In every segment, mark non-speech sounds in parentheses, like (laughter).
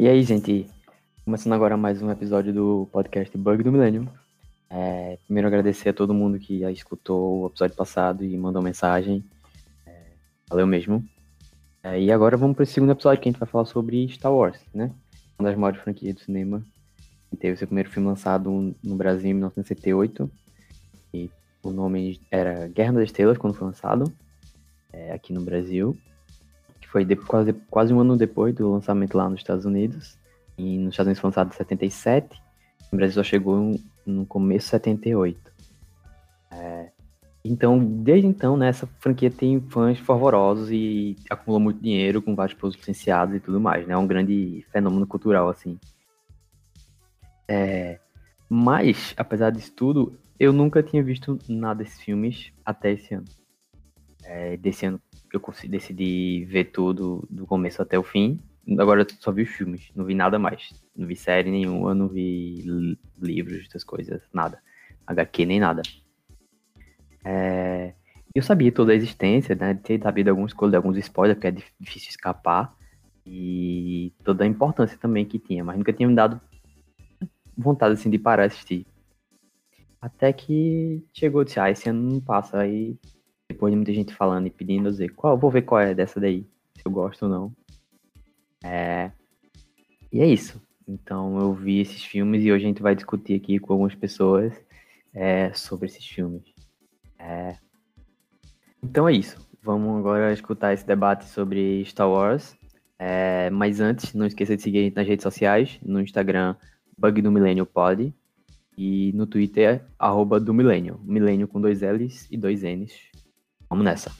E aí, gente? Começando agora mais um episódio do podcast Bug do Millennium. É, primeiro agradecer a todo mundo que escutou o episódio passado e mandou mensagem. É, valeu mesmo. É, e agora vamos para o segundo episódio que a gente vai falar sobre Star Wars, né? Uma das maiores franquias do cinema. Que teve seu primeiro filme lançado no Brasil em 1978. E o nome era Guerra das Estrelas quando foi lançado é, aqui no Brasil foi de, quase, quase um ano depois do lançamento lá nos Estados Unidos. E nos Estados Unidos foi lançado em 77. No Brasil só chegou no começo de 78. É, então, desde então, né, essa franquia tem fãs fervorosos e acumula muito dinheiro com vários produtos licenciados e tudo mais, né? É um grande fenômeno cultural, assim. É, mas, apesar disso tudo, eu nunca tinha visto nada desses filmes até esse ano. É, desse ano eu decidi ver tudo do começo até o fim. Agora eu só vi os filmes, não vi nada mais. Não vi série nenhuma, não vi livros, essas coisas, nada. HQ nem nada. É... Eu sabia toda a existência, né? Ter sabido alguns, alguns spoilers, porque é difícil escapar. E toda a importância também que tinha, mas nunca tinha me dado vontade assim de parar de assistir. Até que chegou disse, ah, esse ano não passa. Aí depois de muita gente falando e pedindo, dizer, qual, vou ver qual é dessa daí, se eu gosto ou não. É... E é isso. Então eu vi esses filmes e hoje a gente vai discutir aqui com algumas pessoas é, sobre esses filmes. É... Então é isso. Vamos agora escutar esse debate sobre Star Wars. É... Mas antes, não esqueça de seguir a gente nas redes sociais, no Instagram, Bug do Millennial Pod, e no Twitter, arroba do Millennial. Millennial com dois L's e dois N's. Vamos nessa.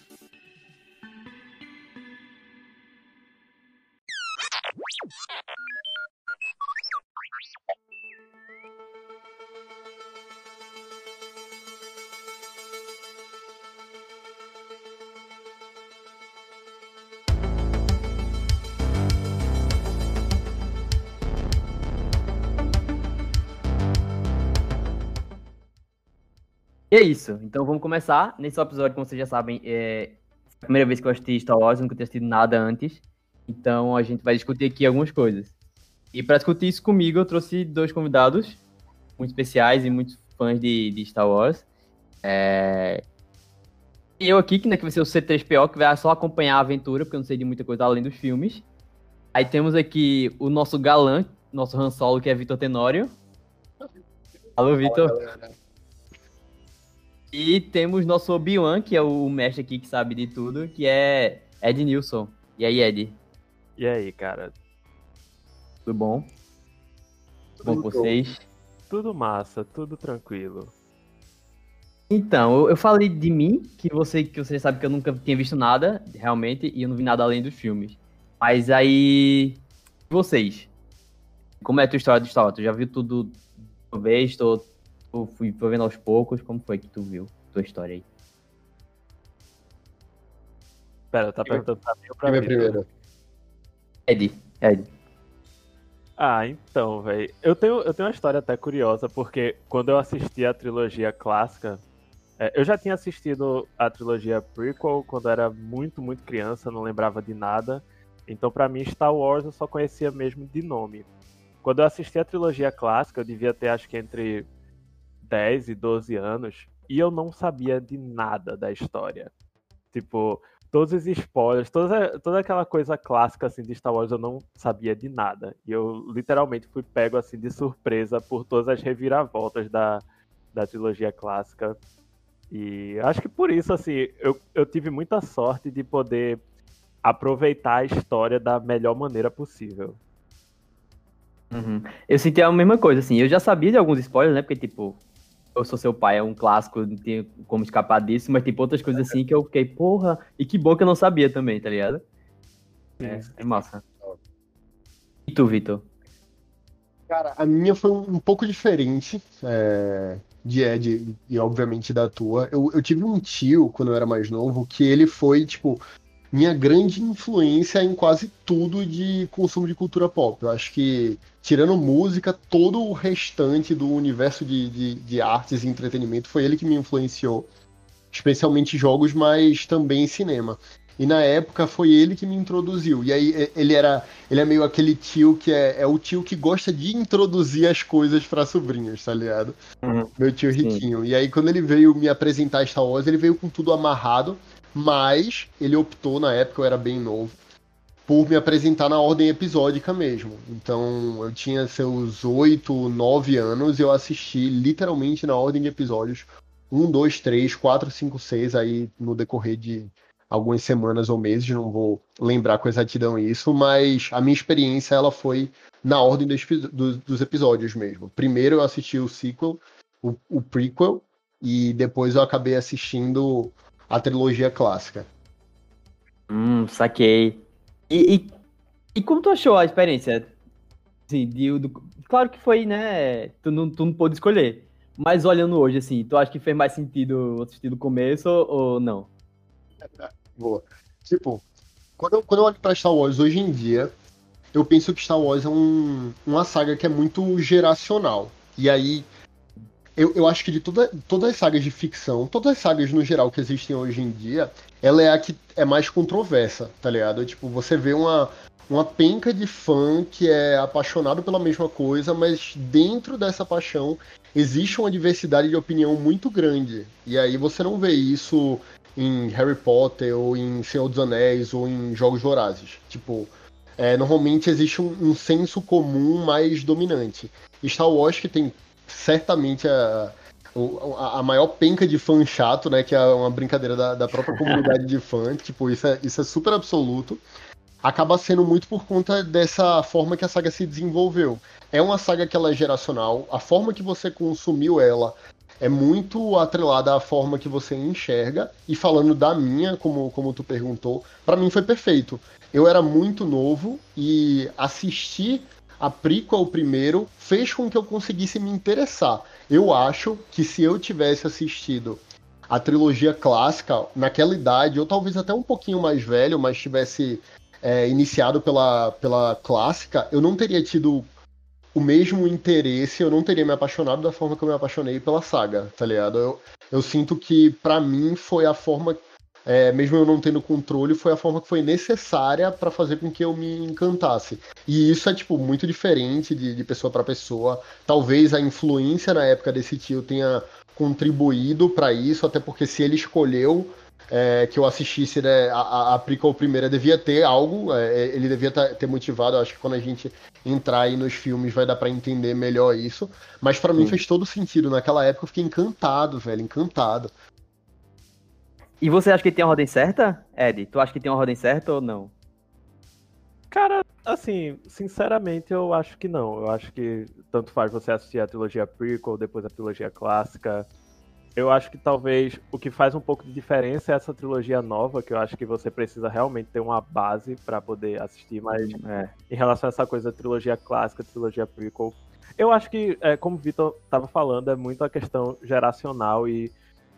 E é isso. Então vamos começar. Nesse episódio, como vocês já sabem, é a primeira vez que eu assisti Star Wars, nunca tinha assistido nada antes. Então a gente vai discutir aqui algumas coisas. E para discutir isso comigo, eu trouxe dois convidados muito especiais e muito fãs de, de Star Wars. É... Eu aqui, que, né, que vai ser o C3PO, que vai só acompanhar a aventura, porque eu não sei de muita coisa além dos filmes. Aí temos aqui o nosso galã, nosso Han Solo, que é Vitor Tenório. Alô, Vitor. E temos nosso Obi-Wan, que é o mestre aqui que sabe de tudo, que é Ed Nilson. E aí, Ed? E aí, cara? Tudo bom? Tudo bom com vocês? Tudo massa, tudo tranquilo. Então, eu, eu falei de mim, que você, que você sabe que eu nunca tinha visto nada, realmente, e eu não vi nada além dos filmes. Mas aí. Vocês? Como é a tua história do Star Wars? Tu já viu tudo de uma vez? Tô, tu fui vendo aos poucos? Como foi que tu viu tua história aí? Pera, tá perguntando pra mim ou pra mim? primeiro. Ed, Ed. Ah, então, velho. Eu tenho, eu tenho uma história até curiosa, porque quando eu assisti a trilogia clássica, é, eu já tinha assistido a trilogia prequel quando era muito, muito criança, não lembrava de nada. Então, para mim, Star Wars eu só conhecia mesmo de nome. Quando eu assisti a trilogia clássica, eu devia ter acho que entre 10 e 12 anos e eu não sabia de nada da história. Tipo, todos os spoilers, toda, toda aquela coisa clássica assim de Star Wars eu não sabia de nada. E eu literalmente fui pego assim de surpresa por todas as reviravoltas da, da trilogia clássica. E acho que por isso assim, eu, eu tive muita sorte de poder aproveitar a história da melhor maneira possível. Uhum. Eu senti a mesma coisa, assim. Eu já sabia de alguns spoilers, né? Porque, tipo, eu Sou Seu Pai é um clássico, não tem como escapar disso, mas tem outras coisas assim que eu fiquei, porra, e que bom que eu não sabia também, tá ligado? É, é massa. E tu, Vitor? Cara, a minha foi um pouco diferente é, de Ed e, obviamente, da tua. Eu, eu tive um tio, quando eu era mais novo, que ele foi, tipo, minha grande influência em quase tudo de consumo de cultura pop. Eu acho que, tirando música, todo o restante do universo de, de, de artes e entretenimento foi ele que me influenciou. Especialmente jogos, mas também cinema. E na época foi ele que me introduziu. E aí ele era. Ele é meio aquele tio que é, é o tio que gosta de introduzir as coisas para sobrinhos, tá ligado? Uhum. Meu tio riquinho. Sim. E aí quando ele veio me apresentar Star Wars, ele veio com tudo amarrado, mas ele optou, na época eu era bem novo, por me apresentar na ordem episódica mesmo. Então eu tinha seus 8, 9 anos e eu assisti literalmente na ordem de episódios 1, 2, 3, 4, 5, 6 aí no decorrer de algumas semanas ou meses, não vou lembrar com exatidão isso, mas a minha experiência ela foi na ordem dos, dos, episódios mesmo. Primeiro eu assisti o sequel, o, o prequel, e depois eu acabei assistindo a trilogia clássica. Hum, saquei. E, e, e, como tu achou a experiência? Assim, de, do, claro que foi, né? Tu não, tu não pôde escolher. Mas olhando hoje, assim, tu acha que fez mais sentido assistir do começo ou, ou não? Boa. Tipo, quando eu, quando eu olho pra Star Wars hoje em dia, eu penso que Star Wars é um, uma saga que é muito geracional. E aí, eu, eu acho que de toda, todas as sagas de ficção, todas as sagas no geral que existem hoje em dia, ela é a que é mais controversa, tá ligado? Tipo, você vê uma, uma penca de fã que é apaixonado pela mesma coisa, mas dentro dessa paixão existe uma diversidade de opinião muito grande. E aí você não vê isso em Harry Potter, ou em Senhor dos Anéis, ou em Jogos Vorazes. Tipo, é, normalmente existe um, um senso comum mais dominante. Star Wars que tem certamente a, a maior penca de fã chato, né? Que é uma brincadeira da, da própria comunidade de fã. (laughs) Tipo, isso é, isso é super absoluto. Acaba sendo muito por conta dessa forma que a saga se desenvolveu. É uma saga que ela é geracional. A forma que você consumiu ela é muito atrelada à forma que você enxerga. E falando da minha, como, como tu perguntou, para mim foi perfeito. Eu era muito novo e assistir a prequel primeiro fez com que eu conseguisse me interessar. Eu acho que se eu tivesse assistido a trilogia clássica naquela idade, ou talvez até um pouquinho mais velho, mas tivesse é, iniciado pela, pela clássica, eu não teria tido o mesmo interesse, eu não teria me apaixonado da forma que eu me apaixonei pela saga, tá ligado? Eu, eu sinto que, para mim, foi a forma é, mesmo eu não tendo controle, foi a forma que foi necessária para fazer com que eu me encantasse. E isso é, tipo, muito diferente de, de pessoa para pessoa. Talvez a influência na época desse tio tenha contribuído para isso, até porque se ele escolheu é, que eu assistisse né, a, a prequel primeira, devia ter algo, é, ele devia ter motivado. Eu acho que quando a gente entrar aí nos filmes vai dar para entender melhor isso. Mas para mim fez todo sentido. Naquela época eu fiquei encantado, velho, encantado. E você acha que tem uma ordem certa, Ed? Tu acha que tem uma ordem certa ou não? Cara, assim, sinceramente eu acho que não. Eu acho que tanto faz você assistir a trilogia prequel, depois a trilogia clássica. Eu acho que talvez o que faz um pouco de diferença é essa trilogia nova, que eu acho que você precisa realmente ter uma base para poder assistir, mas é, em relação a essa coisa da trilogia clássica, trilogia prequel, eu acho que, é, como o Vitor estava falando, é muito a questão geracional e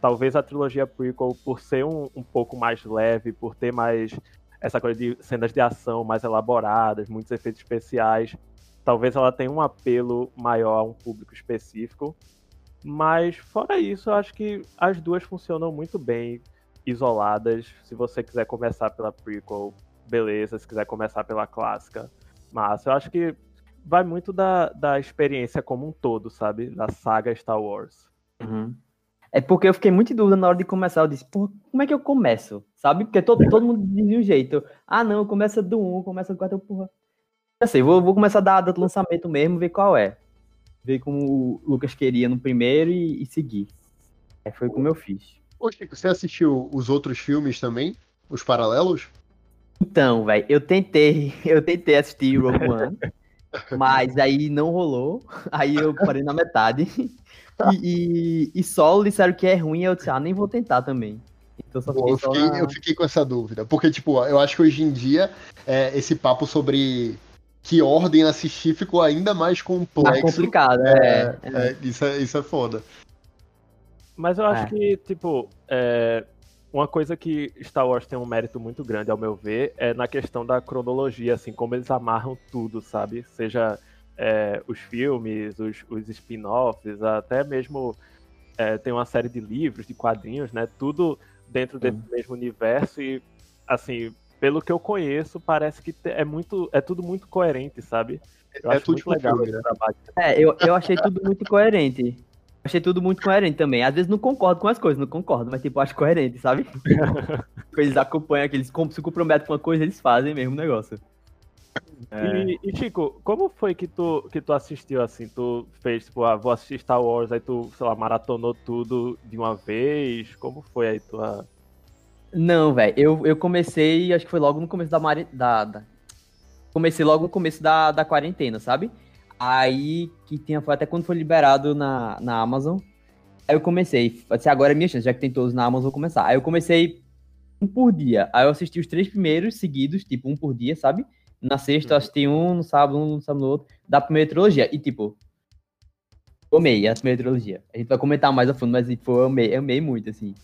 talvez a trilogia prequel, por ser um, um pouco mais leve, por ter mais essa coisa de cenas de ação mais elaboradas, muitos efeitos especiais, talvez ela tenha um apelo maior a um público específico. Mas fora isso, eu acho que as duas funcionam muito bem isoladas. Se você quiser começar pela prequel, beleza. Se quiser começar pela clássica, mas eu acho que vai muito da, da experiência como um todo, sabe? Da saga Star Wars. Uhum. É porque eu fiquei muito em dúvida na hora de começar. Eu disse, pô, como é que eu começo? Sabe? Porque todo, todo mundo diz de um jeito. Ah, não, começa do 1, começa do 4, porra. Assim, vou, vou começar da data do lançamento mesmo, ver qual é. Ver como o Lucas queria no primeiro e, e seguir. É, foi como eu fiz. Ô, Chico, você assistiu os outros filmes também? Os paralelos? Então, velho, eu tentei, (laughs) eu tentei assistir Rogue One, (laughs) mas aí não rolou. Aí eu parei na metade. E, e, e solo disseram que é ruim, e eu disse, ah, nem vou tentar também. Então só fiquei, eu, fiquei na... eu fiquei com essa dúvida. Porque, tipo, eu acho que hoje em dia é, esse papo sobre que ordem assistir ficou ainda mais complexo. Mais complicado, é. é, é. isso, é isso é foda. Mas eu acho é. que, tipo, é, uma coisa que Star Wars tem um mérito muito grande, ao meu ver, é na questão da cronologia, assim, como eles amarram tudo, sabe? Seja é, os filmes, os, os spin-offs, até mesmo é, tem uma série de livros, de quadrinhos, né? Tudo dentro desse mesmo universo e assim, pelo que eu conheço, parece que é muito. É tudo muito coerente, sabe? Eu é tudo muito legal filme, né? trabalho. É, eu, eu achei tudo muito coerente. Achei tudo muito coerente também. Às vezes não concordo com as coisas, não concordo, mas tipo, acho coerente, sabe? (laughs) eles acompanham, que eles se comprometem com uma coisa, eles fazem mesmo o negócio. É. E, e, Chico, como foi que tu, que tu assistiu assim? Tu fez, tipo, ah, vou assistir Star Wars, aí tu, sei lá, maratonou tudo de uma vez? Como foi aí tua. Não, velho, eu, eu comecei, acho que foi logo no começo da, mari... da, da... Comecei logo no começo da, da quarentena, sabe? Aí, que tinha, foi até quando foi liberado na, na Amazon. Aí eu comecei, assim, agora é minha chance, já que tem todos na Amazon, vou começar. Aí eu comecei um por dia. Aí eu assisti os três primeiros seguidos, tipo, um por dia, sabe? Na sexta eu assisti um, no sábado um, no sábado no outro, da primeira trilogia. E, tipo, eu amei a primeira trilogia. A gente vai comentar mais a fundo, mas, tipo, eu amei, eu amei muito, assim.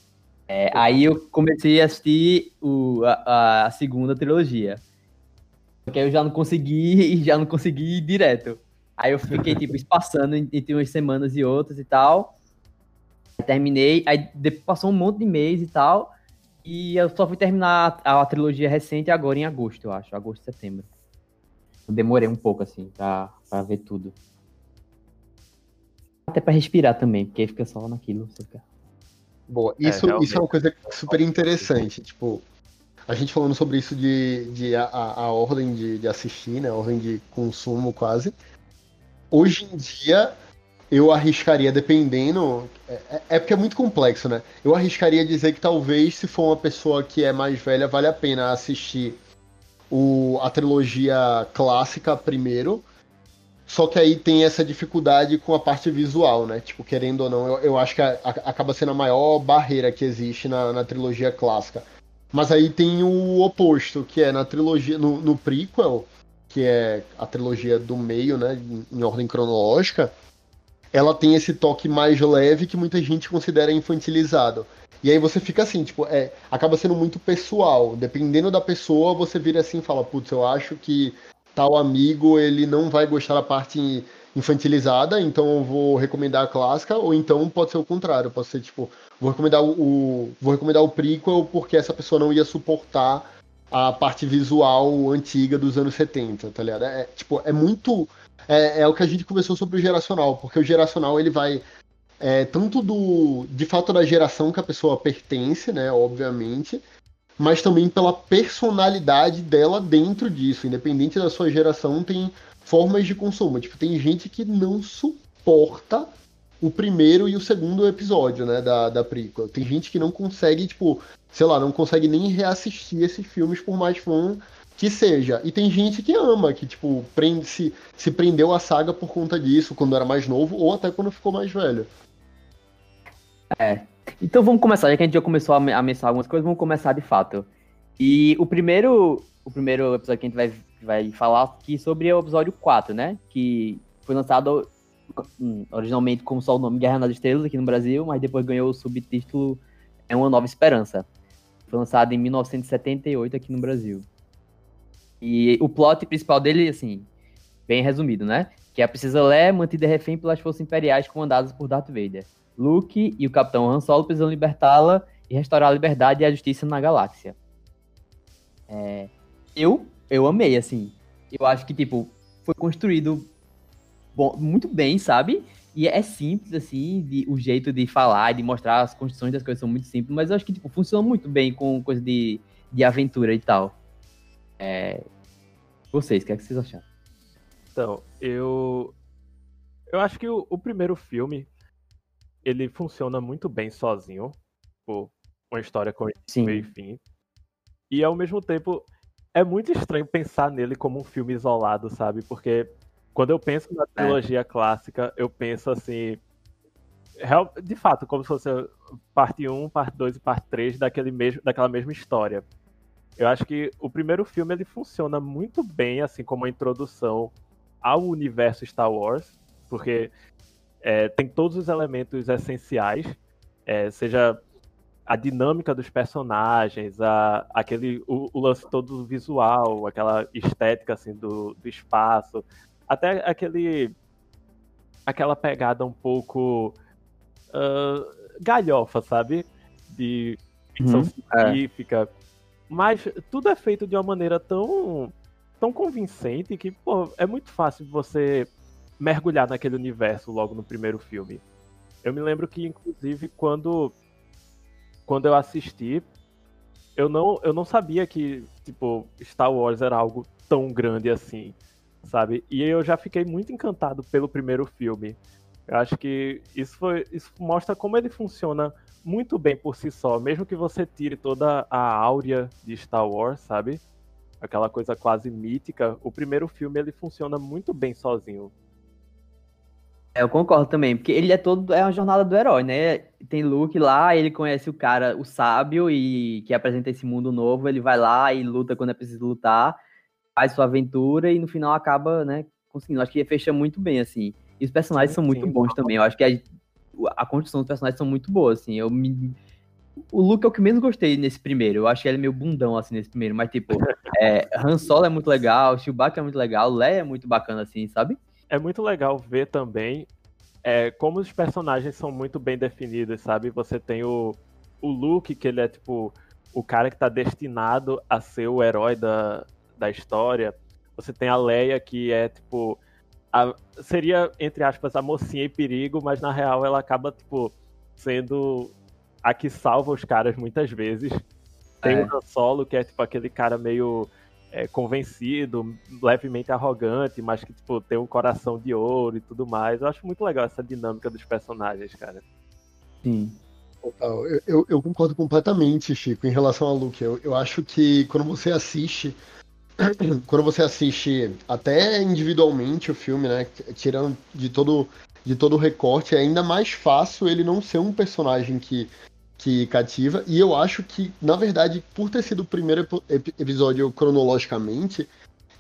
É, aí eu comecei a assistir o, a, a, segunda trilogia. Porque eu já não consegui (laughs) e já não consegui ir direto. Aí eu fiquei, tipo, (laughs) espaçando entre umas semanas e outras e tal. Terminei, aí depois passou um monte de mês e tal. E eu só fui terminar a, a, trilogia recente agora em agosto, eu acho. Agosto, setembro. Eu demorei um pouco, assim, pra, pra ver tudo. Até pra respirar também, porque fica só naquilo. Você fica... Boa, é, isso, é, isso é uma coisa super interessante. Tipo, a gente falando sobre isso de, de a, a ordem de, de assistir, né? A ordem de consumo quase. Hoje em dia, eu arriscaria, dependendo. É, é, é, porque é muito complexo, né? Eu arriscaria dizer que talvez, se for uma pessoa que é mais velha, vale a pena assistir o, a trilogia clássica primeiro. Só que aí tem essa dificuldade com a parte visual, né? Tipo, querendo ou não, eu, eu acho que a, a, acaba sendo a maior barreira que existe na, na, trilogia clássica. Mas aí tem o oposto, que é na trilogia, no, no prequel, que é a trilogia do meio, né? Em, em ordem cronológica ela tem esse toque mais leve que muita gente considera infantilizado. E aí você fica assim, tipo, é, acaba sendo muito pessoal. Dependendo da pessoa, você vira assim e fala, putz, eu acho que tal amigo ele não vai gostar da parte infantilizada, então eu vou recomendar a clássica, ou então pode ser o contrário, pode ser tipo, vou recomendar o, o vou recomendar o prequel porque essa pessoa não ia suportar a parte visual antiga dos anos 70, tá ligado? É, tipo, é muito é, é o que a gente conversou sobre o geracional, porque o geracional ele vai é, tanto do de fato da geração que a pessoa pertence, né, obviamente, mas também pela personalidade dela dentro disso, independente da sua geração, tem formas de consumo. Tipo, tem gente que não suporta o primeiro e o segundo episódio, né, da, da prequel. Tem gente que não consegue, tipo, sei lá, não consegue nem reassistir esses filmes por mais fã que seja. E tem gente que ama, que, tipo, prende, se, se prendeu à saga por conta disso, quando era mais novo, ou até quando ficou mais velho. É. Então vamos começar, já que a gente já começou a, a mencionar algumas coisas, vamos começar de fato. E o primeiro, o primeiro episódio que a gente vai, vai falar aqui sobre é o episódio 4, né? Que foi lançado hum, originalmente com só o nome Guerra nas Estrelas aqui no Brasil, mas depois ganhou o subtítulo É uma Nova Esperança. Foi lançado em 1978 aqui no Brasil. E o plot principal dele, assim, bem resumido, né? Que é a Princesa Leia mantida refém pelas forças imperiais comandadas por Darth Vader. Luke e o Capitão Han Solo precisam libertá-la e restaurar a liberdade e a justiça na galáxia. É, eu, eu amei, assim. Eu acho que, tipo, foi construído bom, muito bem, sabe? E é simples, assim, de, o jeito de falar, de mostrar as construções das coisas são muito simples, mas eu acho que, tipo, funciona muito bem com coisa de, de aventura e tal. É... Vocês, o que, é que vocês acharam? Então, eu. Eu acho que o, o primeiro filme ele funciona muito bem sozinho. Por uma história com meio e fim. E ao mesmo tempo, é muito estranho pensar nele como um filme isolado, sabe? Porque quando eu penso na é. trilogia é. clássica, eu penso assim. De fato, como se fosse parte 1, parte 2 e parte 3 daquele mesmo, daquela mesma história. Eu acho que o primeiro filme ele funciona muito bem, assim como a introdução ao universo Star Wars, porque é, tem todos os elementos essenciais, é, seja a dinâmica dos personagens, a, aquele, o, o, lance todo visual, aquela estética assim do, do espaço, até aquele aquela pegada um pouco uh, galhofa, sabe? De ficção uhum, é. científica. Mas tudo é feito de uma maneira tão, tão convincente que, pô, é muito fácil você mergulhar naquele universo logo no primeiro filme. Eu me lembro que, inclusive, quando, quando eu assisti, eu não, eu não sabia que, tipo, Star Wars era algo tão grande assim, sabe? E eu já fiquei muito encantado pelo primeiro filme. Eu acho que isso, foi, isso mostra como ele funciona muito bem por si só, mesmo que você tire toda a áurea de Star Wars, sabe? Aquela coisa quase mítica, o primeiro filme ele funciona muito bem sozinho. É, eu concordo também, porque ele é todo é uma jornada do herói, né? Tem Luke lá, ele conhece o cara, o sábio e que apresenta esse mundo novo, ele vai lá e luta quando é preciso lutar, faz sua aventura e no final acaba, né, conseguindo. Acho que fecha muito bem assim. E os personagens sim, são muito sim, bons também. Eu acho que a, construção dos personagens são muito boas, assim. Eu me o Luke é o que menos gostei nesse primeiro. Eu acho que ele é meio bundão, assim, nesse primeiro. Mas, tipo, (laughs) é, Han Solo é muito legal, Chewbacca é muito legal, Leia é muito bacana, assim, sabe? é muito legal ver também é, como os personagens são muito bem definidos, sabe? Você tem o, o Luke, que ele é tipo o cara que tá destinado a ser o herói da, da história. Você tem a Leia, que é tipo. A, seria, entre aspas, a mocinha em perigo, mas na real ela acaba, tipo, sendo a que salva os caras muitas vezes. Tem é. o Han Solo, que é tipo aquele cara meio é, convencido, levemente arrogante, mas que tipo, tem um coração de ouro e tudo mais. Eu acho muito legal essa dinâmica dos personagens, cara. Sim. Eu, eu, eu concordo completamente, Chico, em relação a Luke. Eu, eu acho que quando você assiste. (clears throat) quando você assiste até individualmente o filme, né? Tirando de todo, de todo o recorte, é ainda mais fácil ele não ser um personagem que que cativa. E eu acho que, na verdade, por ter sido o primeiro episódio cronologicamente,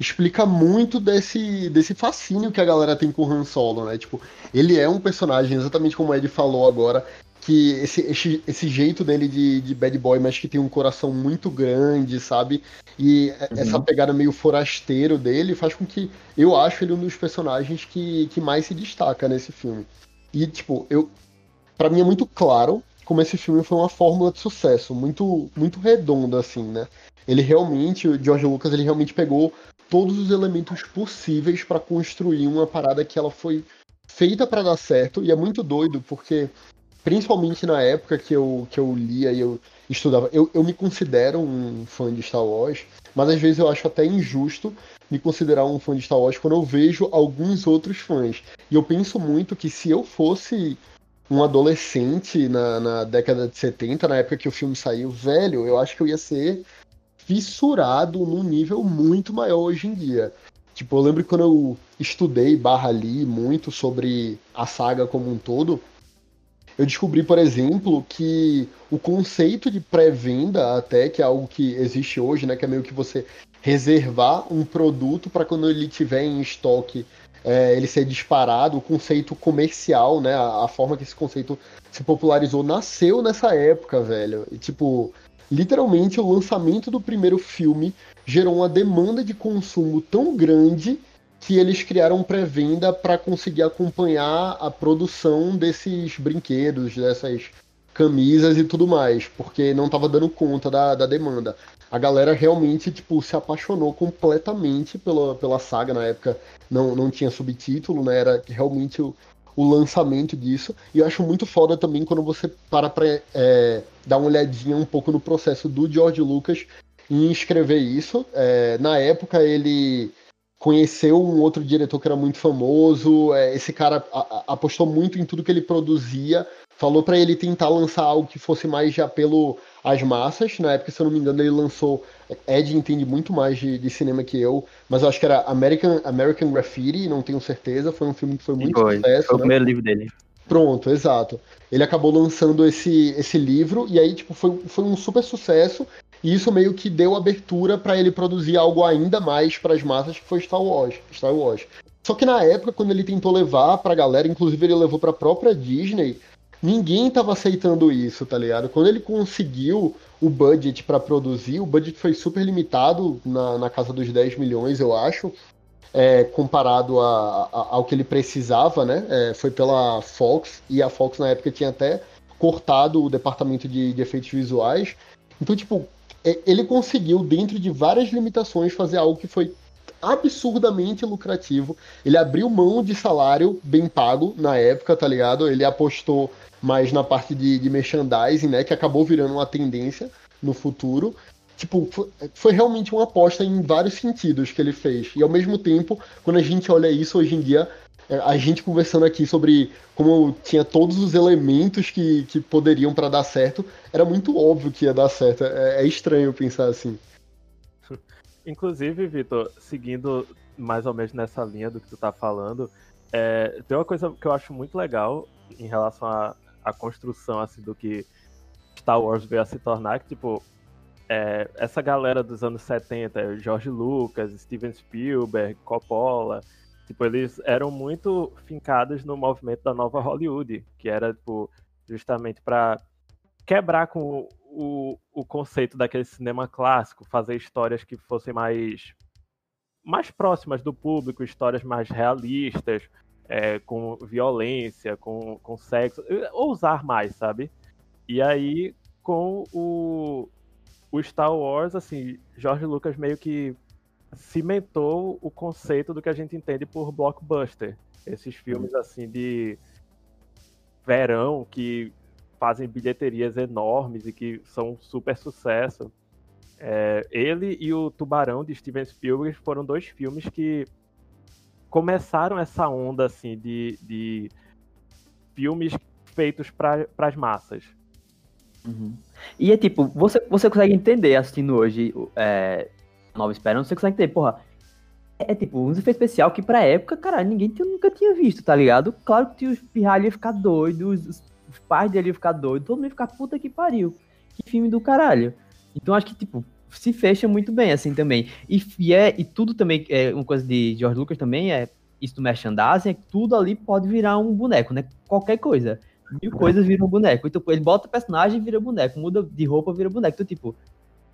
explica muito desse, desse fascínio que a galera tem com o Han Solo, né? Tipo, ele é um personagem, exatamente como o Ed falou agora, que esse, esse, esse jeito dele de, de bad boy, mas que tem um coração muito grande, sabe? E uhum. essa pegada meio forasteiro dele faz com que eu acho ele um dos personagens que, que mais se destaca nesse filme. E, tipo, eu. para mim é muito claro como esse filme foi uma fórmula de sucesso, muito, muito redonda, assim, né? Ele realmente, o George Lucas, ele realmente pegou todos os elementos possíveis para construir uma parada que ela foi feita para dar certo, e é muito doido, porque principalmente na época que eu, que eu lia e eu estudava, eu, eu me considero um fã de Star Wars, mas às vezes eu acho até injusto me considerar um fã de Star Wars quando eu vejo alguns outros fãs. E eu penso muito que se eu fosse um adolescente na, na década de 70, na época que o filme saiu, velho, eu acho que eu ia ser fissurado num nível muito maior hoje em dia. Tipo, eu lembro quando eu estudei barra li muito sobre a saga como um todo, eu descobri, por exemplo, que o conceito de pré-venda, até que é algo que existe hoje, né, que é meio que você reservar um produto para quando ele tiver em estoque é, ele ser disparado, o conceito comercial, né? A, a, forma que esse conceito se popularizou nasceu nessa época, velho. E, tipo, literalmente o lançamento do primeiro filme gerou uma demanda de consumo tão grande que eles criaram pré-venda para conseguir acompanhar a produção desses brinquedos, dessas camisas e tudo mais, porque não estava dando conta da, da demanda. A galera realmente, tipo, se apaixonou completamente pela, pela saga na época. Não, não tinha subtítulo, né? Era realmente o, o lançamento disso. E eu acho muito foda também quando você para pra é, dar uma olhadinha um pouco no processo do George Lucas em escrever isso. É, na época ele conheceu um outro diretor que era muito famoso. É, esse cara apostou muito em tudo que ele produzia falou para ele tentar lançar algo que fosse mais de apelo às massas. Na época, se eu não me engano, ele lançou. Ed entende muito mais de, de cinema que eu, mas eu acho que era American, American Graffiti, não tenho certeza. Foi um filme que foi muito foi, sucesso. Foi né? o primeiro livro dele. Pronto, exato. Ele acabou lançando esse, esse livro e aí tipo foi, foi um super sucesso e isso meio que deu abertura para ele produzir algo ainda mais para as massas que foi Star Wars, Star Wars. Só que na época quando ele tentou levar para a galera, inclusive ele levou para a própria Disney, ninguém tava aceitando isso, tá ligado? Quando ele conseguiu o budget para produzir, o budget foi super limitado, na, na casa dos 10 milhões, eu acho, é, comparado a, a, ao que ele precisava, né? É, foi pela Fox, e a Fox na época tinha até cortado o departamento de, de efeitos visuais. Então, tipo, ele conseguiu, dentro de várias limitações, fazer algo que foi absurdamente lucrativo. Ele abriu mão de salário bem pago na época, tá ligado? Ele apostou mais na parte de, de merchandising, né? Que acabou virando uma tendência no futuro. Tipo, foi, foi realmente uma aposta em vários sentidos que ele fez. E ao mesmo tempo, quando a gente olha isso hoje em dia, é, a gente conversando aqui sobre como tinha todos os elementos que, que poderiam para dar certo, era muito óbvio que ia dar certo. É, é estranho pensar assim. (laughs) Inclusive, Vitor, seguindo mais ou menos nessa linha do que tu tá falando, é, tem uma coisa que eu acho muito legal em relação à, à construção assim, do que Star Wars veio a se tornar, que tipo, é, essa galera dos anos 70, George Lucas, Steven Spielberg, Coppola, tipo, eles eram muito fincados no movimento da nova Hollywood, que era tipo, justamente para quebrar com o, o conceito daquele cinema clássico, fazer histórias que fossem mais mais próximas do público, histórias mais realistas, é, com violência, com, com sexo, ousar mais, sabe? E aí, com o, o Star Wars, assim, George Lucas meio que cimentou o conceito do que a gente entende por blockbuster. Esses filmes, assim, de verão que fazem bilheterias enormes e que são um super sucesso. É, ele e o Tubarão de Steven Spielberg foram dois filmes que começaram essa onda assim de, de filmes feitos para as massas. Uhum. E é tipo, você, você consegue entender assistindo hoje é, Nova Esperança, você consegue entender, porra. É, é tipo, um efeito especial que pra época, cara, ninguém nunca tinha visto, tá ligado? Claro que os pirralhos iam ficar doidos, os, os pais dele iam ficar doidos, todo mundo ia ficar puta que pariu. Que filme do caralho. Então acho que, tipo, se fecha muito bem, assim, também. E, e, é, e tudo também, é uma coisa de George Lucas também, é isso do merchandising, é que tudo ali pode virar um boneco, né? Qualquer coisa. Mil coisas viram boneco. Então, ele bota personagem e vira boneco, muda de roupa, vira boneco. Então, tipo,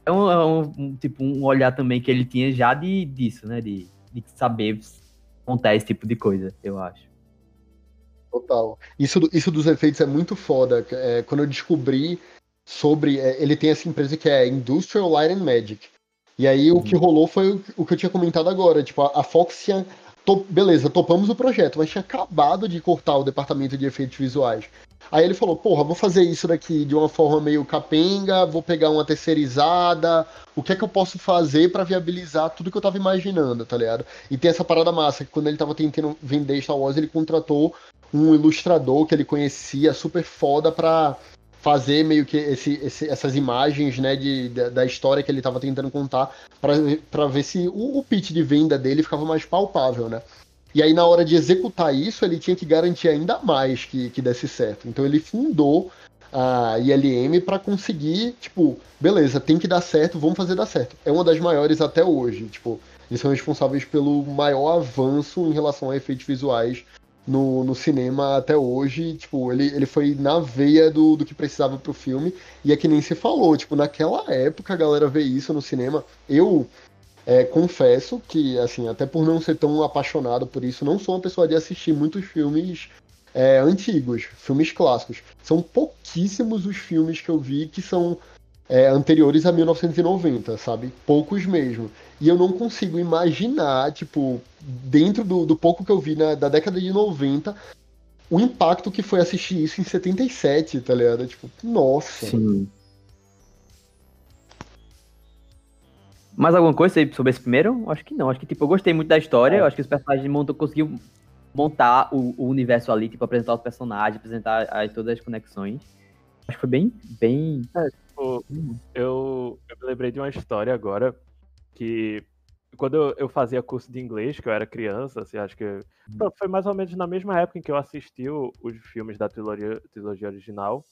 é um, é um, tipo, um olhar também que ele tinha já de, disso, né? De, de saber contar esse tipo de coisa, eu acho. Total. Isso, isso dos efeitos é muito foda. É, quando eu descobri sobre. É, ele tem essa empresa que é Industrial Light and Magic. E aí o que uhum. rolou foi o, o, que eu tinha comentado agora. Tipo, a, a Fox tinha. Beleza, topamos o projeto, mas tinha acabado de cortar o departamento de efeitos visuais. Aí ele falou, porra, vou fazer isso daqui de uma forma meio capenga, vou pegar uma terceirizada, o que é que eu posso fazer para viabilizar tudo que eu tava imaginando, tá ligado? E tem essa parada massa, que quando ele tava tentando vender Star Wars, ele contratou um ilustrador que ele conhecia, super foda, pra fazer meio que esse, esse, essas imagens né, de, da história que ele estava tentando contar para ver se o, o, pitch de venda dele ficava mais palpável, né? E aí na hora de executar isso, ele tinha que garantir ainda mais que, que desse certo. Então ele fundou a ILM para conseguir, tipo, beleza, tem que dar certo, vamos fazer dar certo. É uma das maiores até hoje, tipo, eles são responsáveis pelo maior avanço em relação a efeitos visuais no, no cinema até hoje, tipo, ele, ele foi na veia do, do que precisava pro filme, e é que nem se falou, tipo, naquela época a galera vê isso no cinema, eu é, confesso que, assim, até por não ser tão apaixonado por isso, não sou uma pessoa de assistir muitos filmes é, antigos, filmes clássicos, são pouquíssimos os filmes que eu vi que são é, anteriores a 1990, sabe? Poucos mesmo. E eu não consigo imaginar, tipo, dentro do, do pouco que eu vi na, da década de 90, o impacto que foi assistir isso em 77, tá ligado? Tipo, nossa. Sim. Mais alguma coisa sobre esse primeiro? Acho que não. Acho que, tipo, eu gostei muito da história. É. Eu acho que os personagens montam, conseguiu montar o, o, universo ali, tipo, apresentar os personagens, apresentar as, todas as conexões. Acho que foi bem, bem... É, tipo, hum. eu, eu me lembrei de uma história agora que quando eu, eu, fazia curso de inglês, que eu era criança, assim, acho que hum. foi mais ou menos na mesma época em que eu assisti o, os filmes da trilogia, trilogia original.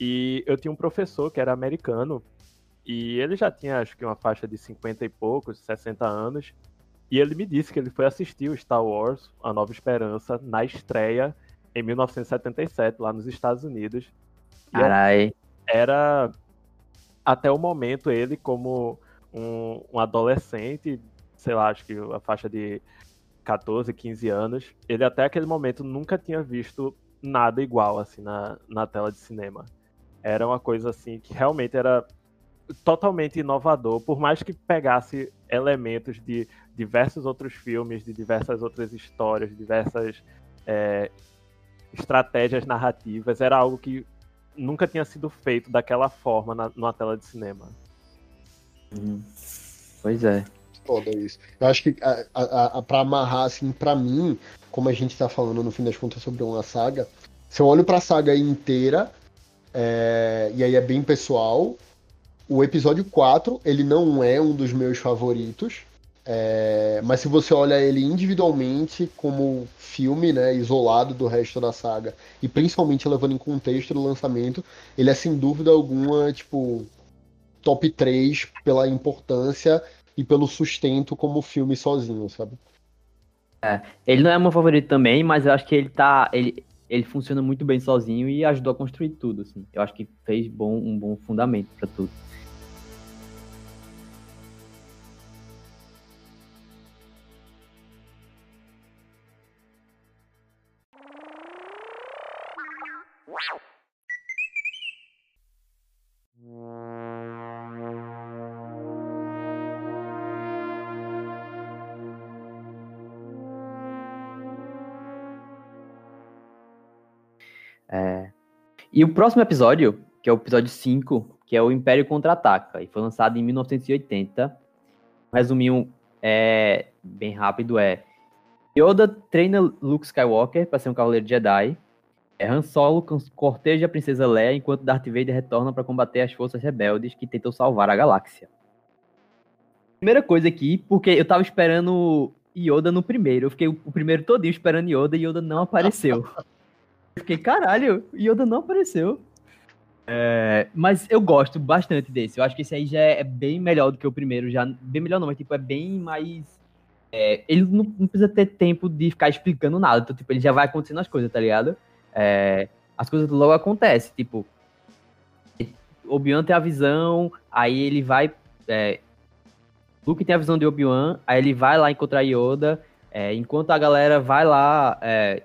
E eu tinha um professor que era americano, e ele já tinha, acho que, uma faixa de 50 e poucos, 60 anos. E ele me disse que ele foi assistir o Star Wars, A Nova Esperança, na estreia em 1977, lá nos Estados Unidos. Carai. Era, até o momento, ele como um, um adolescente, sei lá, acho que a faixa de 14, 15 anos, ele até aquele momento nunca tinha visto nada igual assim na, na tela de cinema. Era uma coisa assim que realmente era totalmente inovador, por mais que pegasse elementos de diversos outros filmes, de diversas outras histórias, diversas é, estratégias narrativas, era algo que nunca tinha sido feito daquela forma na, numa tela de cinema. Uhum. Pois é. Foda isso. Eu acho que a, a, a, pra amarrar, assim, pra mim, como a gente tá falando no fim das contas sobre uma saga, se eu olho pra saga inteira, é, e aí é bem pessoal, o episódio 4, ele não é um dos meus favoritos, é, mas se você olha ele individualmente como filme, né, isolado do resto da saga, e principalmente levando em contexto do lançamento, ele é sem dúvida alguma, tipo, top 3 pela importância e pelo sustento como filme sozinho, sabe? É, ele não é meu favorito também, mas eu acho que ele tá. Ele, ele funciona muito bem sozinho e ajudou a construir tudo, assim. Eu acho que fez bom, um bom fundamento para tudo. E o próximo episódio, que é o episódio 5, que é o Império Contra-Ataca, e foi lançado em 1980. Resumindo é, bem rápido, é Yoda treina Luke Skywalker para ser um Cavaleiro Jedi. É Han Solo corteja a Princesa Leia enquanto Darth Vader retorna para combater as forças rebeldes que tentam salvar a galáxia. Primeira coisa aqui, porque eu tava esperando Yoda no primeiro. Eu fiquei o primeiro todinho esperando Yoda e Yoda não apareceu. (laughs) Eu fiquei, caralho, Yoda não apareceu. É, mas eu gosto bastante desse. Eu acho que esse aí já é bem melhor do que o primeiro. Já, bem melhor não, mas tipo, é bem mais. É, ele não, não, precisa ter tempo de ficar explicando nada. Então, tipo, ele já vai acontecendo as coisas, tá ligado? É, as coisas logo acontecem. Tipo, Obi-Wan tem a visão, aí ele vai. É, Luke tem a visão de Obi-Wan, aí ele vai lá encontrar Yoda. É, enquanto a galera vai lá é,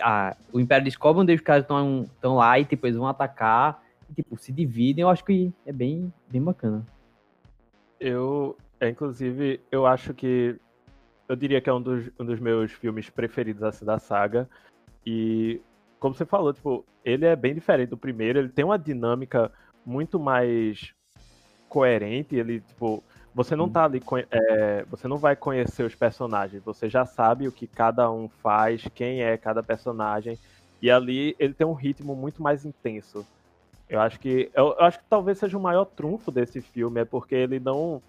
a, o Império descobre onde os caras estão lá e tipo, vão atacar e, tipo, se dividem, eu acho que é bem, bem bacana. Eu, é, inclusive, eu acho que eu diria que é um dos, um dos meus filmes preferidos assim, da saga. E como você falou, tipo, ele é bem diferente do primeiro, ele tem uma dinâmica muito mais coerente, ele, tipo, você não tá ali, é, você não vai conhecer os personagens, você já sabe o que cada um faz, quem é cada personagem, e ali ele tem um ritmo muito mais intenso. Eu acho que eu, eu acho que talvez seja o maior trunfo desse filme é porque ele não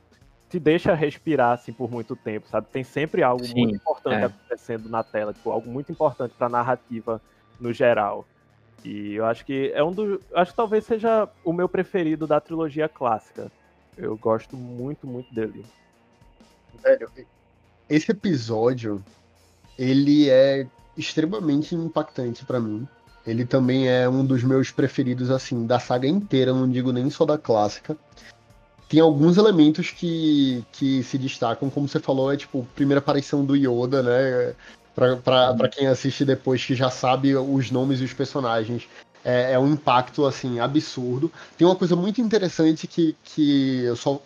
te deixa respirar assim por muito tempo, sabe? Tem sempre algo Sim, muito importante é. acontecendo na tela, tipo, algo muito importante para a narrativa no geral. E eu acho que é um dos, acho que talvez seja o meu preferido da trilogia clássica. Eu gosto muito, muito dele. Velho, esse episódio, ele é extremamente impactante para mim. Ele também é um dos meus preferidos, assim, da saga inteira, não digo nem só da clássica. Tem alguns elementos que, que se destacam, como você falou, é tipo, primeira aparição do Yoda, né? Pra, pra, pra quem assiste depois que já sabe os nomes e os personagens é, é um impacto assim absurdo. Tem uma coisa muito interessante que, que eu só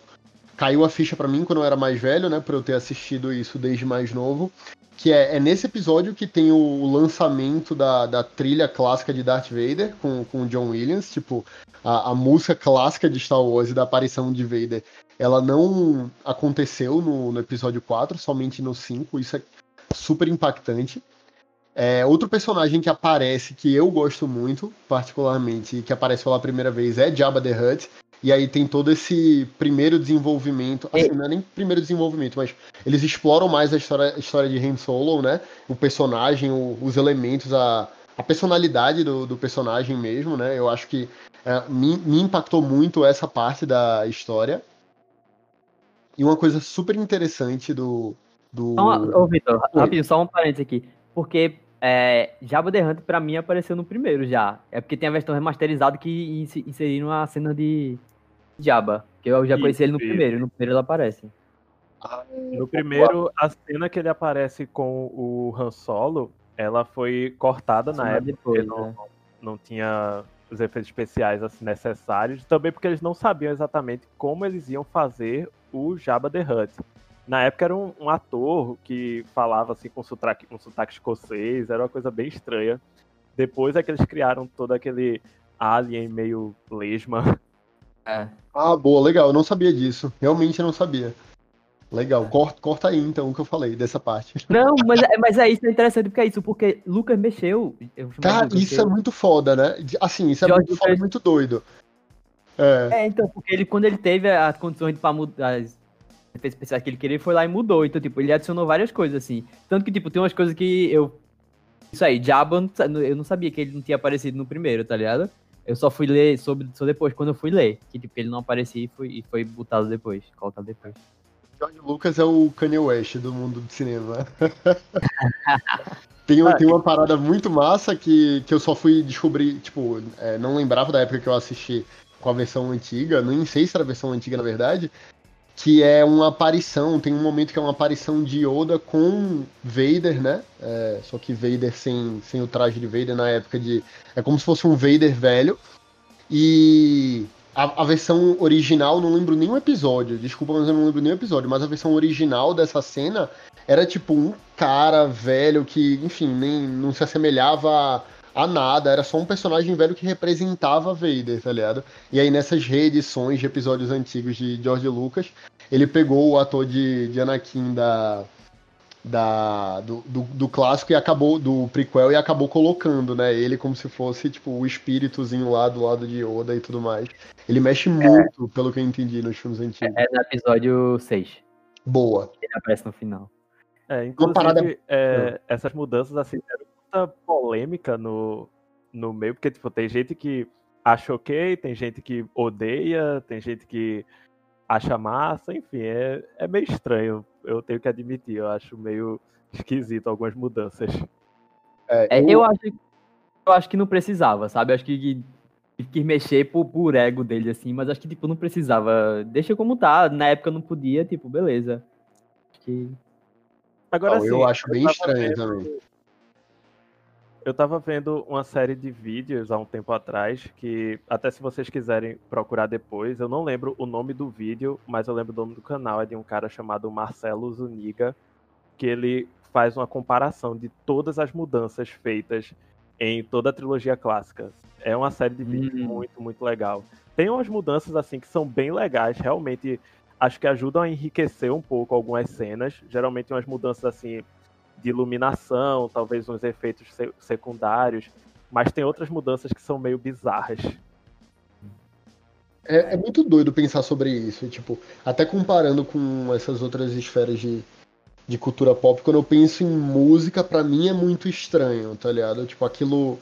caiu a ficha para mim quando eu era mais velho, né, por eu ter assistido isso desde mais novo, que é, é nesse episódio que tem o lançamento da, da trilha clássica de Darth Vader com, com John Williams, tipo, a, a música clássica de Star Wars e da aparição de Vader, ela não aconteceu no, no episódio 4, somente no 5, isso é super impactante. É, outro personagem que aparece, que eu gosto muito, particularmente, que aparece pela primeira vez, é Jabba the Hutt. E aí tem todo esse primeiro desenvolvimento. Assim, não é nem primeiro desenvolvimento, mas eles exploram mais a história, a história de Han Solo, né? O personagem, o, os elementos, a, a personalidade do, do, personagem mesmo, né? Eu acho que é, me, me impactou muito essa parte da história. E uma coisa super interessante do. do... Ô, Vitor, rapidinho, só um parênteses aqui. Porque é, Jabba the Hutt, pra mim, apareceu no primeiro já. É porque tem a versão remasterizada que inseriram a cena de Jabba. Que eu já conheci ele no primeiro. No primeiro ele aparece. Ah, no primeiro, a cena que ele aparece com o Han Solo, ela foi cortada na época. Depois, não, né? não tinha os efeitos especiais assim, necessários, também porque eles não sabiam exatamente como eles iam fazer o Jabba the Hutt. Na época era um, um ator que falava assim com sotaque, com sotaque escocês, era uma coisa bem estranha. Depois é que eles criaram todo aquele alien meio lesma. É. Ah, boa, legal, eu não sabia disso. Realmente eu não sabia. Legal, corta, corta aí então o que eu falei dessa parte. (laughs) Não, mas, é, mas é isso, é interessante porque é isso, porque Lucas mexeu. Cara, Lucas, isso é muito foda, né? Assim, isso é George muito foda, muito doido. É. é. então, porque ele, quando ele teve as condições para mudar as efeitos especiais que ele queria, foi lá e mudou. Então, tipo, ele adicionou várias coisas, assim. Tanto que, tipo, tem umas coisas que eu. Isso aí, Jabba, eu não sabia que ele não tinha aparecido no primeiro, tá ligado? Eu só fui ler sobre só depois, quando eu fui ler. Que, tipo, ele não aparecia e foi, e foi botado depois, colocado depois. George Lucas é o Kanye West do mundo do cinema. (laughs) tem, tem uma parada muito massa que, que eu só fui descobrir, tipo, é, não lembrava da época que eu assisti com a versão antiga, nem sei se era a versão antiga na verdade, que é uma aparição, tem um momento que é uma aparição de Yoda com Vader, né? É, só que Vader sem, sem o traje de Vader na época de. É como se fosse um Vader velho. E a, a, versão original, não lembro nenhum episódio, desculpa, mas eu não lembro nenhum episódio, mas a versão original dessa cena era tipo um cara velho que, enfim, nem não se assemelhava a, nada, era só um personagem velho que representava Vader, tá ligado? E aí nessas reedições de episódios antigos de George Lucas, ele pegou o ator de, de Anakin da, da, do, do, do, clássico e acabou, do prequel, e acabou colocando, né? Ele como se fosse, tipo, o espíritozinho lá do lado de Yoda e tudo mais. Ele mexe é. muito, pelo que eu entendi, nos filmes antigos. É no episódio 6. Boa. Ele aparece no final. É, inclusive, parada... é, essas mudanças, assim, deram muita polêmica no, no meio, porque, tipo, tem gente que acha ok, tem gente que odeia, tem gente que acha massa, enfim, é, é meio estranho, eu tenho que admitir, eu acho meio esquisito algumas mudanças. É, eu... É, eu, acho, eu acho que não precisava, sabe? Eu acho que quis mexer por, por ego dele, assim, mas acho que, tipo, não precisava. Deixa como tá, na época não podia, tipo, beleza. Acho que... Agora sim. Eu acho bem estranho vendo... também. Eu tava vendo uma série de vídeos há um tempo atrás, que até se vocês quiserem procurar depois, eu não lembro o nome do vídeo, mas eu lembro o nome do canal, é de um cara chamado Marcelo Zuniga, que ele faz uma comparação de todas as mudanças feitas em toda a trilogia clássica. É uma série de vídeos hum. muito, muito legal. Tem umas mudanças assim que são bem legais, realmente acho que ajudam a enriquecer um pouco algumas cenas, geralmente umas mudanças assim de iluminação, talvez uns efeitos secundários, mas tem outras mudanças que são meio bizarras. É, é, muito doido pensar sobre isso, tipo, até comparando com essas outras esferas de, de cultura pop, quando eu penso em música, para mim é muito estranho, tá ligado? Tipo, aquilo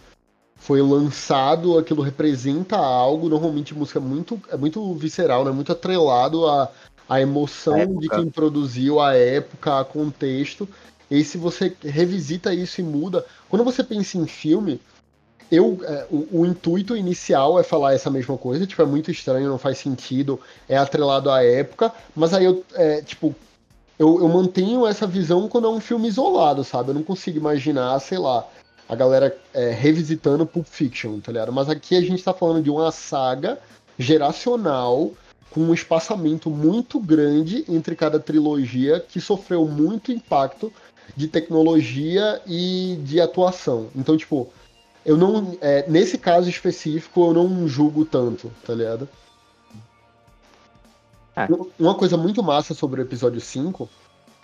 foi lançado, aquilo representa algo, normalmente música é muito, é muito visceral, né? Muito atrelado à, à emoção de quem produziu, a época, a contexto. E se você revisita isso e muda. Quando você pensa em filme, eu, é, o, o, intuito inicial é falar essa mesma coisa, tipo, é muito estranho, não faz sentido, é atrelado à época, mas aí eu, é, tipo, eu, eu mantenho essa visão quando é um filme isolado, sabe? Eu não consigo imaginar, sei lá, a galera é, revisitando Pulp Fiction, tá ligado? Mas aqui a gente tá falando de uma saga geracional com um espaçamento muito grande entre cada trilogia que sofreu muito impacto de tecnologia e de atuação. Então, tipo, eu não. É, nesse caso específico, eu não julgo tanto, tá ligado? É. Uma coisa muito massa sobre o episódio 5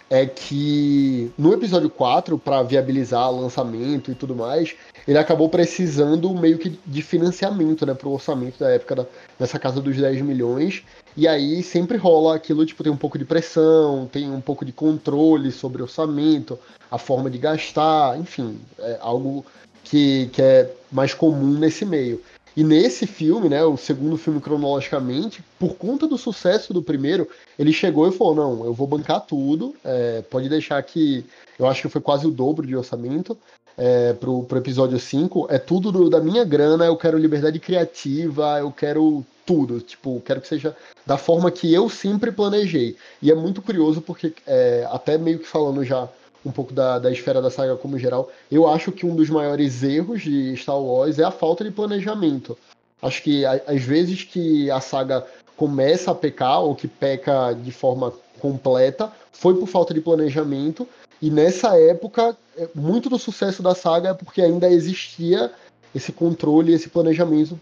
é que no episódio 4, para viabilizar lançamento e tudo mais, ele acabou precisando meio que de financiamento, né, pro orçamento da época da, nessa casa dos 10 milhões. E aí sempre rola aquilo, tipo, tem um pouco de pressão, tem um pouco de controle sobre orçamento, a forma de gastar, enfim, é algo que, que é mais comum nesse meio. E nesse filme, né, o segundo filme cronologicamente, por conta do sucesso do primeiro, ele chegou e falou: não, eu vou bancar tudo, é, pode deixar que. Eu acho que foi quase o dobro de orçamento é, pro episódio 5. É tudo do, da minha grana, eu quero liberdade criativa, eu quero tudo. Tipo, quero que seja da forma que eu sempre planejei. E é muito curioso porque, é, até meio que falando já um pouco da, da esfera da saga como geral, eu acho que um dos maiores erros de Star Wars é a falta de planejamento. Acho que às vezes que a saga começa a pecar, ou que peca de forma completa, foi por falta de planejamento. E nessa época, é, muito do sucesso da saga é porque ainda existia esse controle, esse planejamento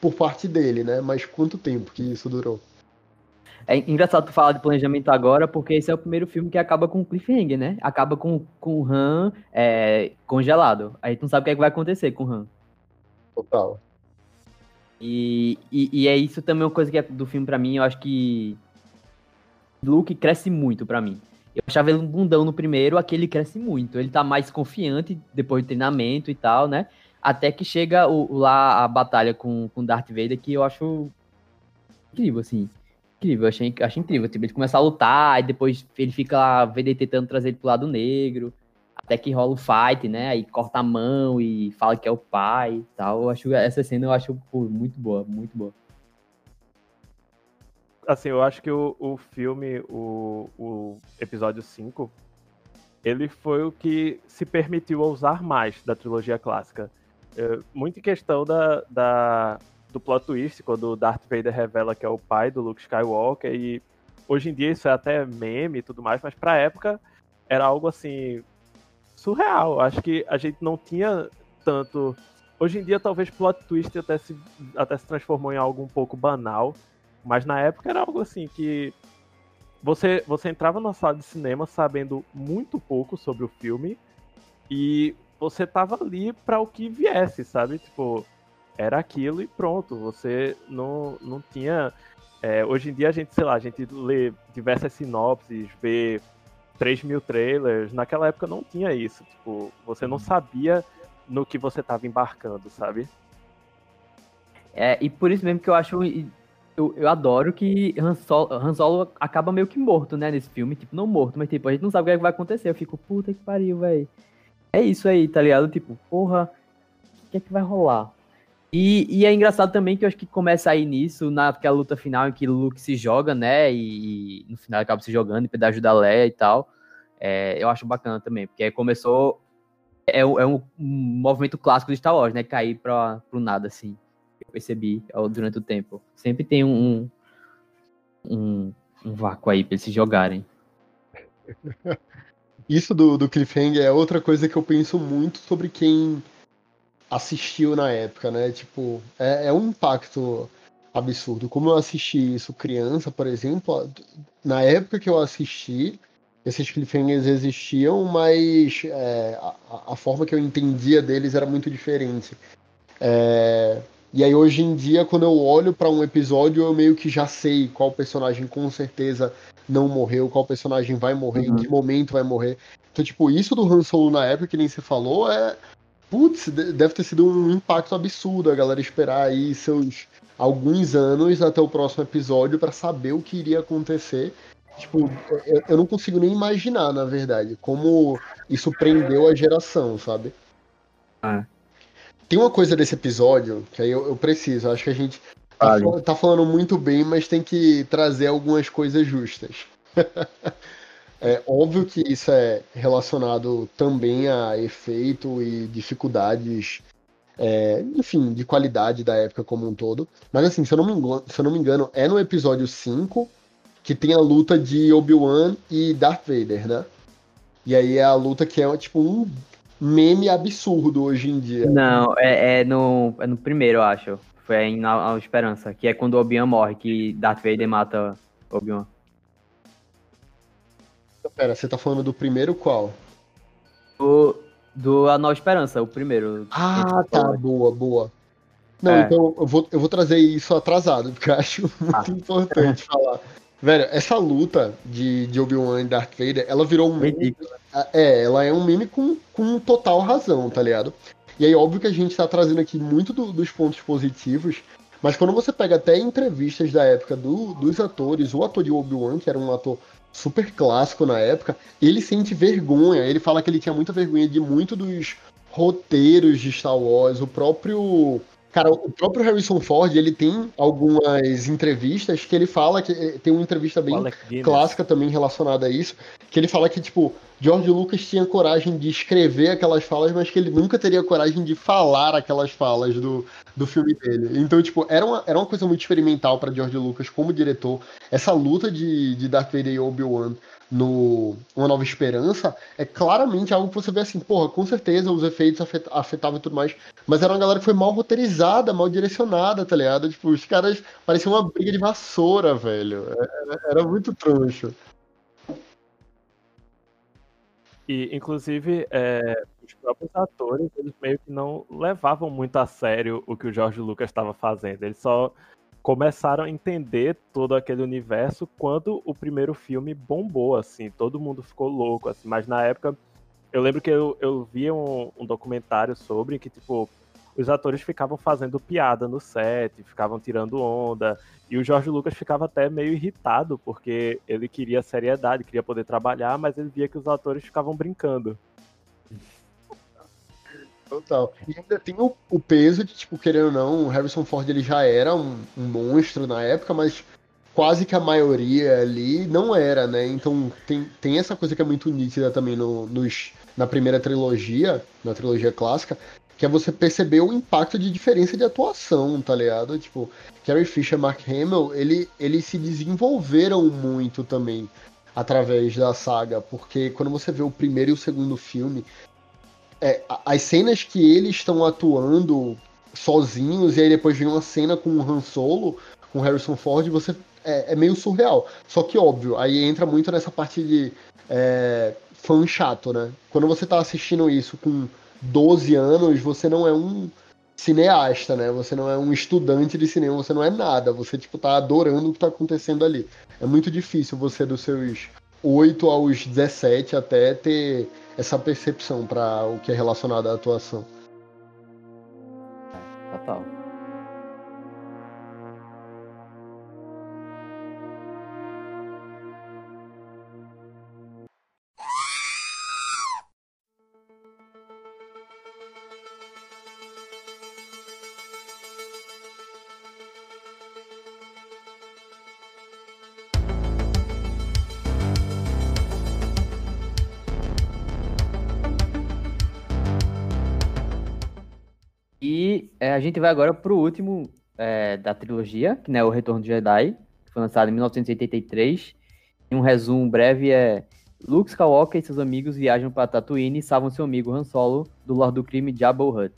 por parte dele, né? Mas quanto tempo que isso durou? É engraçado tu falar de planejamento agora, porque esse é o primeiro filme que acaba com o cliffhanger, né? Acaba com, com o Han é, congelado. Aí tu não sabe o que, é que vai acontecer com o Han. Total. E, e, e, é isso também uma coisa que é do filme para mim, eu acho que Luke cresce muito para mim. Eu achava ele um bundão no primeiro, aqui ele cresce muito. Ele tá mais confiante depois do treinamento e tal, né? Até que chega o, lá a batalha com, com Darth Vader, que eu acho incrível, assim incrível, achei, achei incrível. Tipo, ele começa a lutar, e depois ele fica lá, Vader tentando trazer ele pro lado negro, até que rola o fight, né? Aí corta a mão e fala que é o pai e tal. Eu acho, essa cena eu acho pô, muito boa, muito boa. Assim, eu acho que o, o filme, o, o episódio 5, ele foi o que se permitiu usar mais da trilogia clássica. É, muito em questão da, da do plot twist, quando Darth Vader revela que é o pai do Luke Skywalker, e hoje em dia isso é até meme e tudo mais, mas pra época era algo assim surreal. Acho que a gente não tinha tanto. Hoje em dia, talvez plot twist até se, até se transformou em algo um pouco banal, mas na época era algo assim que você, você entrava na sala de cinema sabendo muito pouco sobre o filme e você tava ali para o que viesse, sabe? Tipo, era aquilo e pronto. Você não, não tinha. É, hoje em dia a gente, sei lá, a gente lê diversas sinopses, vê 3 mil trailers. Naquela época não tinha isso. Tipo, você não sabia no que você estava embarcando, sabe? É, e por isso mesmo que eu acho. Eu, eu adoro que Han Solo, Han Solo acaba meio que morto, né, nesse filme. Tipo, não morto, mas tipo, a gente não sabe o que, é vai acontecer. Eu fico, puta que pariu, velho. É isso aí, tá ligado? Tipo, porra, o que é que vai rolar? E, e, é engraçado também que eu acho que começa aí nisso, naquela luta final em que Luke se joga, né? E, e no final acaba se jogando e pedaço da Leia e tal. É, eu acho bacana também, porque começou. É, é um, movimento clássico de Star Wars, né? Cair para pro nada, assim. Percebi durante o tempo. Sempre tem um, um, um vácuo aí para eles se jogarem. (laughs) Isso do, do cliffhanger é outra coisa que eu penso muito sobre quem assistiu na época, né? Tipo, é, é, um impacto absurdo. Como eu assisti isso criança, por exemplo, na época que eu assisti, esses cliffhangers existiam, mas é, a, a, forma que eu entendia deles era muito diferente. É, e aí hoje em dia, quando eu olho para um episódio, eu meio que já sei qual personagem com certeza não morreu, qual personagem vai morrer, uhum. em que momento vai morrer. Então, tipo, isso do Han Solo na época, que nem você falou, é, putz, deve ter sido um impacto absurdo a galera esperar aí seus alguns anos até o próximo episódio para saber o que iria acontecer. Tipo, eu, eu, não consigo nem imaginar, na verdade, como isso prendeu a geração, sabe? Ah. Tem uma coisa desse episódio que aí eu, eu preciso, acho que a gente tá, tá falando muito bem, mas tem que trazer algumas coisas justas. (laughs) É óbvio que isso é relacionado também a efeito e dificuldades, é, enfim, de qualidade da época como um todo. Mas assim, se eu não me engano, se eu não me engano é no episódio 5 que tem a luta de Obi-Wan e Darth Vader, né? E aí é a luta que é tipo um meme absurdo hoje em dia. Não, é, é no, é no primeiro, eu acho. Foi em Na Esperança, que é quando o Obi-Wan morre, que Darth Vader mata Obi-Wan. Pera, você tá falando do primeiro qual? Do, do A Nova Esperança, o primeiro. Ah, tá, boa, boa. Não, é. então eu vou, eu vou trazer isso atrasado, porque eu acho muito ah. importante falar. Velho, essa luta de, de Obi-Wan e Darth Vader, ela virou um meme. É, ela é um meme com, com total razão, tá ligado? E aí, óbvio que a gente tá trazendo aqui muito do, dos pontos positivos, mas quando você pega até entrevistas da época do, dos atores, o ator de Obi-Wan, que era um ator super clássico na época, ele sente vergonha. Ele fala que ele tinha muita vergonha de muito dos roteiros de Star Wars, o próprio Cara, o próprio Harrison Ford, ele tem algumas entrevistas que ele fala que tem uma entrevista bem clássica também relacionada a isso, que ele fala que tipo George Lucas tinha coragem de escrever aquelas falas, mas que ele nunca teria coragem de falar aquelas falas do, do filme dele. Então, tipo, era uma, era uma coisa muito experimental para George Lucas como diretor. Essa luta de, de Darth Vader e Obi-Wan no Uma Nova Esperança é claramente algo que você vê assim, porra, com certeza os efeitos afetavam e tudo mais, mas era uma galera que foi mal roteirizada, mal direcionada, tá ligado? Tipo, os caras pareciam uma briga de vassoura, velho. Era, era muito troncho. E, inclusive, é, os próprios atores, eles meio que não levavam muito a sério o que o George Lucas estava fazendo. Eles só começaram a entender todo aquele universo quando o primeiro filme bombou, assim. Todo mundo ficou louco, assim. Mas na época, eu lembro que eu, eu vi um, um documentário sobre que, tipo, os atores ficavam fazendo piada no set, ficavam tirando onda, e o Jorge Lucas ficava até meio irritado, porque ele queria seriedade, queria poder trabalhar, mas ele via que os atores ficavam brincando. Total. E ainda tem o, o, peso de, tipo, querendo ou não, o Harrison Ford ele já era um, um, monstro na época, mas quase que a maioria ali não era, né? Então tem, tem essa coisa que é muito nítida também no, nos, na primeira trilogia, na trilogia clássica, que é você perceber o impacto de diferença de atuação, tá ligado? Tipo, Carrie Fisher e Mark Hamill, ele, eles se desenvolveram muito também através da saga, porque quando você vê o primeiro e o segundo filme, é, as cenas que eles estão atuando sozinhos, e aí depois vem uma cena com o Han Solo, com Harrison Ford, você é, é meio surreal. Só que, óbvio, aí entra muito nessa parte de é, fã chato, né? Quando você tá assistindo isso com 12 anos, você não é um cineasta, né? Você não é um estudante de cinema, você não é nada. Você, tipo, tá adorando o que tá acontecendo ali. É muito difícil você, dos seus 8 aos 17, até ter essa percepção para o que é relacionado à atuação. Total. Gente vai agora pro último é, da trilogia, que é o Retorno de Jedi, que foi lançado em 1983. E um resumo breve é Luke Skywalker e seus amigos viajam para Tatooine e salvam seu amigo Han Solo do Lord do Crime Jabba Hutt.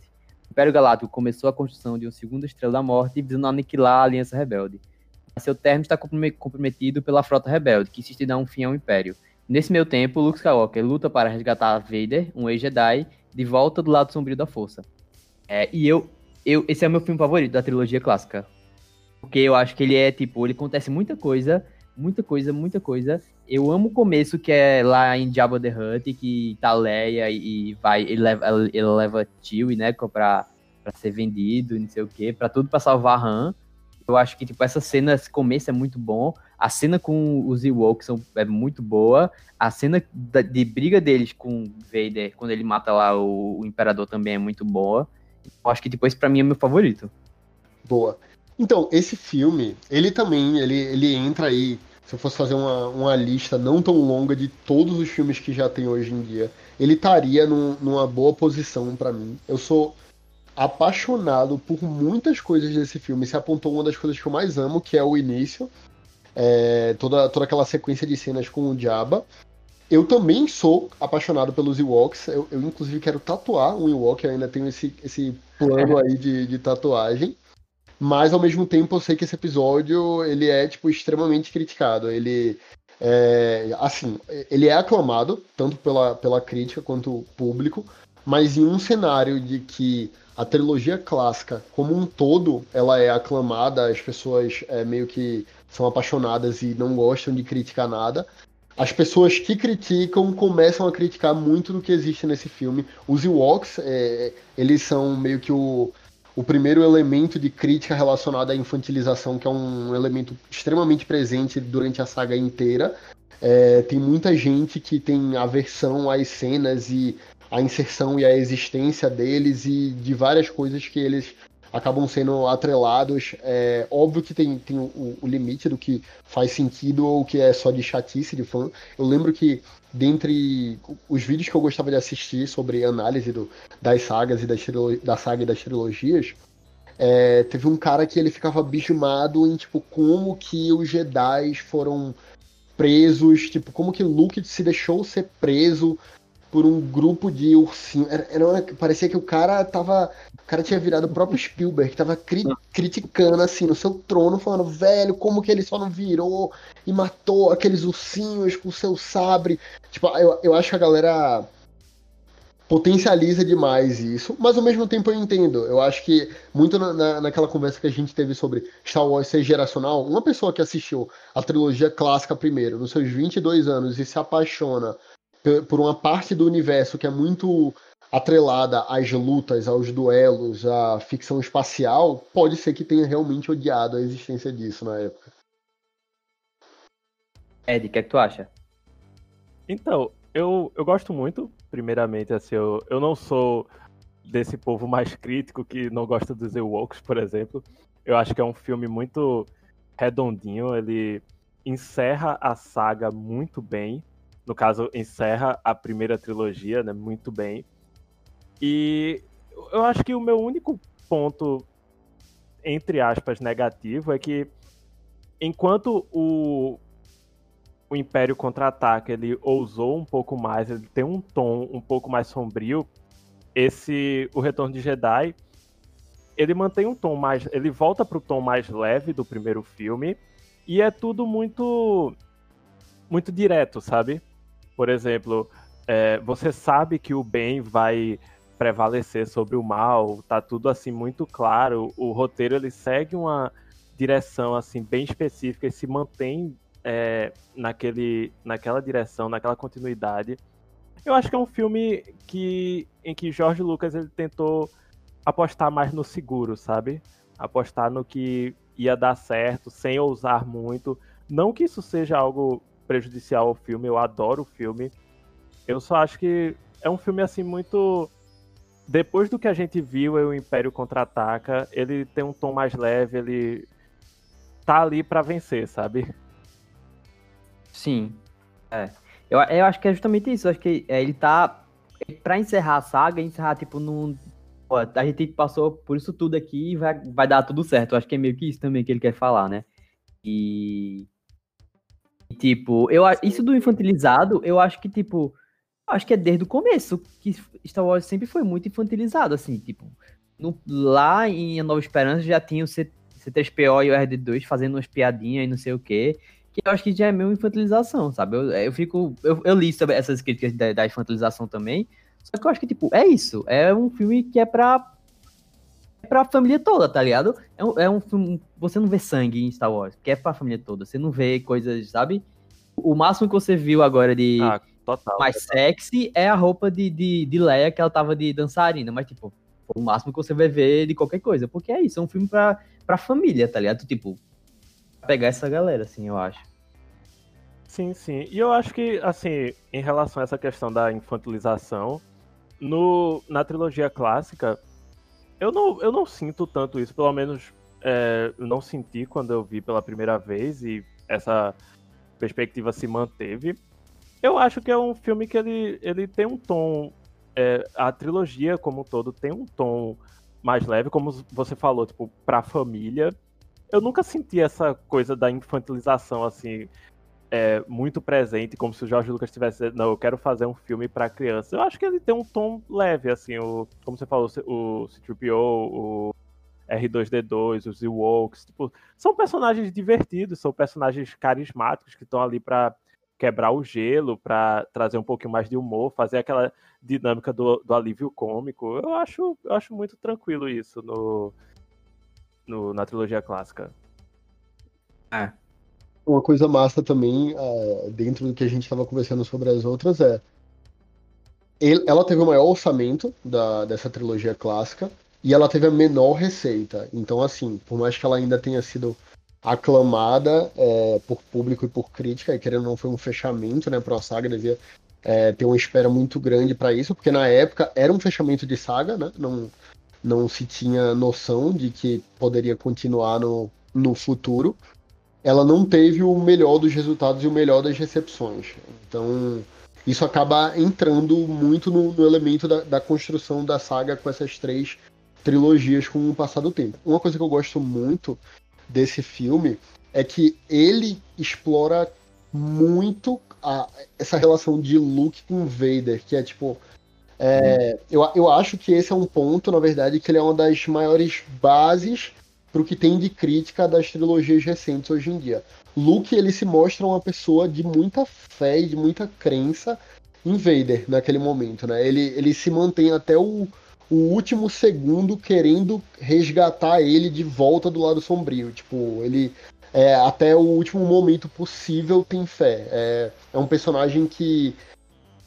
O Império Galáctico começou a construção de uma segunda Estrela da Morte visando aniquilar a Aliança Rebelde. seu termo está comprometido pela Frota Rebelde, que insiste em dar um fim ao Império. Nesse meio tempo, Luke Skywalker luta para resgatar Vader, um ex-Jedi, de volta do lado sombrio da Força. É, e eu eu, esse é o meu filme favorito da trilogia clássica. Porque eu acho que ele é, tipo, ele acontece muita coisa, muita coisa, muita coisa. Eu amo o começo, que é lá em Jabba the Hutt, que tá Leia e vai, ele leva, ele leva Chewie, né, pra, pra ser vendido, não sei o quê, pra tudo pra salvar Han. Eu acho que, tipo, essa cena, esse começo é muito bom. A cena com os Ewoks é muito boa. A cena de briga deles com Vader, quando ele mata lá o, o Imperador, também é muito boa. Eu acho que depois para mim é meu favorito. Boa. Então, esse filme, ele também, ele, ele entra aí, se eu fosse fazer uma, uma lista não tão longa de todos os filmes que já tem hoje em dia, ele estaria num, numa boa posição para mim. Eu sou apaixonado por muitas coisas desse filme. Se apontou uma das coisas que eu mais amo, que é o início. É, toda, toda aquela sequência de cenas com o Jabba. Eu também sou apaixonado pelos Ewoks. Eu, eu, inclusive, quero tatuar um Ewok. Eu ainda tenho esse, esse plano aí de, de tatuagem. Mas, ao mesmo tempo, eu sei que esse episódio, ele é, tipo, extremamente criticado. Ele, é, assim, ele é aclamado, tanto pela, pela crítica quanto público. Mas em um cenário de que a trilogia clássica, como um todo, ela é aclamada, as pessoas é, meio que são apaixonadas e não gostam de criticar nada as pessoas que criticam começam a criticar muito do que existe nesse filme. Os Ewoks, é, eles são meio que o, o primeiro elemento de crítica relacionado à infantilização, que é um elemento extremamente presente durante a saga inteira. É, tem muita gente que tem aversão às cenas e à inserção e à existência deles e de várias coisas que eles acabam sendo atrelados. É óbvio que tem, tem o, o, limite do que faz sentido ou que é só de chatice de fã. Eu lembro que dentre os vídeos que eu gostava de assistir sobre análise do, das sagas e das, da saga e das trilogias, é, teve um cara que ele ficava abismado em tipo como que os Jedi foram presos, tipo como que Luke se deixou ser preso por um grupo de ursinhos. Era, era, parecia que o cara tava. O cara tinha virado o próprio Spielberg, tava cri, criticando assim no seu trono, falando, velho, como que ele só não virou e matou aqueles ursinhos com o seu sabre. Tipo, eu, eu acho que a galera potencializa demais isso, mas ao mesmo tempo eu entendo. Eu acho que muito na, naquela conversa que a gente teve sobre Star Wars ser geracional, uma pessoa que assistiu a trilogia clássica primeiro, nos seus 22 anos, e se apaixona por uma parte do universo que é muito atrelada às lutas, aos duelos, à ficção espacial, pode ser que tenha realmente odiado a existência disso na época. Ed, o que, é que tu acha? Então, eu, eu gosto muito, primeiramente, assim, eu, eu não sou desse povo mais crítico que não gosta dos Ewoks, por exemplo. Eu acho que é um filme muito redondinho, ele encerra a saga muito bem no caso, encerra a primeira trilogia, né, muito bem. E eu acho que o meu único ponto, entre aspas, negativo é que enquanto o, o Império Contra-Ataca ele ousou um pouco mais, ele tem um tom um pouco mais sombrio, esse O Retorno de Jedi ele mantém um tom mais, ele volta para o tom mais leve do primeiro filme e é tudo muito muito direto, sabe? Por exemplo, é, você sabe que o bem vai prevalecer sobre o mal, tá tudo assim muito claro. O roteiro ele segue uma direção assim bem específica e se mantém é, naquele, naquela direção, naquela continuidade. Eu acho que é um filme que em que George Lucas ele tentou apostar mais no seguro, sabe? Apostar no que ia dar certo, sem ousar muito. Não que isso seja algo prejudicial ao filme. Eu adoro o filme. Eu só acho que é um filme assim muito. Depois do que a gente viu, é o Império contra-ataca. Ele tem um tom mais leve, ele tá ali para vencer, sabe? Sim. É. Eu, eu acho que é justamente isso. Eu acho que é, ele tá. Pra encerrar a saga, encerrar, tipo, num. Pô, a gente passou por isso tudo aqui e vai, vai dar tudo certo. Eu acho que é meio que isso também que ele quer falar, né? E Tipo, eu, isso do infantilizado, eu acho que, tipo, acho que é desde o começo que Star Wars sempre foi muito infantilizado, assim, tipo, no, lá em A Nova Esperança já tinha o C, C3PO e o RD2 fazendo umas piadinhas e não sei o quê, que eu acho que já é meio infantilização, sabe? Eu, eu fico, eu, eu li sobre essas críticas da, da infantilização também, só que eu acho que, tipo, é isso, é um filme que é pra pra família toda, tá ligado? É um, é um filme. Você não vê sangue em Star Wars, que é pra família toda. Você não vê coisas, sabe? O máximo que você viu agora de ah, total, mais total. sexy é a roupa de, de, de Leia que ela tava de dançarina, mas tipo, o máximo que você vai ver de qualquer coisa. Porque é isso, é um filme pra, pra família, tá ligado? Tipo, pegar essa galera, assim, eu acho. Sim, sim. E eu acho que, assim, em relação a essa questão da infantilização, no, na trilogia clássica, eu não, eu não sinto tanto isso, pelo menos é, não senti quando eu vi pela primeira vez e essa perspectiva se manteve. Eu acho que é um filme que ele, ele tem um tom. É, a trilogia como um todo tem um tom mais leve, como você falou, tipo, pra família. Eu nunca senti essa coisa da infantilização, assim, é, muito presente, como se o Jorge Lucas tivesse não, eu quero fazer um filme para criança. Eu acho que ele tem um tom leve, assim, o, como você falou, o C-3PO, o R2D2, os Ewoks, tipo, são personagens divertidos, são personagens carismáticos que estão ali para quebrar o gelo, para trazer um pouquinho mais de humor, fazer aquela dinâmica do, do alívio cômico. Eu acho, eu acho muito tranquilo isso no, no na trilogia clássica. É, uma coisa massa também, uh, dentro do que a gente estava conversando sobre as outras, é. Ele, ela teve o maior orçamento da, dessa trilogia clássica e ela teve a menor receita. Então, assim, por mais que ela ainda tenha sido aclamada é, por público e por crítica, e querendo não foi um fechamento né, para a saga, devia é, ter uma espera muito grande para isso, porque na época era um fechamento de saga, né? Não, não se tinha noção de que poderia continuar no, no futuro, ela não teve o melhor dos resultados e o melhor das recepções. Então, isso acaba entrando muito no, no elemento da, da, construção da saga com essas três trilogias com o passar do tempo. Uma coisa que eu gosto muito desse filme é que ele explora muito a, essa relação de Luke com Vader, que é tipo. É, eu, eu acho que esse é um ponto, na verdade, que ele é uma das maiores bases para o que tem de crítica das trilogias recentes hoje em dia. Luke ele se mostra uma pessoa de muita fé e de muita crença em Vader naquele momento, né? Ele, ele se mantém até o, o último segundo querendo resgatar ele de volta do lado sombrio. Tipo, ele é, até o último momento possível tem fé. É, é um personagem que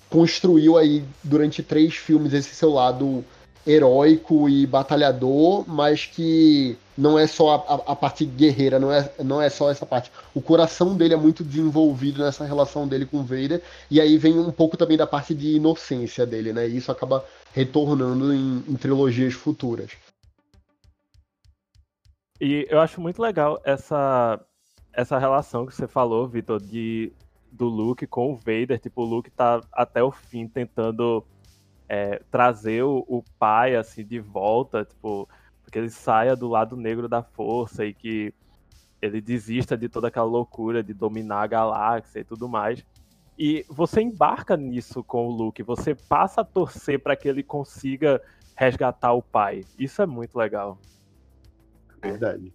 construiu aí durante três filmes esse seu lado heróico e batalhador, mas que não é só a, a, parte guerreira, não é, não é só essa parte. O coração dele é muito desenvolvido nessa relação dele com Vader, e aí vem um pouco também da parte de inocência dele, né? E isso acaba retornando em, em trilogias futuras. E eu acho muito legal essa, essa relação que você falou, Vitor, de do Luke com o Vader. Tipo, o Luke tá até o fim tentando é, trazer o, o, pai, assim, de volta, tipo, que ele saia do lado negro da força e que ele desista de toda aquela loucura de dominar a galáxia e tudo mais. E você embarca nisso com o Luke, você passa a torcer para que ele consiga resgatar o pai. Isso é muito legal. Verdade.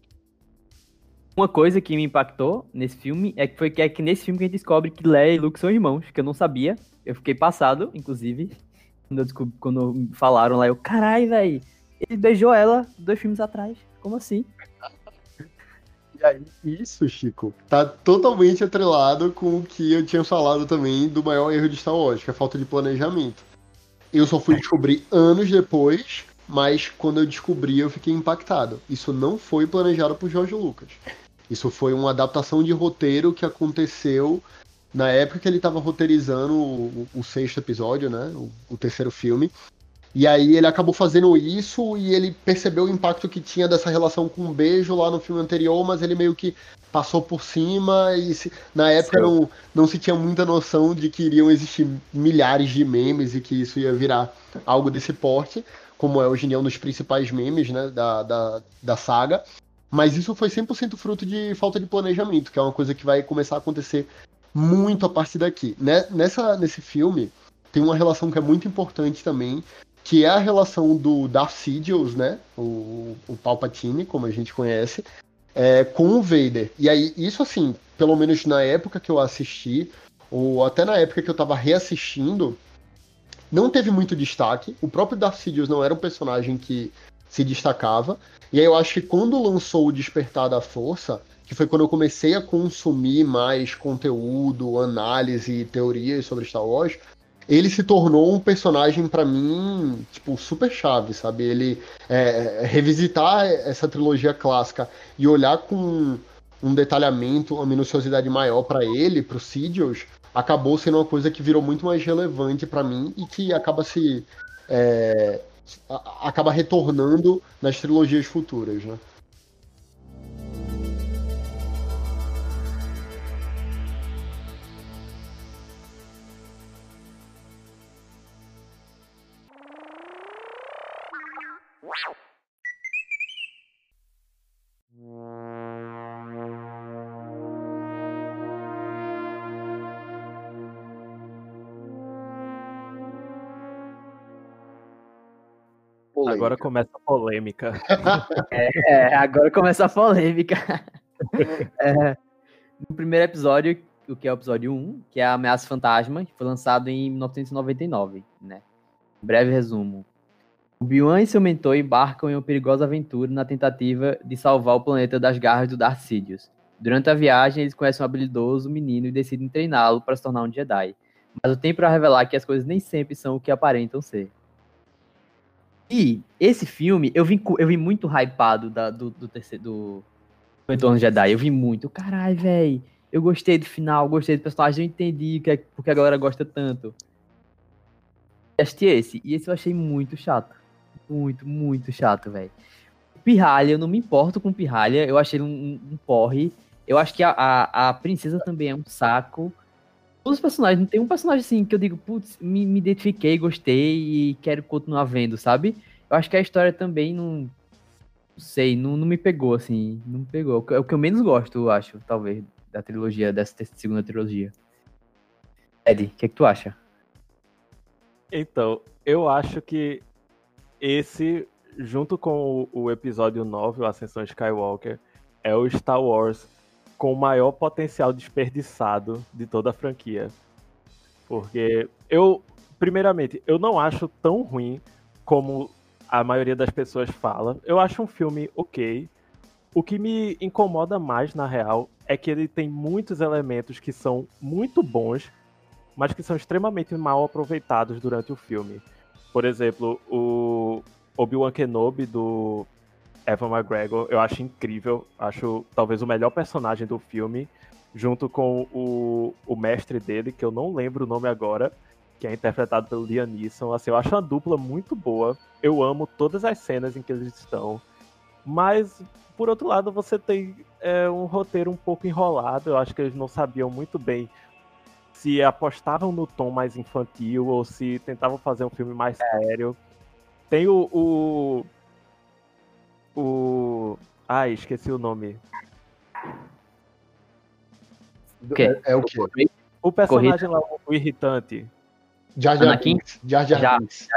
Uma coisa que me impactou nesse filme é que foi que, é que nesse filme que a gente descobre que Leia e Luke são irmãos, que eu não sabia. Eu fiquei passado, inclusive, quando, descobri, quando falaram lá, eu, carai, velho, ele beijou ela dois filmes atrás. Como assim? E aí, isso, Chico, tá totalmente atrelado com o que eu tinha falado também do maior erro de Star Wars, que é a falta de planejamento. Eu só fui descobrir anos depois, mas quando eu descobri eu fiquei impactado. Isso não foi planejado por George Lucas. Isso foi uma adaptação de roteiro que aconteceu na época que ele estava roteirizando o, o, sexto episódio, né? O, o, terceiro filme. E aí ele acabou fazendo isso e ele percebeu o impacto que tinha dessa relação com o beijo lá no filme anterior, mas ele meio que passou por cima e se, na época não, não se tinha muita noção de que iriam existir milhares de memes e que isso ia virar algo desse porte, como é hoje em dia um dos principais memes né, da, da, da saga. Mas isso foi 100% fruto de falta de planejamento, que é uma coisa que vai começar a acontecer muito a partir daqui. Né, nessa, nesse filme, tem uma relação que é muito importante também, que é a relação do Darth Sidious, né? O, o Palpatine, como a gente conhece, é, com o Vader. E aí, isso assim, pelo menos na época que eu assisti, ou até na época que eu tava reassistindo, não teve muito destaque. O próprio Darth Sidious não era um personagem que se destacava. E aí eu acho que quando lançou o Despertar da Força, que foi quando eu comecei a consumir mais conteúdo, análise teorias sobre Star Wars, ele se tornou um personagem para mim, tipo, super chave, sabe? Ele é, revisitar essa trilogia clássica e olhar com um detalhamento, uma minuciosidade maior para ele, pro Sidious, acabou sendo uma coisa que virou muito mais relevante para mim e que acaba se é, acaba retornando nas trilogias futuras, né? Agora começa a polêmica. (laughs) é, é, agora começa a polêmica. (laughs) É, no primeiro episódio, o que é o episódio 1, que é a Ameaça Fantasma, que foi lançado em 1999, né? breve resumo. O Biwan e seu mentor embarcam em uma perigosa aventura na tentativa de salvar o planeta das garras do Darth Sidious. Durante a viagem, eles conhecem um habilidoso menino e decidem treiná-lo para se tornar um Jedi. Mas o tempo para revelar que as coisas nem sempre são o que aparentam ser. E esse filme, eu vim, eu vim muito hypado da, do, do terceiro. Do, do Retorno Jedi. Eu vi muito. Caralho, velho. Eu gostei do final, gostei do personagem, eu entendi que é, porque a galera gosta tanto. Assisti esse, e esse eu achei muito chato. muito, muito chato, velho. Pirralha, eu não me importo com Pirralha, eu achei ele um, um porre. Eu acho que a, a, a, princesa também é um saco. Todos os personagens, não tem um personagem assim que eu digo, putz, me, me identifiquei, gostei e quero continuar vendo, sabe? Eu acho que a história também não. Não sei, não, não me pegou, assim. Não me pegou. É o que eu menos gosto, eu acho, talvez, da trilogia, dessa segunda trilogia. Ed, o que, é que tu acha? Então, eu acho que esse, junto com o, o episódio 9, o Ascensão Skywalker, é o Star Wars com o maior potencial desperdiçado de toda a franquia. Porque eu, primeiramente, eu não acho tão ruim como a maioria das pessoas fala. Eu acho um filme ok. O que me incomoda mais, na real, é que ele tem muitos elementos que são muito bons, mas que são extremamente mal aproveitados durante o filme. Por exemplo, o Obi-Wan Kenobi do Evan McGregor, eu acho incrível. Acho talvez o melhor personagem do filme, junto com o, o mestre dele, que eu não lembro o nome agora, que é interpretado pelo Liam Neeson. Assim, eu acho uma dupla muito boa. Eu amo todas as cenas em que eles estão. Mas, por outro lado, você tem é, um roteiro um pouco enrolado. Eu acho que eles não sabiam muito bem se apostavam no tom mais infantil ou se tentavam fazer um filme mais sério. Tem o, o o. Ai, esqueci o nome. O quê? É, é, o quê? O personagem lá, o irritante. Jar Jar Binks. Jar Jar Binks.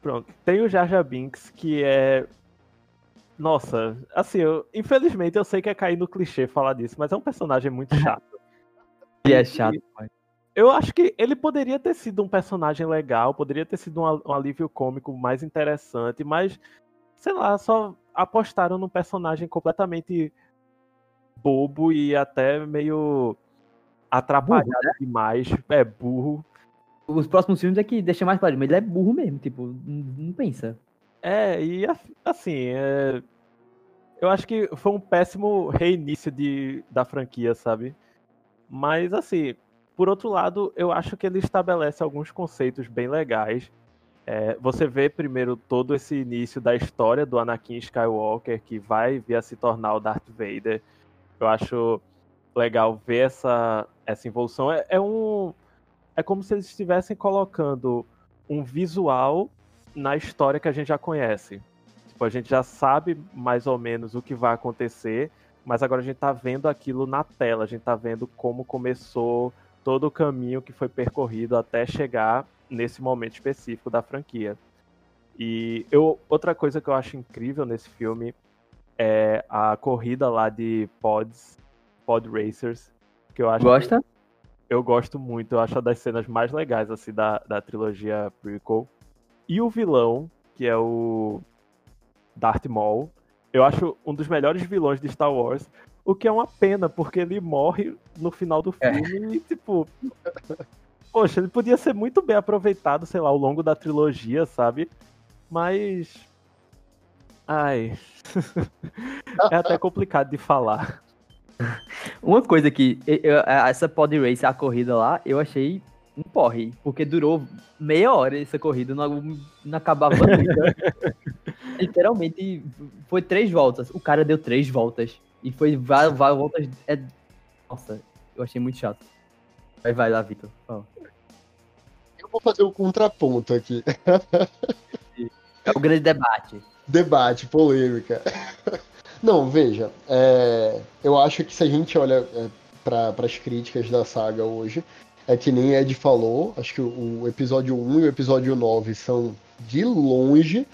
Pronto. Tem o Jar Jar Binks, que é. Nossa, assim, eu, infelizmente eu sei que é cair no clichê falar disso, mas é um personagem muito (laughs) chato. Ele é chato, mas... Eu acho que ele poderia ter sido um personagem legal, poderia ter sido um, um alívio cômico mais interessante, mas sei lá, só apostaram num personagem completamente bobo e até meio atrapalhado burro, né? demais. É burro. Os próximos filmes é que deixa mais claro, mas ele é burro mesmo, tipo, não, pensa. É, e assim, é... eu acho que foi um péssimo reinício de, da franquia, sabe? Mas assim, por outro lado, eu acho que ele estabelece alguns conceitos bem legais é, você vê primeiro todo esse início da história do Anakin Skywalker, que vai vir a se tornar o Darth Vader. Eu acho legal ver essa, essa evolução. É, é um. É como se eles estivessem colocando um visual na história que a gente já conhece. Tipo, a gente já sabe mais ou menos o que vai acontecer, mas agora a gente tá vendo aquilo na tela, a gente tá vendo como começou todo o caminho que foi percorrido até chegar nesse momento específico da franquia. E eu, outra coisa que eu acho incrível nesse filme é a corrida lá de pods, pod racers, que eu acho Gosta? Eu gosto muito, eu acho uma das cenas mais legais assim da, da trilogia prequel. E o vilão, que é o Darth Maul, eu acho um dos melhores vilões de Star Wars, o que é uma pena, porque ele morre no final do é. filme é. e, tipo, (laughs) poxa, ele podia ser muito bem aproveitado, sei lá, ao longo da trilogia, sabe? Mas. Ai. (laughs) é até complicado de falar. Uma coisa que. Eu, essa pod race, a corrida lá, eu achei um porre, porque durou meia hora essa corrida, não, não acabava nunca. (laughs) Literalmente, foi três voltas. O cara deu três voltas. E foi várias, voltas. É... Nossa, eu achei muito chato. Vai, vai lá, Vitor. Oh. Eu vou fazer o contraponto aqui. É o grande debate. Debate, polêmica. Não, veja, é, eu acho que se a gente olha é, para as críticas da saga hoje, é que nem Ed falou, acho que o, o episódio 1 e o episódio 9 são de longe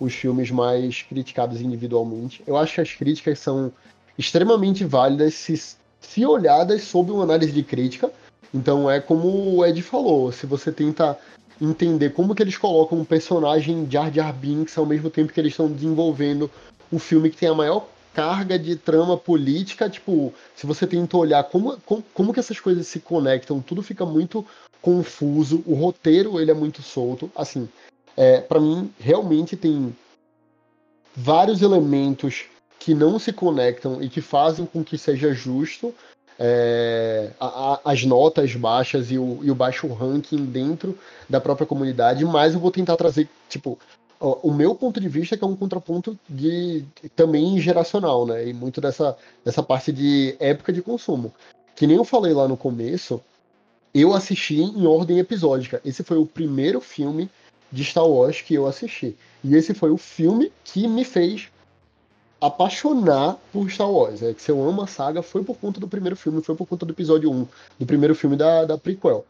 os filmes mais criticados individualmente. Eu acho que as críticas são extremamente válidas se, se olhadas sob uma análise de crítica, então é como o Ed falou, se você tenta entender como que eles colocam um personagem Jar Jar Binks ao mesmo tempo que eles estão desenvolvendo o filme que tem a maior carga de trama política, tipo, se você tenta olhar como, como, como que essas coisas se conectam, tudo fica muito confuso, o roteiro ele é muito solto, assim, é, para mim realmente tem vários elementos que não se conectam e que fazem com que seja justo é, a, a, as notas baixas e o, e o baixo ranking dentro da própria comunidade, mas eu vou tentar trazer, tipo, o meu ponto de vista que é um contraponto de também geracional, né? E muito dessa, dessa parte de época de consumo. Que nem eu falei lá no começo, eu assisti em ordem episódica. Esse foi o primeiro filme de Star Wars que eu assisti. E esse foi o filme que me fez apaixonar por Star Wars. É que eu amo a saga, foi por conta do primeiro filme, foi por conta do episódio 1, do primeiro filme da, da prequel.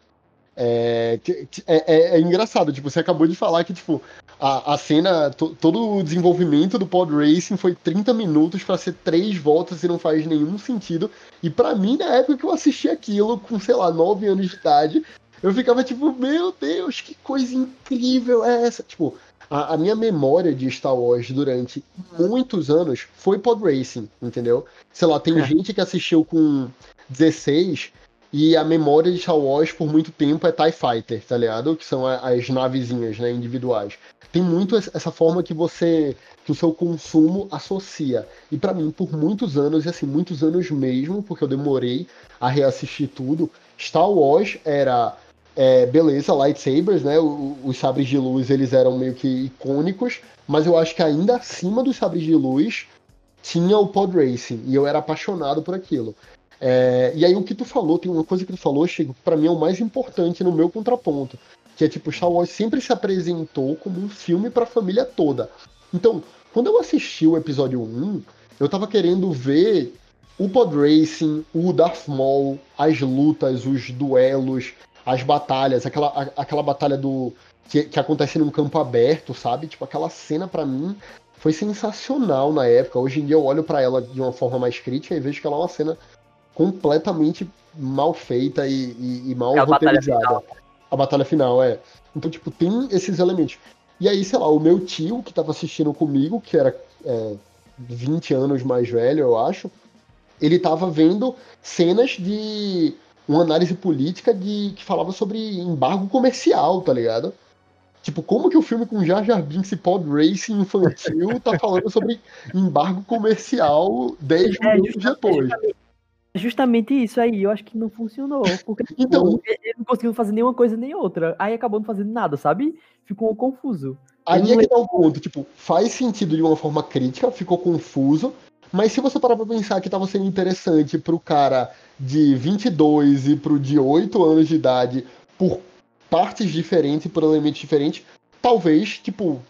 É, é, é, é, engraçado, tipo, você acabou de falar que, tipo, a, a cena, to, todo o desenvolvimento do pod racing foi 30 minutos para ser três voltas e não faz nenhum sentido. E para mim, na época que eu assisti aquilo, com, sei lá, 9 anos de idade, eu ficava tipo, meu Deus, que coisa incrível é essa? Tipo, a, a, minha memória de Star Wars durante muitos anos foi pod racing, entendeu? Sei lá, tem é. gente que assistiu com 16 e a memória de Star Wars por muito tempo é TIE Fighter, tá ligado? Que são as navezinhas, né, individuais. Tem muito essa forma que você, que o seu consumo associa. E para mim, por muitos anos, e assim, muitos anos mesmo, porque eu demorei a reassistir tudo, Star Wars era é, beleza, lightsabers, né? os sabres de luz eles eram meio que icônicos, mas eu acho que ainda acima dos sabres de luz tinha o pod racing e eu era apaixonado por aquilo. É, e aí o que tu falou, tem uma coisa que tu falou, Chico, que pra mim é o mais importante no meu contraponto, que é tipo, Star Wars sempre se apresentou como um filme pra família toda. Então, quando eu assisti o episódio 1, eu tava querendo ver o pod racing, o Darth Maul, as lutas, os duelos, as batalhas, aquela, a, aquela batalha do que, que acontece num campo aberto, sabe? Tipo, aquela cena para mim foi sensacional na época. Hoje em dia eu olho para ela de uma forma mais crítica e vejo que ela é uma cena completamente mal feita e, e, e mal é roteirizada. Batalha a batalha final, é. Então, tipo, tem esses elementos. E aí, sei lá, o meu tio, que tava assistindo comigo, que era é, 20 anos mais velho, eu acho, ele tava vendo cenas de uma análise política de que falava sobre embargo comercial, tá ligado? Tipo, como que o filme com Jar Jar Binks e Pod Racing infantil (laughs) tá falando sobre embargo comercial 10 é, minutos depois? Justamente isso aí, eu acho que não funcionou. Porque tipo, então, ele não conseguiu fazer nenhuma coisa nem outra. Aí acabou não fazendo nada, sabe? Ficou confuso. Aí é que tá o ponto, tipo, faz sentido de uma forma crítica, ficou confuso, mas se você parar pra pensar que estava sendo interessante pro cara de 22 e pro de 8 anos de idade por partes diferentes e por elementos diferentes, talvez, tipo,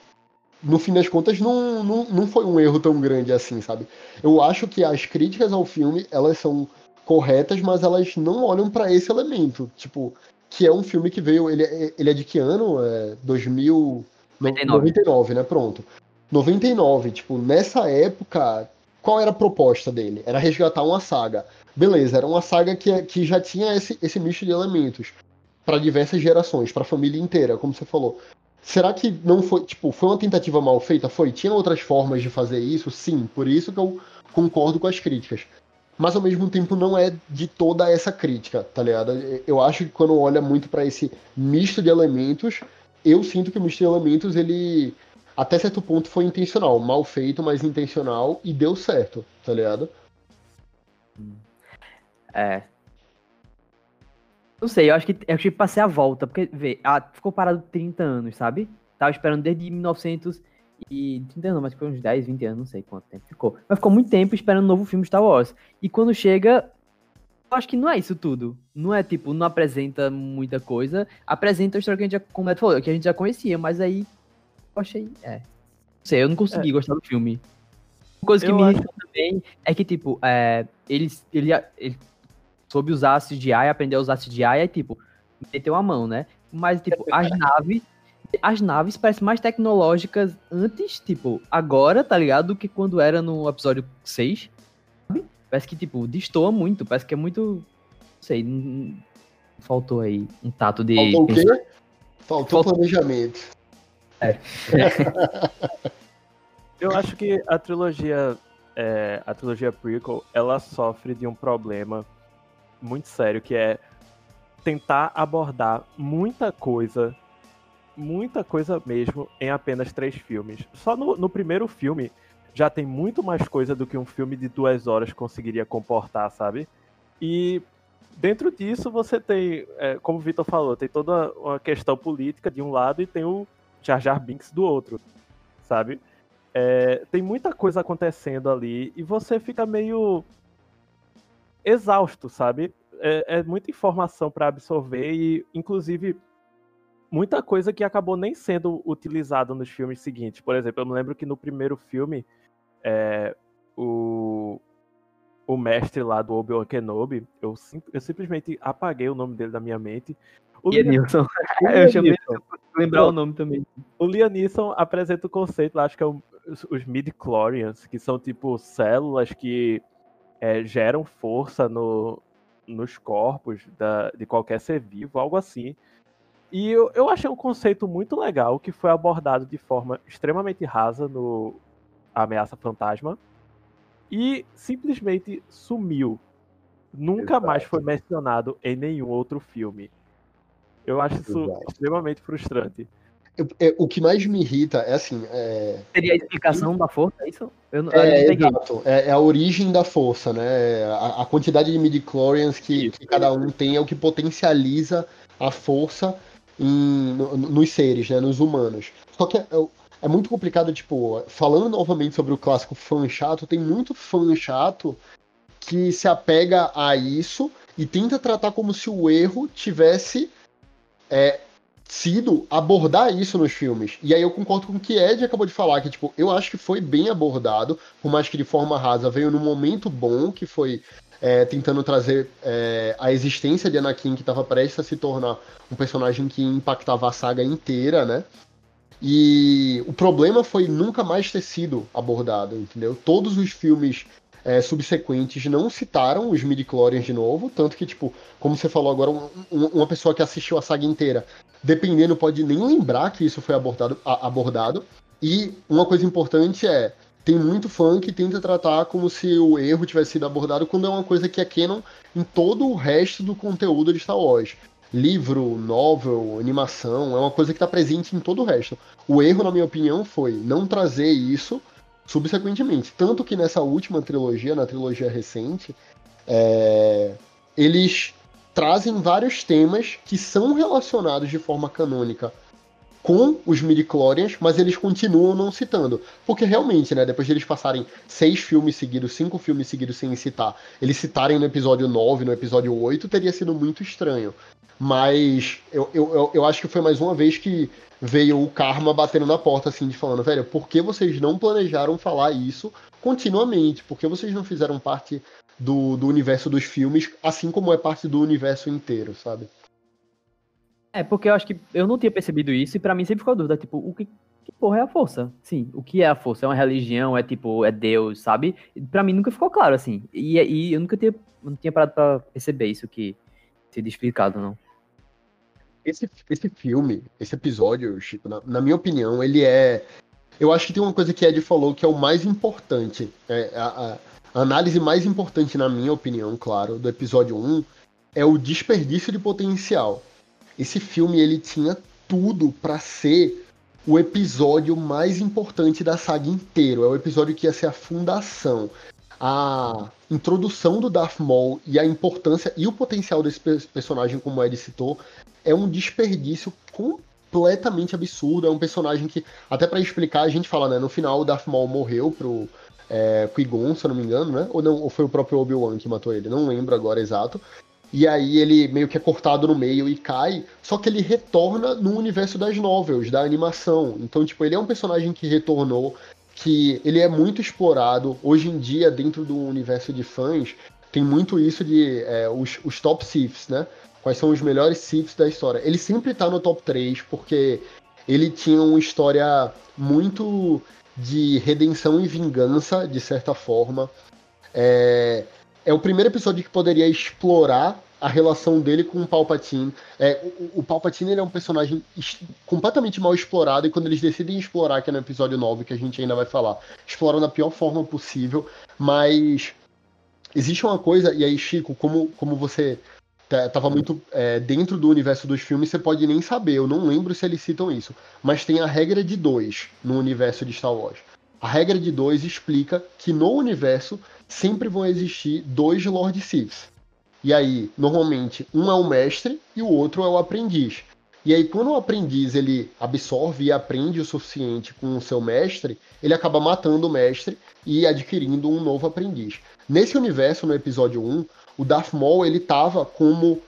no fim das contas, não, não, não foi um erro tão grande assim, sabe? Eu acho que as críticas ao filme, elas são corretas, mas elas não olham para esse elemento, tipo, que é um filme que veio, ele, é, ele é de que ano? É 2000... 99. 99, né? Pronto. 99, tipo, nessa época, qual era a proposta dele? Era resgatar uma saga. Beleza, era uma saga que, que já tinha esse, esse misto de elementos para diversas gerações, para a família inteira, como você falou. Será que não foi, tipo, foi uma tentativa mal feita? Foi. Tinha outras formas de fazer isso? Sim, por isso que eu concordo com as críticas. Mas ao mesmo tempo não é de toda essa crítica, tá ligado? Eu acho que quando olha muito para esse misto de elementos, eu sinto que o misto de elementos ele até certo ponto foi intencional, mal feito, mas intencional e deu certo, tá ligado? É. Não sei, eu acho que eu acho que passei a volta, porque, vê, ah, ficou parado 30 anos, sabe? Tava esperando desde 1900 e 30 anos, mas foi uns 10, 20 anos, não sei quanto tempo ficou. Mas ficou muito tempo esperando um novo filme Star Wars. E quando chega, eu acho que não é isso tudo. Não é tipo, não apresenta muita coisa, apresenta a história que a gente já, como falou, que a gente já conhecia, mas aí eu achei. É. Não sei, eu não consegui é. gostar do filme. Uma coisa que eu me acho... também é que, tipo, é, ele, ele, ele soube usar CGI, aprendeu a usar CGI, e tipo, meteu a mão, né? Mas, tipo, as (laughs) naves. As naves parecem mais tecnológicas antes, tipo, agora, tá ligado? Do que quando era no episódio 6. Sabe? Parece que, tipo, destoa muito. Parece que é muito. Não sei. Faltou aí um tato de. Faltou o quê? Faltou, Faltou... planejamento. É. Eu acho que a trilogia, é, a trilogia prequel, ela sofre de um problema muito sério que é tentar abordar muita coisa, muita coisa mesmo em apenas três filmes. Só no, no primeiro filme já tem muito mais coisa do que um filme de duas horas conseguiria comportar, sabe? E dentro disso você tem, é, como o Vitor falou, tem toda uma questão política de um lado e tem o Jar Jar Binks do outro. sabe? É, tem muita coisa acontecendo ali e você fica meio exausto, sabe? É, é muita informação para absorver e, inclusive, muita coisa que acabou nem sendo utilizada nos filmes seguintes. Por exemplo, eu me lembro que no primeiro filme, é, o, o mestre lá do Obi-Wan Kenobi, eu, sim, eu simplesmente apaguei o nome dele da minha mente. O Lianilson. (laughs) eu chamei (laughs) lembrar o nome também. O Lianisson apresenta o conceito, acho que é o, os, os midi-chlorians, que são tipo células que é, geram força no, nos corpos da, de qualquer ser vivo, algo assim. E eu, eu achei um conceito muito legal que foi abordado de forma extremamente rasa no Ameaça Fantasma e simplesmente sumiu. Nunca Exato. mais foi mencionado em nenhum outro filme. Eu acho isso Exato. extremamente frustrante. É, o que mais me irrita é assim. É... Seria a explicação da força, é isso? Eu, não, é, eu exato. É, é, a origem da força, né? A, a quantidade de midi-chlorians que, que, cada um tem é o que potencializa a força em, no, nos seres, né? Nos humanos. Só que é, é muito complicado, tipo, falando novamente sobre o clássico fã chato, tem muito fã chato que se apega a isso e tenta tratar como se o erro tivesse é, sido abordar isso nos filmes. E aí eu concordo com o que Ed acabou de falar, que tipo, eu acho que foi bem abordado, por mais que de forma rasa veio num momento bom, que foi é, tentando trazer é, a existência de Anakin, que estava prestes a se tornar um personagem que impactava a saga inteira, né? E o problema foi nunca mais ter sido abordado, entendeu? Todos os filmes é, subsequentes não citaram os midi-chlorians de novo, tanto que, tipo, como você falou agora, um, uma pessoa que assistiu a saga inteira, dependendo, pode nem lembrar que isso foi abordado. A, abordado. E uma coisa importante é, tem muito fã que tenta tratar como se o erro tivesse sido abordado quando é uma coisa que é canon em todo o resto do conteúdo de Star Wars. Livro, novel, animação, é uma coisa que está presente em todo o resto. O erro, na minha opinião, foi não trazer isso subsequentemente. Tanto que nessa última trilogia, na trilogia recente, é, eles trazem vários temas que são relacionados de forma canônica com os midichlorians, mas eles continuam não citando. Porque realmente, né, depois de eles passarem seis filmes seguidos, cinco filmes seguidos sem citar, eles citarem no episódio 9, no episódio 8, teria sido muito estranho. Mas eu, eu, eu acho que foi mais uma vez que veio o karma batendo na porta, assim, de falando, velho, por que vocês não planejaram falar isso continuamente? Por que vocês não fizeram parte do, do universo dos filmes, assim como é parte do universo inteiro, sabe? É, porque eu acho que eu não tinha percebido isso e para mim sempre ficou a dúvida, tipo, o que, que porra é a força? Sim, o que é a força? É uma religião? É tipo, é Deus, sabe? Para mim nunca ficou claro, assim. E, e eu nunca tinha, não tinha parado pra perceber isso que sido explicado, não. Esse, esse filme, esse episódio, Chico, na, na, minha opinião, ele é. Eu acho que tem uma coisa que Ed falou que é o mais importante. É, a, a análise mais importante, na minha opinião, claro, do episódio 1 é o desperdício de potencial. Esse filme ele tinha tudo para ser o episódio mais importante da saga inteiro. É o episódio que ia ser a fundação, a introdução do Darth Maul e a importância e o potencial desse personagem, como o Ed citou, é um desperdício completamente absurdo. É um personagem que, até para explicar, a gente fala, né? No final, o Darth Maul morreu pro é, Qui-Gon, se eu não me engano, né? Ou, não, ou foi o próprio Obi-Wan que matou ele? Não lembro agora exato. E aí ele meio que é cortado no meio e cai, só que ele retorna no universo das novels, da animação. Então, tipo, ele é um personagem que retornou, que ele é muito explorado. Hoje em dia, dentro do universo de fãs, tem muito isso de é, os, os top Siths, né? Quais são os melhores Siths da história. Ele sempre tá no top 3 porque ele tinha uma história muito de redenção e vingança, de certa forma. É, é o primeiro episódio que poderia explorar a relação dele com o Palpatine. É, o, o Palpatine é um personagem completamente mal explorado, e quando eles decidem explorar, que é no episódio 9, que a gente ainda vai falar, exploram da pior forma possível, mas existe uma coisa, e aí, Chico, como, como você tava muito é, dentro do universo dos filmes, você pode nem saber. Eu não lembro se eles citam isso. Mas tem a regra de dois no universo de Star Wars. A regra de dois explica que no universo sempre vão existir dois Lord Siths. E aí, normalmente, um é o mestre e o outro é o aprendiz. E aí, quando o aprendiz ele absorve e aprende o suficiente com o seu mestre, ele acaba matando o mestre e adquirindo um novo aprendiz. Nesse universo, no episódio 1, o Darth Maul ele tava como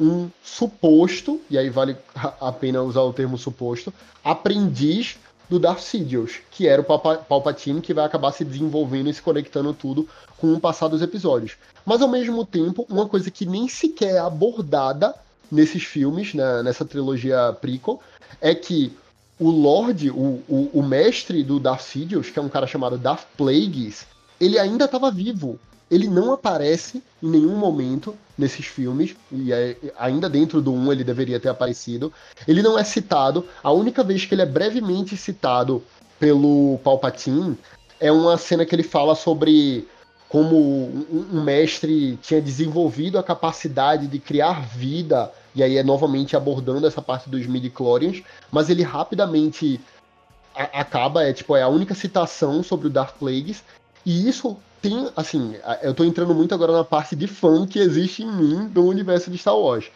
um suposto, e aí vale a pena usar o termo suposto, aprendiz do Darth Sidious, que era o Palpatine que vai acabar se desenvolvendo e se conectando tudo com o passar dos episódios. Mas ao mesmo tempo, uma coisa que nem sequer é abordada nesses filmes, né, nessa trilogia prequel, é que o Lorde, o, o, o, mestre do Darth Sidious, que é um cara chamado Darth Plagueis, ele ainda estava vivo. Ele não aparece em nenhum momento nesses filmes, e é, ainda dentro do 1 ele deveria ter aparecido. Ele não é citado. A única vez que ele é brevemente citado pelo Palpatine é uma cena que ele fala sobre como um mestre tinha desenvolvido a capacidade de criar vida, e aí é novamente abordando essa parte dos midi-chlorians, mas ele rapidamente acaba, é tipo, é a única citação sobre o Dark Plagueis, e isso tem, assim, eu tô entrando muito agora na parte de fã que existe em mim do universo de Star Wars.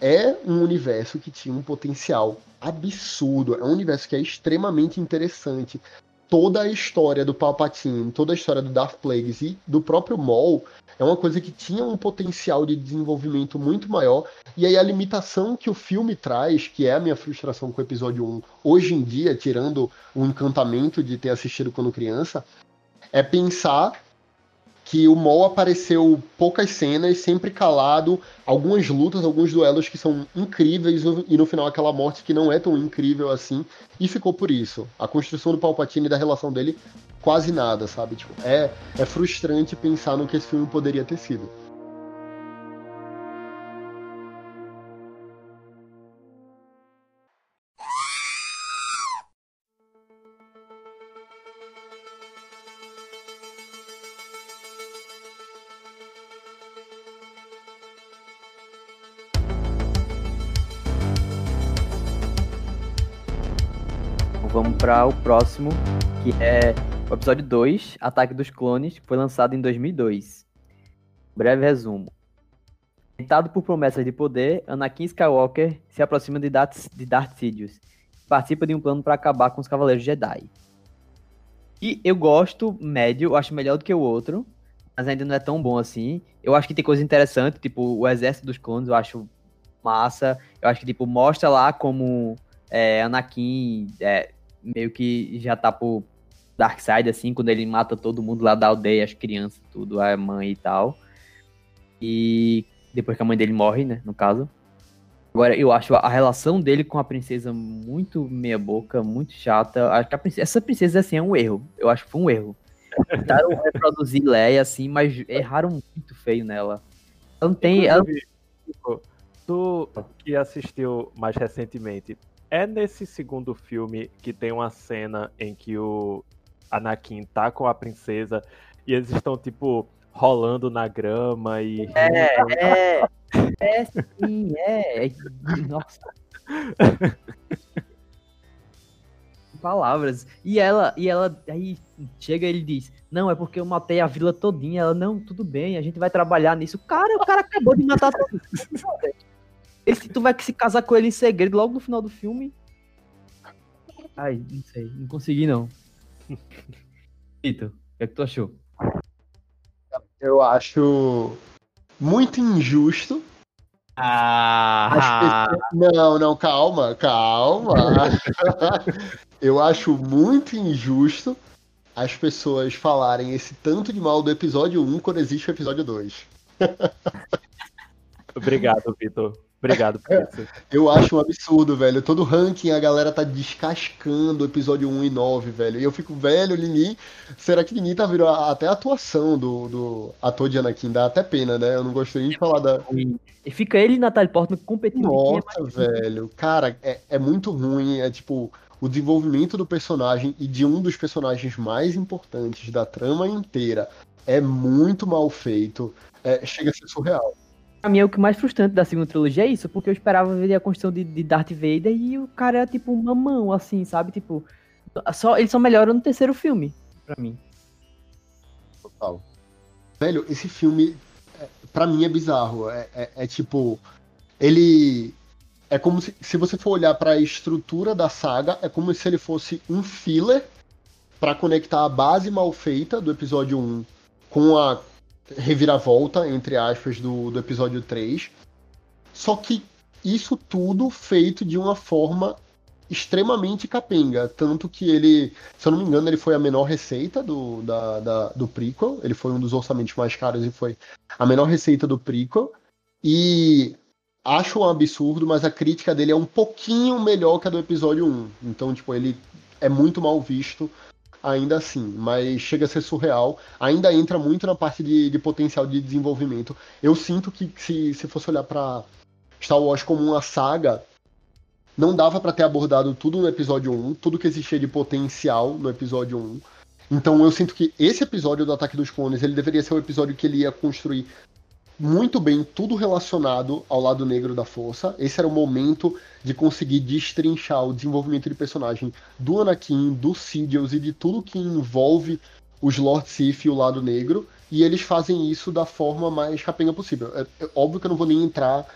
É um universo que tinha um potencial absurdo, é um universo que é extremamente interessante. Toda a história do Palpatine, toda a história do Darth Plagueis e do próprio Maul é uma coisa que tinha um potencial de desenvolvimento muito maior. E aí a limitação que o filme traz, que é a minha frustração com o episódio 1, hoje em dia, tirando o encantamento de ter assistido quando criança, é pensar que o Mol apareceu poucas cenas, sempre calado, algumas lutas, alguns duelos que são incríveis e no final aquela morte que não é tão incrível assim, e ficou por isso. A construção do Palpatine e da relação dele, quase nada, sabe? Tipo, é, é frustrante pensar no que esse filme poderia ter sido. Para o próximo, que é o episódio 2, Ataque dos Clones, que foi lançado em 2002. Breve resumo. Tentado por promessas de poder, Anakin Skywalker se aproxima de Darth, de Darth Sidious e participa de um plano para acabar com os Cavaleiros Jedi. E eu gosto médio, eu acho melhor do que o outro, mas ainda não é tão bom assim. Eu acho que tem coisa interessante, tipo o Exército dos Clones, eu acho massa. Eu acho que tipo mostra lá como é, Anakin é, meio que já tá por Darkseid, assim, quando ele mata todo mundo lá da aldeia, as crianças, tudo, a mãe e tal. E depois que a mãe dele morre, né, no caso. Agora, eu acho a relação dele com a princesa muito meia boca, muito chata. Acho que princesa, essa princesa, assim, é um erro. Eu acho que foi um erro. Tentaram (laughs) reproduzir Leia, assim, mas erraram muito feio nela. Ela não tem... Ela... Tu que assistiu mais recentemente, é nesse segundo filme que tem uma cena em que o Anakin tá com a princesa e eles estão, tipo, rolando na grama e. É, é. É sim, é. Nossa. Palavras. E ela, e ela, aí chega e ele diz: Não, é porque eu matei a vila todinha. Ela, não, tudo bem, a gente vai trabalhar nisso. Cara, o cara acabou de matar todo mundo. Esse, tu vai se casar com ele em segredo logo no final do filme. Ai, não sei, não consegui não. Vitor, o que é que tu achou? Eu acho muito injusto. Ah! Pessoas... Não, não, calma, calma. (laughs) eu acho muito injusto as pessoas falarem esse tanto de mal do episódio 1 quando existe o episódio 2. Obrigado, Vitor. Obrigado por isso. Eu acho um absurdo, velho. Todo ranking a galera tá descascando o episódio 1 e 9, velho. E eu fico, velho, Lini. Será que Lini tá virando até a atuação do, do ator de Anakin? Dá até pena, né? Eu não gostei nem de falar da. E fica ele e Natalie Portman competindo. Nossa, velho. Cara, é, é muito ruim. É tipo. O desenvolvimento do personagem e de um dos personagens mais importantes da trama inteira é muito mal feito. É, chega a ser surreal. Pra mim, é o que mais frustrante da segunda trilogia é isso, porque eu esperava ver a construção de, de Darth Vader e o cara é tipo uma mão, assim, sabe? Tipo, só, ele só melhora no terceiro filme, pra mim. Total. Velho, esse filme, é, pra mim, é bizarro. É, é, é tipo, ele é como se, se você for olhar para a estrutura da saga, é como se ele fosse um filler para conectar a base mal feita do episódio 1 com a reviravolta, entre aspas, do, do episódio 3. Só que isso tudo feito de uma forma extremamente capenga. Tanto que ele, se eu não me engano, ele foi a menor receita do, da, da, do prequel. Ele foi um dos orçamentos mais caros e foi a menor receita do prequel. E acho um absurdo, mas a crítica dele é um pouquinho melhor que a do episódio 1. Então, tipo, ele é muito mal visto ainda assim, mas chega a ser surreal. Ainda entra muito na parte de, de potencial de desenvolvimento. Eu sinto que se, se fosse olhar para Star Wars como uma saga, não dava para ter abordado tudo no episódio 1, tudo que existia de potencial no episódio 1. Então eu sinto que esse episódio do Ataque dos Clones, ele deveria ser o episódio que ele ia construir muito bem tudo relacionado ao lado negro da força. Esse era o momento de conseguir destrinchar o desenvolvimento de personagem do Anakin, do Sidious e de tudo que envolve os Lord Sith e o lado negro. E eles fazem isso da forma mais capenga possível. É, é óbvio que eu não vou nem entrar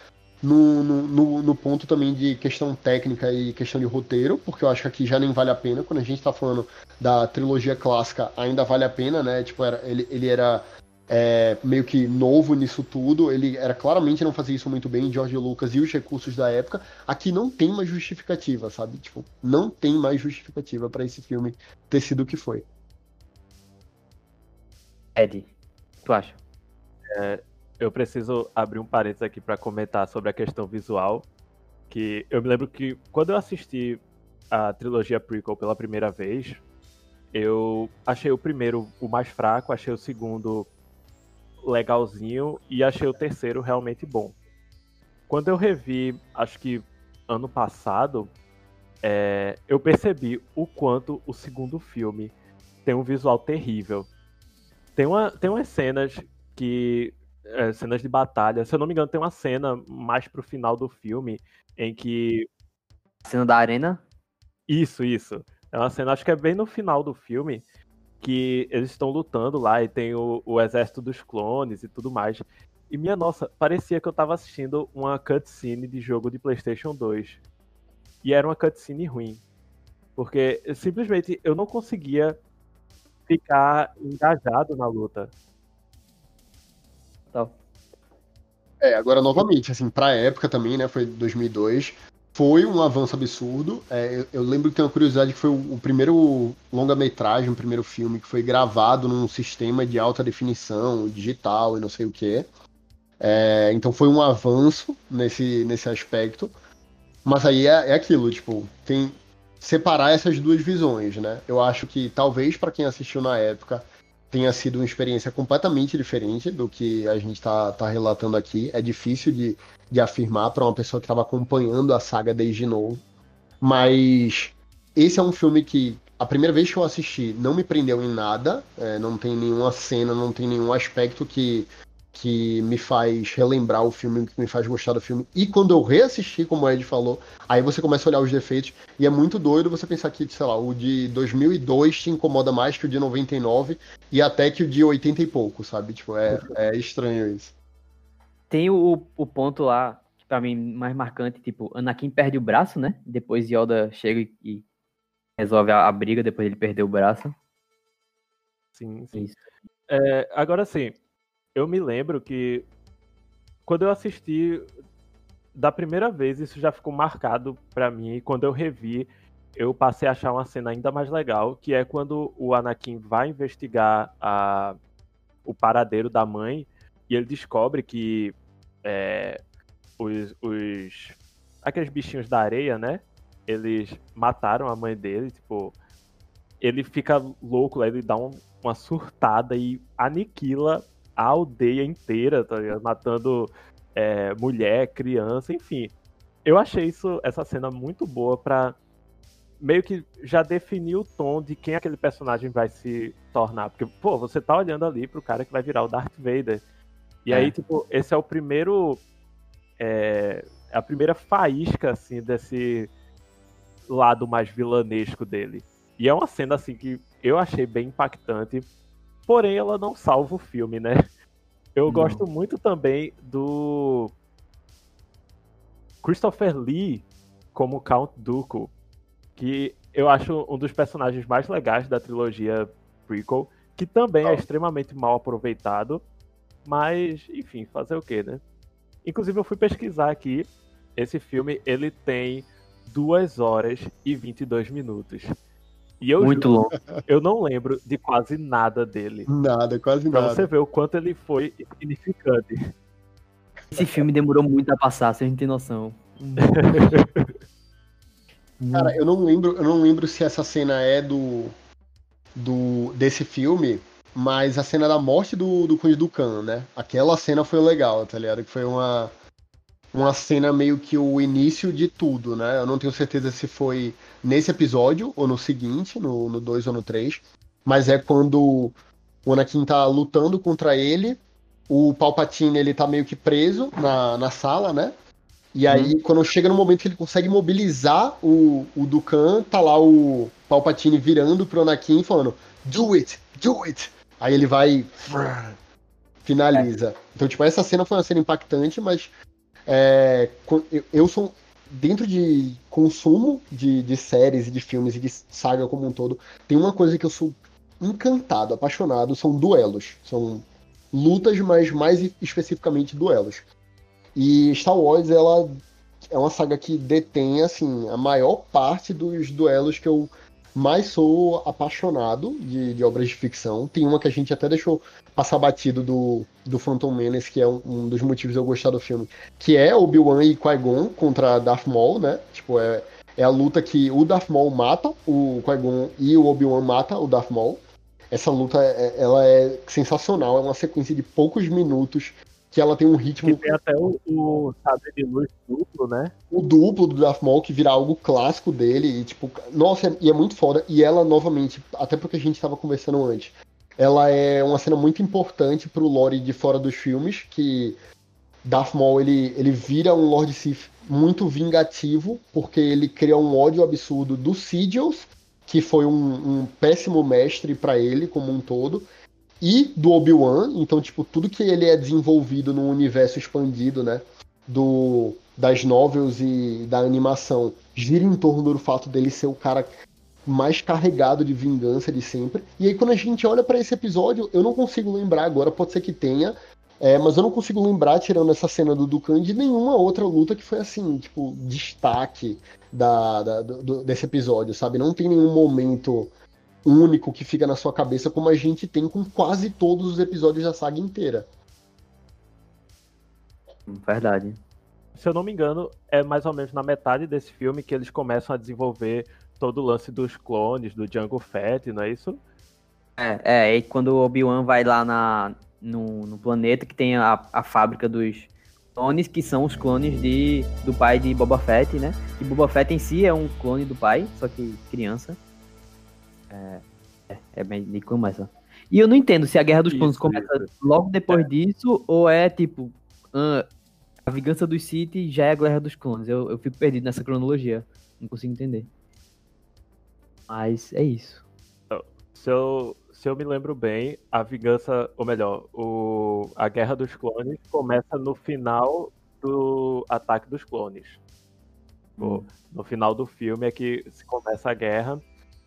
no, no, no, ponto também de questão técnica e questão de roteiro, porque eu acho que aqui já nem vale a pena. Quando a gente tá falando da trilogia clássica, ainda vale a pena, né? Tipo, era, ele, ele era é, meio que novo nisso tudo. Ele era claramente não fazia isso muito bem, George Lucas e os recursos da época. Aqui não tem mais justificativa, sabe? Tipo, não tem mais justificativa para esse filme ter sido o que foi. Ed, tu acha? É, eu preciso abrir um parênteses aqui para comentar sobre a questão visual. Que eu me lembro que quando eu assisti a trilogia prequel pela primeira vez, eu achei o primeiro o mais fraco, achei o segundo legalzinho e achei o terceiro realmente bom. Quando eu revi, acho que ano passado, é, eu percebi o quanto o segundo filme tem um visual terrível. Tem, uma, tem umas cenas que. É, cenas de batalha. Se eu não me engano, tem uma cena mais pro final do filme em que. Cena da arena? Isso, isso. É uma cena, acho que é bem no final do filme, que eles estão lutando lá e tem o, o exército dos clones e tudo mais. E minha nossa, parecia que eu tava assistindo uma cutscene de jogo de PlayStation 2. E era uma cutscene ruim. Porque simplesmente eu não conseguia ficar engajado na luta. É, agora novamente, assim, pra época também, né, foi 2002, foi um avanço absurdo. É, eu, eu, lembro que tem uma curiosidade que foi o, o primeiro longa-metragem, o primeiro filme que foi gravado num sistema de alta definição, digital e não sei o que. É, então foi um avanço nesse, nesse aspecto. Mas aí é, é aquilo, tipo, tem separar essas duas visões, né? Eu acho que talvez para quem assistiu na época tenha sido uma experiência completamente diferente do que a gente está tá relatando aqui. É difícil de, de afirmar para uma pessoa que estava acompanhando a saga desde novo. Mas esse é um filme que a primeira vez que eu assisti não me prendeu em nada. É, não tem nenhuma cena, não tem nenhum aspecto que que me faz relembrar o filme, que me faz gostar do filme. E quando eu reassisti, como o Ed falou, aí você começa a olhar os defeitos. E é muito doido você pensar que, sei lá, o de 2002 te incomoda mais que o de 99 e até que o de 80 e pouco, sabe? Tipo, é, é estranho isso. Tem o, o ponto lá, que pra mim, mais marcante, tipo, Anakin perde o braço, né? Depois Yoda chega e, e resolve a, a, briga depois ele perder o braço. Sim, sim. É, agora sim, eu me lembro que quando eu assisti da primeira vez, isso já ficou marcado para mim. E quando eu revi, eu passei a achar uma cena ainda mais legal, que é quando o Anakin vai investigar a, o paradeiro da mãe e ele descobre que é, os, os aqueles bichinhos da areia, né? Eles mataram a mãe dele, tipo, ele fica louco, ele dá um, uma surtada e aniquila a aldeia inteira, tá ligado? Matando é, mulher, criança, enfim. Eu achei isso, essa cena muito boa pra meio que já definir o tom de quem aquele personagem vai se tornar. Porque, pô, você tá olhando ali pro cara que vai virar o Darth Vader. E é. aí, tipo, esse é o primeiro. É, a primeira faísca, assim, desse lado mais vilanesco dele. E é uma cena, assim, que eu achei bem impactante porém ela não salva o filme, né? Eu não. gosto muito também do Christopher Lee como Count Dooku, que eu acho um dos personagens mais legais da trilogia prequel, que também oh. é extremamente mal aproveitado, mas, enfim, fazer o quê, né? Inclusive, eu fui pesquisar aqui, esse filme, ele tem 2 horas e 22 minutos. E eu Muito juro, longo. Eu não lembro de quase nada dele. Nada, quase pra nada. Pra você ver o quanto ele foi significante. Esse filme demorou muito a passar, sem ter noção. (laughs) Cara, eu não lembro, eu não lembro se essa cena é do, do desse filme, mas a cena da morte do, do Conde Dukan, né? Aquela cena foi legal, tá ligado? Que foi uma uma cena meio que o início de tudo, né? Eu não tenho certeza se foi nesse episódio ou no seguinte, no 2 ou no 3, mas é quando o Anakin tá lutando contra ele, o Palpatine ele tá meio que preso na, na sala, né? E aí, hum. quando chega no momento que ele consegue mobilizar o, o Dukan, tá lá o Palpatine virando pro Anakin falando, do it, do it. Aí ele vai, finaliza. É. Então, tipo, essa cena foi uma cena impactante, mas é, eu sou, dentro de consumo de, de séries e de filmes e de saga como um todo, tem uma coisa que eu sou encantado, apaixonado, são duelos. São lutas, mas mais especificamente duelos. E Star Wars, ela é uma saga que detém, assim, a maior parte dos duelos que eu mais sou apaixonado de, de obras de ficção. Tem uma que a gente até deixou passar batido do, do Phantom Menace, que é um, um dos motivos de eu gostar do filme, que é Obi-Wan e Qui-Gon contra Darth Maul, né? Tipo, é, é a luta que o Darth Maul mata o Qui-Gon e o Obi-Wan mata o Darth Maul. Essa luta, é, ela é sensacional, é uma sequência de poucos minutos que ela tem um ritmo. Que tem até o, o sabre de luz duplo, né? O duplo do Darth Maul, que vira algo clássico dele. E, tipo, nossa, e é muito foda. E ela, novamente, até porque a gente estava conversando antes, ela é uma cena muito importante pro lore de fora dos filmes, que Darth Maul, ele, ele vira um Lord Sith muito vingativo, porque ele cria um ódio absurdo do Sidious, que foi um, um péssimo mestre para ele como um todo, e do Obi-Wan, então, tipo, tudo que ele é desenvolvido no universo expandido, né, do, das novels e da animação, gira em torno do fato dele ser o cara mais carregado de vingança de sempre. E aí, quando a gente olha para esse episódio, eu não consigo lembrar agora, pode ser que tenha, é, mas eu não consigo lembrar, tirando essa cena do Dukan, de nenhuma outra luta que foi assim, tipo, destaque da, da do, desse episódio, sabe? Não tem nenhum momento único que fica na sua cabeça, como a gente tem com quase todos os episódios da saga inteira. Verdade. Se eu não me engano, é mais ou menos na metade desse filme que eles começam a desenvolver todo o lance dos clones, do Django Fett, não é isso? É, é e quando o Obi-Wan vai lá na, no, no, planeta que tem a, a fábrica dos clones, que são os clones de, do pai de Boba Fett, né? E Boba Fett em si é um clone do pai, só que criança. É, é, é bem começa. E eu não entendo se a Guerra dos Clones começa isso. logo depois é. disso ou é tipo. Uh, a vingança dos Sith já é a Guerra dos Clones. Eu, eu fico perdido nessa cronologia. Não consigo entender. Mas é isso. Se eu, se eu me lembro bem, a vingança, ou melhor, o, a Guerra dos Clones começa no final do Ataque dos Clones. Hum. No final do filme é que se começa a guerra.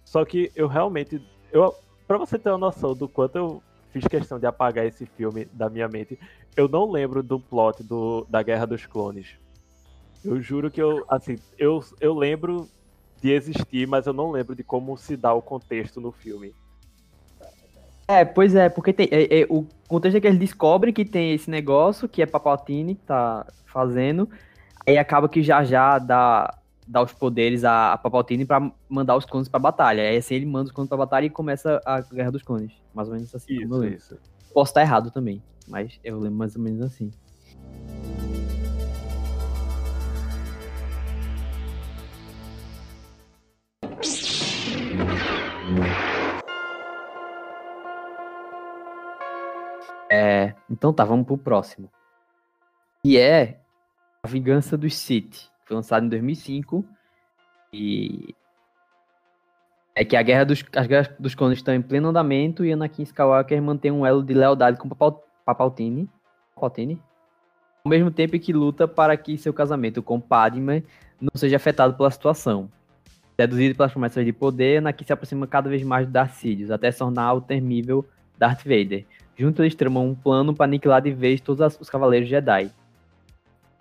Só que eu realmente. Eu, pra você ter uma noção do quanto eu fiz questão de apagar esse filme da minha mente, eu não lembro do plot do, da Guerra dos Clones. Eu juro que eu, assim, eu, eu lembro de existir, mas eu não lembro de como se dá o contexto no filme. É, pois é, porque tem, é, é, o contexto é que eles descobrem que tem esse negócio, que é Papaltini que tá fazendo, aí acaba que já já dá dá os poderes a, a Papaltini para mandar os clones pra batalha. Aí assim ele manda os clones pra batalha e começa a Guerra dos Clones. Mais ou menos assim. Isso, isso. Posso estar errado também, mas eu lembro mais ou menos assim. É, então tá, vamos pro próximo. E é A Vingança dos Sith. Foi lançado em 2005. E é que a guerra dos, as guerras dos clones estão em pleno andamento e Anakin Skywalker mantém um elo de lealdade com Papal, Papaltini. Papaltini? ao mesmo tempo que luta para que seu casamento com Padme não seja afetado pela situação. Seduzido pelas promessas de poder, Anakin se aproxima cada vez mais de Darth Sidious, até se tornar o temível Darth Vader. Juntos eles tramam um plano para aniquilar de vez todos os Cavaleiros Jedi.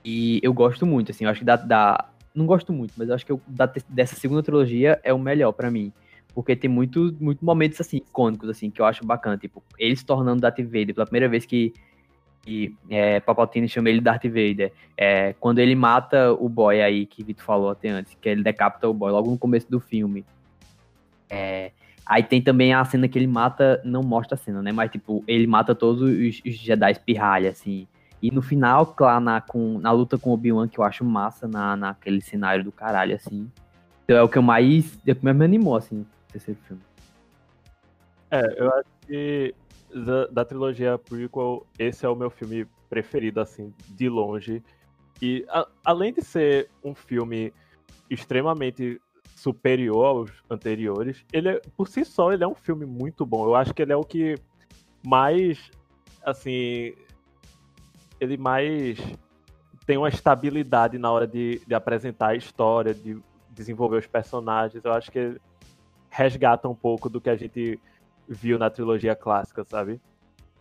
E eu gosto muito, assim, eu acho que da, da não gosto muito, mas eu acho que eu, da, dessa segunda trilogia é o melhor para mim. Porque tem muitos muito momentos, assim, icônicos, assim, que eu acho bacana. Tipo, ele se tornando Darth Vader pela primeira vez que, que é, Papaltini chama ele Darth Vader. É, quando ele mata o boy aí, que Vitor falou até antes, que ele decapita o boy logo no começo do filme. É, aí tem também a cena que ele mata, não mostra a cena, né? Mas, tipo, ele mata todos os, Jedi pirralha, assim. E no final, lá na, com, na luta com Obi-Wan, que eu acho massa, na, naquele cenário do caralho, assim. Então é o que eu mais, é o que mais me animou, assim, terceiro filme. É, eu acho que da, da, trilogia prequel, esse é o meu filme preferido, assim, de longe. E a, além de ser um filme extremamente superior aos anteriores, ele é, por si só ele é um filme muito bom. Eu acho que ele é o que mais assim ele mais tem uma estabilidade na hora de, de apresentar a história, de desenvolver os personagens. Eu acho que resgata um pouco do que a gente viu na trilogia clássica, sabe?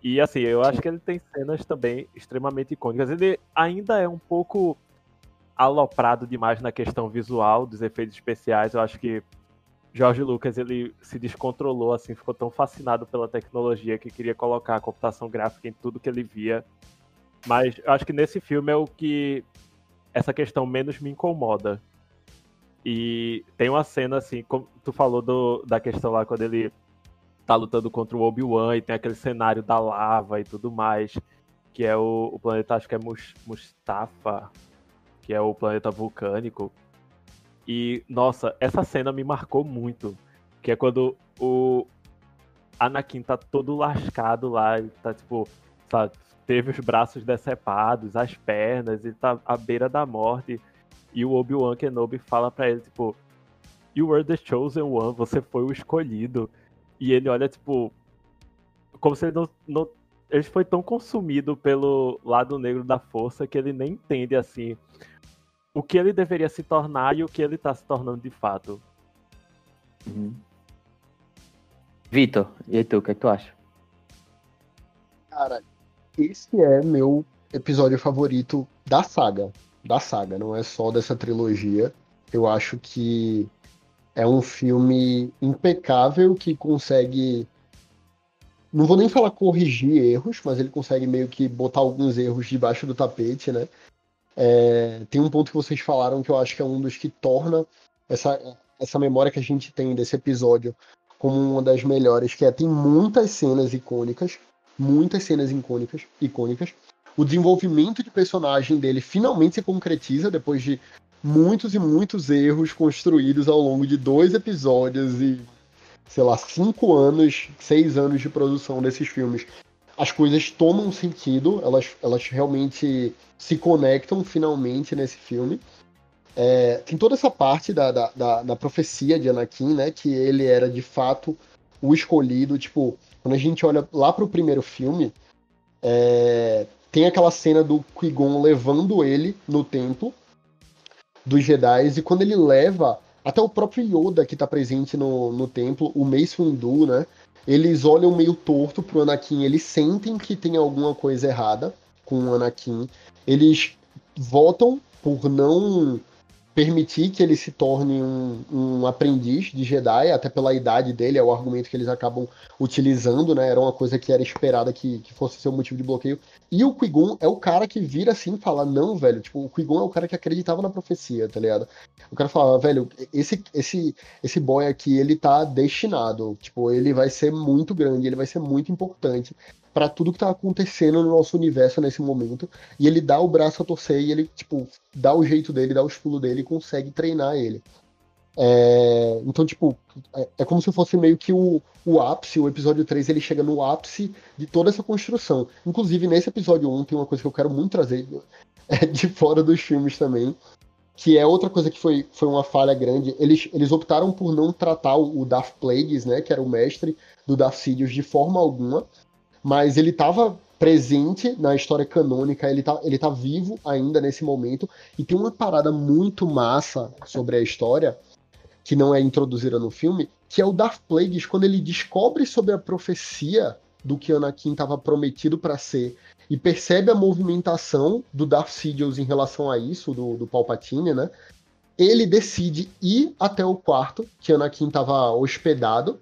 E assim, eu acho que ele tem cenas também extremamente icônicas. Ele ainda é um pouco aloprado demais na questão visual dos efeitos especiais. Eu acho que George Lucas ele se descontrolou assim, ficou tão fascinado pela tecnologia que queria colocar a computação gráfica em tudo que ele via mas eu acho que nesse filme é o que essa questão menos me incomoda. E tem uma cena assim, como tu falou do, da questão lá quando ele tá lutando contra o Obi-Wan e tem aquele cenário da lava e tudo mais, que é o, o planeta, acho que é Mustafa, que é o planeta vulcânico. E, nossa, essa cena me marcou muito. Que é quando o Anakin tá todo lascado lá, tá tipo, sabe, teve os braços decepados, as pernas, ele tá à beira da morte. E o Obi-Wan Kenobi fala para ele, tipo, You were the chosen one, você foi o escolhido. E ele olha, tipo, como se ele não, não. Ele foi tão consumido pelo lado negro da força que ele nem entende, assim, o que ele deveria se tornar e o que ele tá se tornando de fato. Uhum. Vitor, e aí tu, o que, é que tu acha? Cara, esse é meu episódio favorito da saga. Da saga, não é só dessa trilogia. Eu acho que é um filme impecável que consegue. Não vou nem falar corrigir erros, mas ele consegue meio que botar alguns erros debaixo do tapete, né? É... tem um ponto que vocês falaram que eu acho que é um dos que torna essa, essa memória que a gente tem desse episódio como uma das melhores, que é tem muitas cenas icônicas, muitas cenas icônicas, icônicas. O desenvolvimento de personagem dele finalmente se concretiza depois de muitos e muitos erros construídos ao longo de dois episódios e, sei lá, cinco anos, seis anos de produção desses filmes. As coisas tomam sentido, elas, elas realmente se conectam finalmente nesse filme. É, tem toda essa parte da, da, da, da profecia de Anakin, né? Que ele era de fato o escolhido. Tipo, quando a gente olha lá pro primeiro filme, é, tem aquela cena do Qui-Gon levando ele no templo dos Jedi, e quando ele leva, até o próprio Yoda que tá presente no, no templo, o Mace Windu, né? Eles olham meio torto pro Anakin, eles sentem que tem alguma coisa errada com o Anakin. Eles votam por não permitir que ele se torne um, um, aprendiz de Jedi, até pela idade dele, é o argumento que eles acabam utilizando, né? Era uma coisa que era esperada que, que fosse ser motivo de bloqueio. E o Qui-Gon é o cara que vira assim e fala, não, velho, tipo, o Qui-Gon é o cara que acreditava na profecia, tá ligado? O cara fala, velho, esse, esse, esse boy aqui, ele tá destinado, tipo, ele vai ser muito grande, ele vai ser muito importante para tudo que tá acontecendo no nosso universo nesse momento. E ele dá o braço a torcer e ele, tipo, dá o jeito dele, dá os pulos dele e consegue treinar ele. É, então, tipo, é, é, como se fosse meio que o, o ápice, o episódio 3 ele chega no ápice de toda essa construção. Inclusive, nesse episódio 1 tem uma coisa que eu quero muito trazer (laughs) é, de fora dos filmes também, que é outra coisa que foi, foi uma falha grande. Eles, eles optaram por não tratar o, o Darth Plagueis, né, que era o mestre do Darth Sidious, de forma alguma mas ele estava presente na história canônica, ele tá, ele tá vivo ainda nesse momento, e tem uma parada muito massa sobre a história, que não é introduzida no filme, que é o Darth Plagueis, quando ele descobre sobre a profecia do que Anakin estava prometido para ser, e percebe a movimentação do Darth Sidious em relação a isso, do, do Palpatine, né? Ele decide ir até o quarto que Anakin estava hospedado,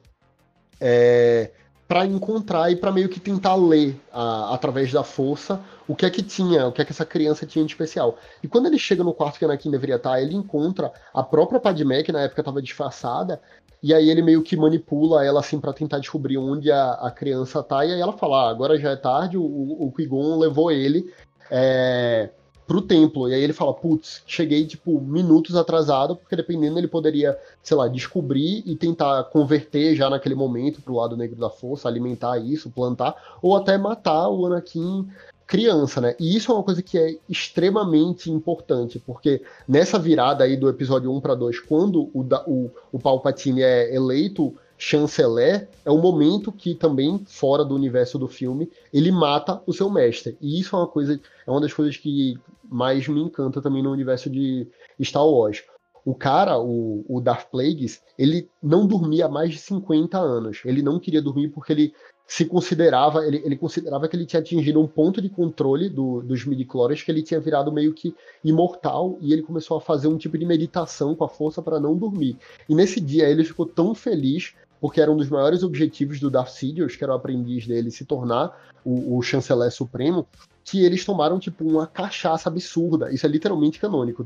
é, para encontrar e para meio que tentar ler a, através da força o que é que tinha, o que é que essa criança tinha de especial. E quando ele chega no quarto que Anakin deveria estar, ele encontra a própria Padmé, que na época estava disfarçada, e aí ele meio que manipula ela assim para tentar descobrir onde a, a, criança tá, e aí ela fala: ah, agora já é tarde, o, o Qui-Gon levou ele. É, pro templo. E aí ele fala, putz, cheguei, tipo, minutos atrasado, porque dependendo ele poderia, sei lá, descobrir e tentar converter já naquele momento pro lado negro da força, alimentar isso, plantar, ou até matar o Anakin criança, né? E isso é uma coisa que é extremamente importante, porque nessa virada aí do episódio 1 para 2, quando o, o, o Palpatine é eleito chanceler, é um momento que também, fora do universo do filme, ele mata o seu mestre. E isso é uma coisa, é uma das coisas que mais me encanta também no universo de Star Wars. O cara, o, o Darth Plagueis, ele não dormia há mais de 50 anos. Ele não queria dormir porque ele se considerava, ele, ele considerava que ele tinha atingido um ponto de controle do, dos midichlorians, que ele tinha virado meio que imortal, e ele começou a fazer um tipo de meditação com a força para não dormir. E nesse dia ele ficou tão feliz porque era um dos maiores objetivos do Darth Sidious, que era o aprendiz dele, se tornar o, o chanceler supremo, que eles tomaram, tipo, uma cachaça absurda. Isso é literalmente canônico.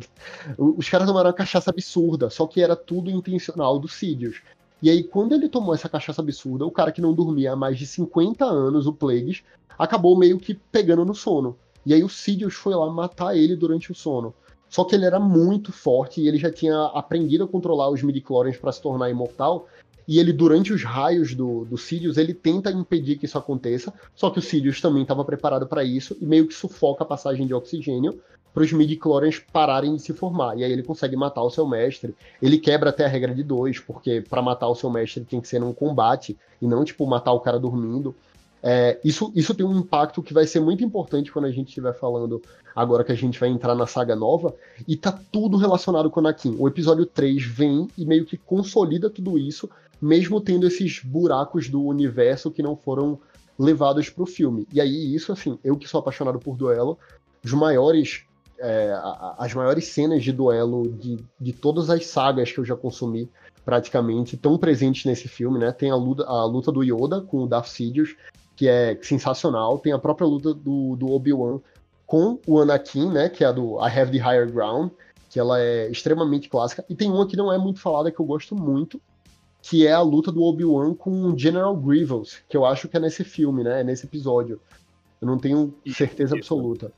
Os caras tomaram uma cachaça absurda, só que era tudo intencional do Sidious. E aí, quando ele tomou essa cachaça absurda, o cara que não dormia há mais de 50 anos, o Plagueis, acabou meio que pegando no sono. E aí o Sidious foi lá matar ele durante o sono. Só que ele era muito forte e ele já tinha aprendido a controlar os midichlorians para se tornar imortal e ele, durante os raios do, do Sirius, ele tenta impedir que isso aconteça, só que o Sirius também estava preparado para isso e meio que sufoca a passagem de oxigênio para os midi-chlorians pararem de se formar. E aí ele consegue matar o seu mestre. Ele quebra até a regra de dois, porque para matar o seu mestre tem que ser num combate e não, tipo, matar o cara dormindo. É, isso, isso tem um impacto que vai ser muito importante quando a gente estiver falando agora que a gente vai entrar na saga nova, e tá tudo relacionado com o Anakin. O episódio 3 vem e meio que consolida tudo isso, mesmo tendo esses buracos do universo que não foram levados para o filme. E aí, isso, assim, eu que sou apaixonado por duelo, os maiores. É, as maiores cenas de duelo de, de todas as sagas que eu já consumi, praticamente, estão presentes nesse filme, né? Tem a luta, a luta do Yoda com o Darth Sidious, que é sensacional. Tem a própria luta do, do Obi-Wan com o Anakin, né? Que é a do I Have the Higher Ground, que ela é extremamente clássica. E tem uma que não é muito falada, que eu gosto muito, que é a luta do Obi-Wan com o General Grievous, que eu acho que é nesse filme, né? É nesse episódio. Eu não tenho certeza absoluta.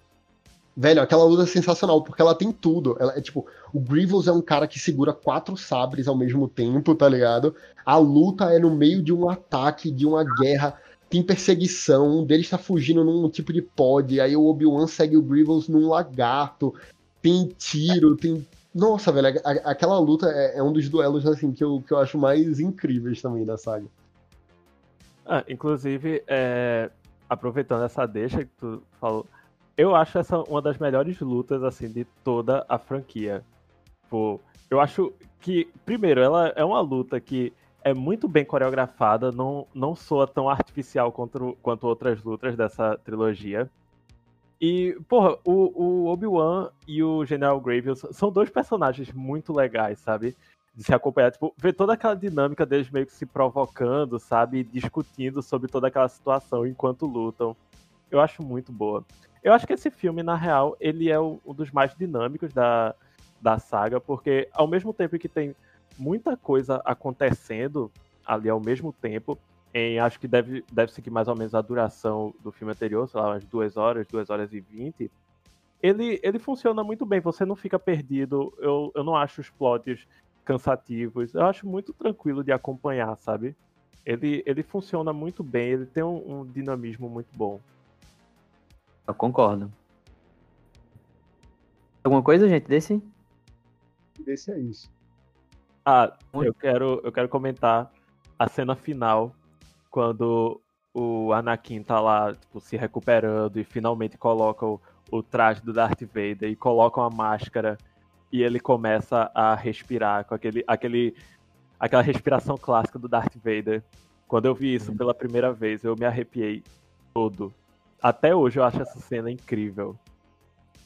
Velho, aquela luta é sensacional, porque ela tem tudo. Ela é tipo, o Grievous é um cara que segura quatro sabres ao mesmo tempo, tá ligado? A luta é no meio de um ataque, de uma guerra. Tem perseguição, um deles tá fugindo num tipo de pod, aí o Obi-Wan segue o Grievous num lagarto. Tem tiro, tem nossa, velho, aquela luta é, é, um dos duelos assim que eu, que eu acho mais incríveis também da saga. Ah, inclusive, é, aproveitando essa deixa que tu falou, eu acho essa uma das melhores lutas assim de toda a franquia. Pô, eu acho que, primeiro, ela é uma luta que é muito bem coreografada, não, não soa tão artificial quanto, quanto outras lutas dessa trilogia. E, porra, o, o Obi-Wan e o General Grievous são dois personagens muito legais, sabe? De se acompanhar, tipo, ver toda aquela dinâmica deles meio que se provocando, sabe? Discutindo sobre toda aquela situação enquanto lutam. Eu acho muito boa. Eu acho que esse filme, na real, ele é um dos mais dinâmicos da, da saga, porque ao mesmo tempo que tem muita coisa acontecendo ali ao mesmo tempo, em acho que deve, deve seguir mais ou menos a duração do filme anterior, sei lá, umas duas horas, duas horas e vinte. Ele, ele funciona muito bem, você não fica perdido. Eu, eu não acho os plots cansativos. Eu acho muito tranquilo de acompanhar, sabe? Ele, ele funciona muito bem, ele tem um, um dinamismo muito bom. Eu concordo. Alguma coisa, gente, desse? Desse é isso. Ah, eu quero, eu quero comentar a cena final quando o Anakin tá lá, tipo, se recuperando e finalmente coloca o, o traje do Darth Vader e coloca uma máscara e ele começa a respirar com aquele, aquele, aquela respiração clássica do Darth Vader. Quando eu vi isso pela primeira vez, eu me arrepiei todo. Até hoje eu acho essa cena incrível.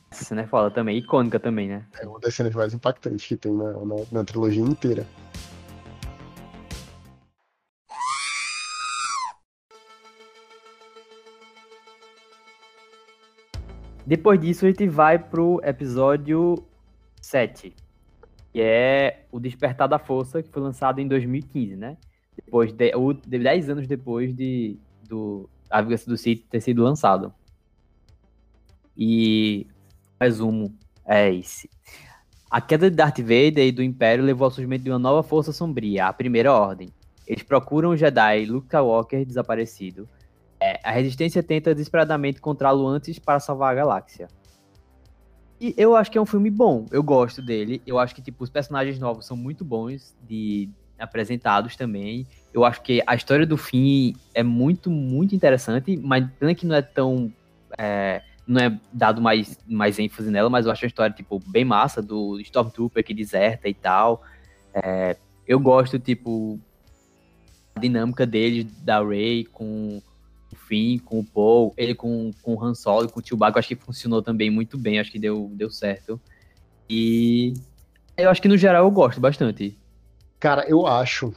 Essa cena é foda também, icônica também, né? É uma das cenas mais impactantes que tem na, na, na trilogia inteira. Depois disso, a gente vai pro episódio 7, que é O Despertar da Força, que foi lançado em 2015, né? Depois de, 10 anos depois de do A Vingança do Sith ter sido lançado. E o resumo é esse. A queda de Darth Vader e do Império levou ao surgimento de uma nova força sombria, a Primeira Ordem. Eles procuram o Jedi Luke Skywalker desaparecido a resistência tenta desesperadamente encontrá-lo antes para salvar a galáxia. E eu acho que é um filme bom, eu gosto dele. Eu acho que tipo os personagens novos são muito bons de apresentados também. Eu acho que a história do fim é muito, muito interessante, mas pena que não é tão é, não é dado mais, mais ênfase nela, mas eu acho a história, tipo, bem massa, do Stormtrooper que deserta e tal. É, eu gosto, tipo, a dinâmica deles, da Rey com Finn, com o Paul, ele com, com o Han Solo e com o Chewbacca, eu acho que funcionou também muito bem, acho que deu, deu certo. E eu acho que no geral eu gosto bastante. Cara, eu acho.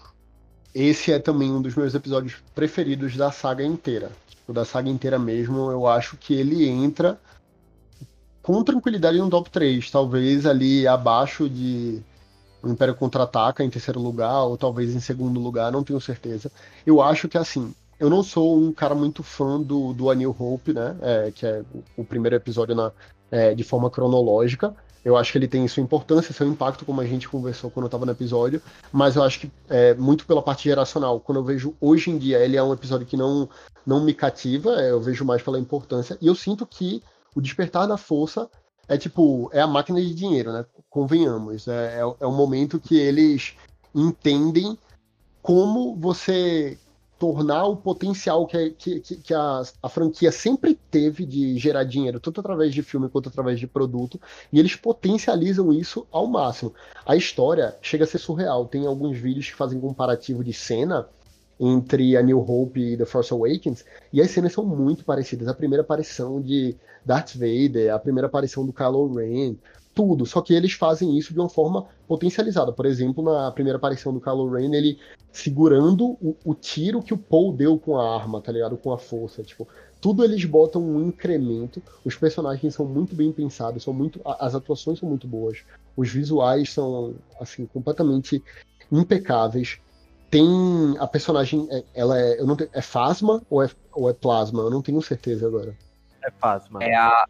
Esse é também um dos meus episódios preferidos da saga inteira. O da saga inteira mesmo, eu acho que ele entra com tranquilidade no top 3. Talvez ali abaixo de o Império Contra-Ataca em terceiro lugar, ou talvez em segundo lugar, não tenho certeza. Eu acho que assim, eu não sou um cara muito fã do, do A New Hope, né? É, que é o, o primeiro episódio na, é, de forma cronológica. Eu acho que ele tem sua importância, seu impacto, como a gente conversou quando eu estava no episódio, mas eu acho que é muito pela parte geracional. Quando eu vejo hoje em dia, ele é um episódio que não, não me cativa, é, eu vejo mais pela importância, e eu sinto que o Despertar da Força é tipo, é a máquina de dinheiro, né? Convenhamos. É, é, é um momento que eles entendem como você tornar o potencial que, que, que a, a, franquia sempre teve de gerar dinheiro, tanto através de filme quanto através de produto, e eles potencializam isso ao máximo. A história chega a ser surreal. Tem alguns vídeos que fazem comparativo de cena entre a New Hope e The Force Awakens, e as cenas são muito parecidas. A primeira aparição de Darth Vader, a primeira aparição do Kylo Ren, tudo, só que eles fazem isso de uma forma potencializada. Por exemplo, na primeira aparição do Kylo Ren, ele segurando o, o, tiro que o Paul deu com a arma, tá ligado? Com a força, tipo, tudo eles botam um incremento. Os personagens são muito bem pensados, são muito as atuações são muito boas. Os visuais são assim completamente impecáveis. Tem a personagem, é, ela é, eu não tenho, é Phasma ou é, ou é Plasma? Eu não tenho certeza agora. É Phasma. É a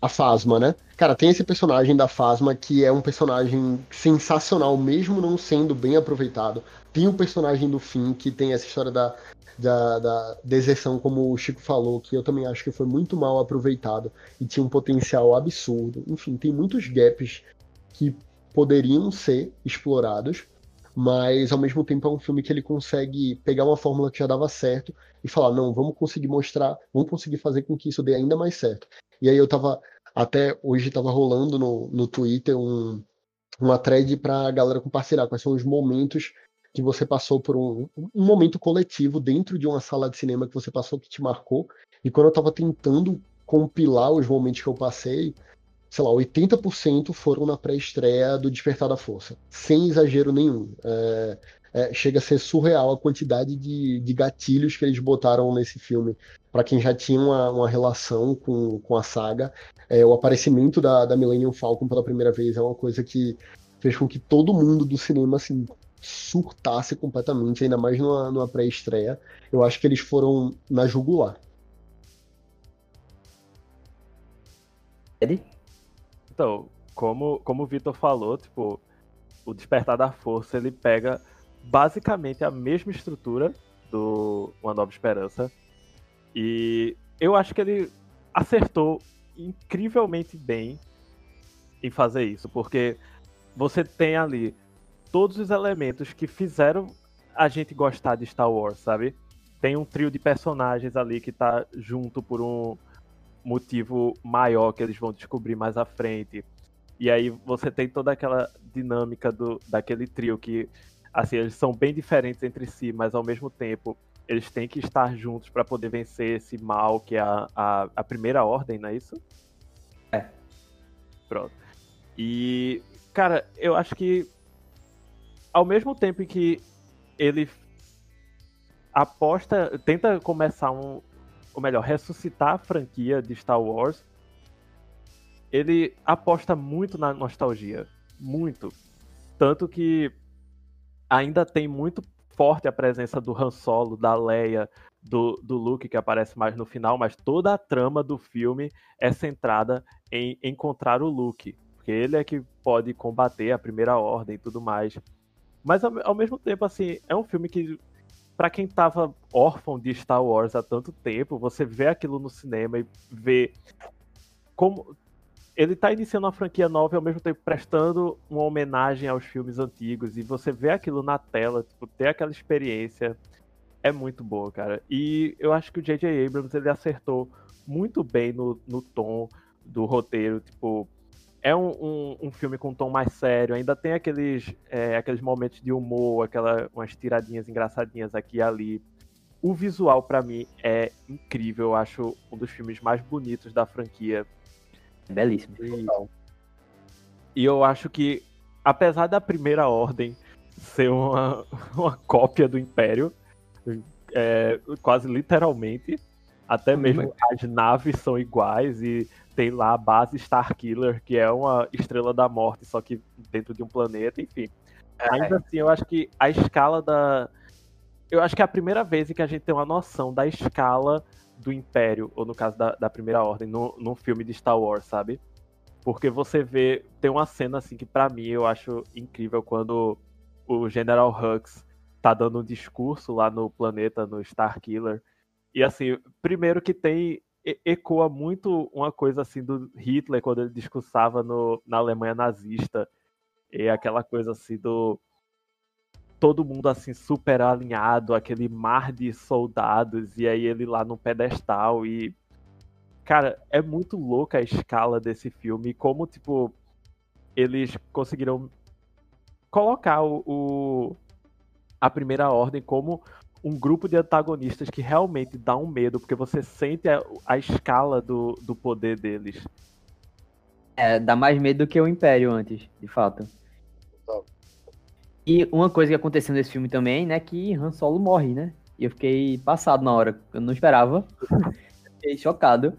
a Phasma, né? Cara, tem esse personagem da Phasma que é um personagem sensacional, mesmo não sendo bem aproveitado. Tem o personagem do Finn, que tem essa história da, da, da deserção, como o Chico falou, que eu também acho que foi muito mal aproveitado e tinha um potencial absurdo. Enfim, tem muitos gaps que poderiam ser explorados, mas ao mesmo tempo é um filme que ele consegue pegar uma fórmula que já dava certo e falar, não, vamos conseguir mostrar, vamos conseguir fazer com que isso dê ainda mais certo. E aí eu tava, até hoje tava rolando no, no Twitter um, uma thread pra galera compartilhar quais são os momentos que você passou por um, um momento coletivo dentro de uma sala de cinema que você passou que te marcou. E quando eu tava tentando compilar os momentos que eu passei, sei lá, 80% foram na pré-estreia do Despertar da Força, sem exagero nenhum. É, é, chega a ser surreal a quantidade de, de gatilhos que eles botaram nesse filme. Para quem já tinha uma, uma, relação com, com a saga, é, o aparecimento da, da Millennium Falcon pela primeira vez é uma coisa que fez com que todo mundo do cinema assim, surtasse completamente, ainda mais numa, numa pré-estreia. Eu acho que eles foram na jugular. Ele? Então, como, como o Vitor falou, tipo, o Despertar da Força, ele pega basicamente a mesma estrutura do Uma Nova Esperança. E eu acho que ele acertou incrivelmente bem em fazer isso, porque você tem ali todos os elementos que fizeram a gente gostar de Star Wars, sabe? tem um trio de personagens ali que tá junto por um motivo maior que eles vão descobrir mais à frente. E aí você tem toda aquela dinâmica do, daquele trio que, assim, eles são bem diferentes entre si, mas ao mesmo tempo eles têm que estar juntos para poder vencer esse mal que é a, a, a, primeira ordem, não é isso? É. Pronto. E, cara, eu acho que ao mesmo tempo em que ele aposta, tenta começar um, ou melhor, ressuscitar a franquia de Star Wars, ele aposta muito na nostalgia, muito. Tanto que ainda tem muito forte a presença do Han Solo, da Leia, do, do Luke, que aparece mais no final, mas toda a trama do filme é centrada em encontrar o Luke, porque ele é que pode combater a Primeira Ordem e tudo mais. Mas ao, ao mesmo tempo, assim, é um filme que para quem tava órfão de Star Wars há tanto tempo, você vê aquilo no cinema e vê como ele tá iniciando uma franquia nova e ao mesmo tempo prestando uma homenagem aos filmes antigos e você vê aquilo na tela, tipo, ter aquela experiência é muito boa, cara. E eu acho que o J.J. Abrams ele acertou muito bem no, no tom do roteiro, tipo, é um, um, um, filme com um tom mais sério, ainda tem aqueles, é, aqueles momentos de humor, aquela, umas tiradinhas engraçadinhas aqui e ali. O visual, para mim, é incrível. Eu acho um dos filmes mais bonitos da franquia. Belíssimo. E, e eu acho que, apesar da primeira ordem ser uma, (laughs) uma cópia do Império, é, quase literalmente, até mesmo as naves são iguais e tem lá a base Starkiller, que é uma estrela da morte, só que dentro de um planeta, enfim. É. Ainda assim, eu acho que a escala da. Eu acho que é a primeira vez que a gente tem uma noção da escala do Império, ou no caso da, da Primeira Ordem, no, num filme de Star Wars, sabe? Porque você vê. Tem uma cena assim que para mim eu acho incrível quando o General Hux tá dando um discurso lá no planeta, no Starkiller. E assim, primeiro que tem ecoa muito uma coisa assim do Hitler quando ele discursava no, na Alemanha nazista. E aquela coisa assim do todo mundo assim super alinhado, aquele mar de soldados e aí ele lá no pedestal e cara, é muito louca a escala desse filme, como tipo eles conseguiram colocar o, o a primeira ordem como um grupo de antagonistas que realmente dá um medo, porque você sente a, a escala do, do poder deles. É, dá mais medo do que o Império antes, de fato. E uma coisa que aconteceu nesse filme também, né, que Han Solo morre, né? E eu fiquei passado na hora, eu não esperava. fiquei chocado.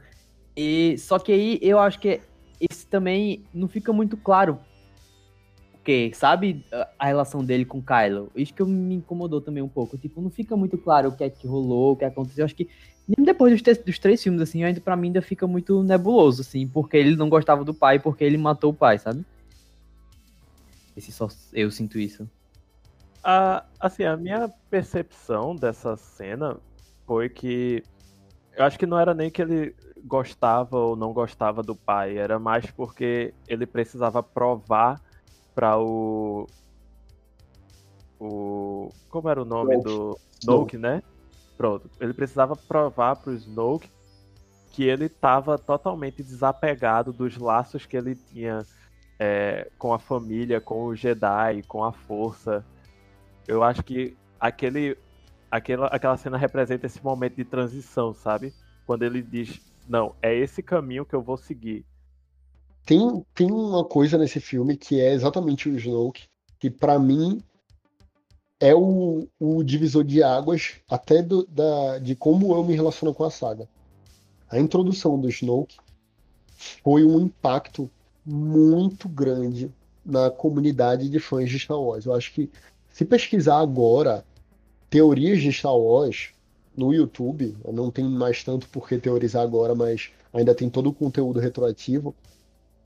E só que aí eu acho que esse também não fica muito claro porque, sabe, a relação dele com Kylo? Isso que me incomodou também um pouco. Tipo, não fica muito claro o que é que rolou, o que aconteceu. Acho que mesmo depois dos, dos três filmes, assim, ainda para mim ainda fica muito nebuloso, assim, porque ele não gostava do pai, porque ele matou o pai, sabe? Esse só eu sinto isso. Ah, assim, a minha percepção dessa cena foi que eu acho que não era nem que ele gostava ou não gostava do pai, era mais porque ele precisava provar para o. O. Como era o nome Snoke. do. Snoke, né? Pronto. Ele precisava provar pro Snoke que ele estava totalmente desapegado dos laços que ele tinha é, com a família, com o Jedi, com a força. Eu acho que aquele, aquela, aquela cena representa esse momento de transição, sabe? Quando ele diz: Não, é esse caminho que eu vou seguir. Tem, tem uma coisa nesse filme que é exatamente o Snoke, que para mim é o, o divisor de águas até do, da, de como eu me relaciono com a saga. A introdução do Snoke foi um impacto muito grande na comunidade de fãs de Star Wars. Eu acho que se pesquisar agora teorias de Star Wars no YouTube, não tem mais tanto por que teorizar agora, mas ainda tem todo o conteúdo retroativo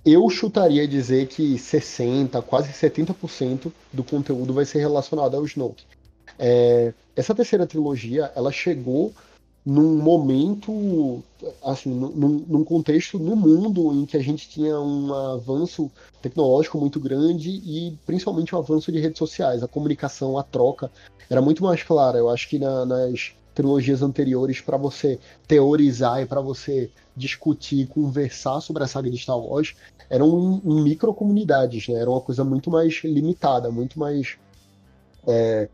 eu chutaria dizer que 60%, quase 70% do conteúdo vai ser relacionado ao Snoke. É, essa terceira trilogia, ela chegou num momento, assim, num, num, contexto no mundo em que a gente tinha um avanço tecnológico muito grande e principalmente o um avanço de redes sociais. A comunicação, a troca era muito mais clara. Eu acho que na, nas trilogias anteriores para você teorizar e para você discutir, conversar sobre a saga de Star Wars, eram em, comunidades, né? Era uma coisa muito mais limitada, muito mais é,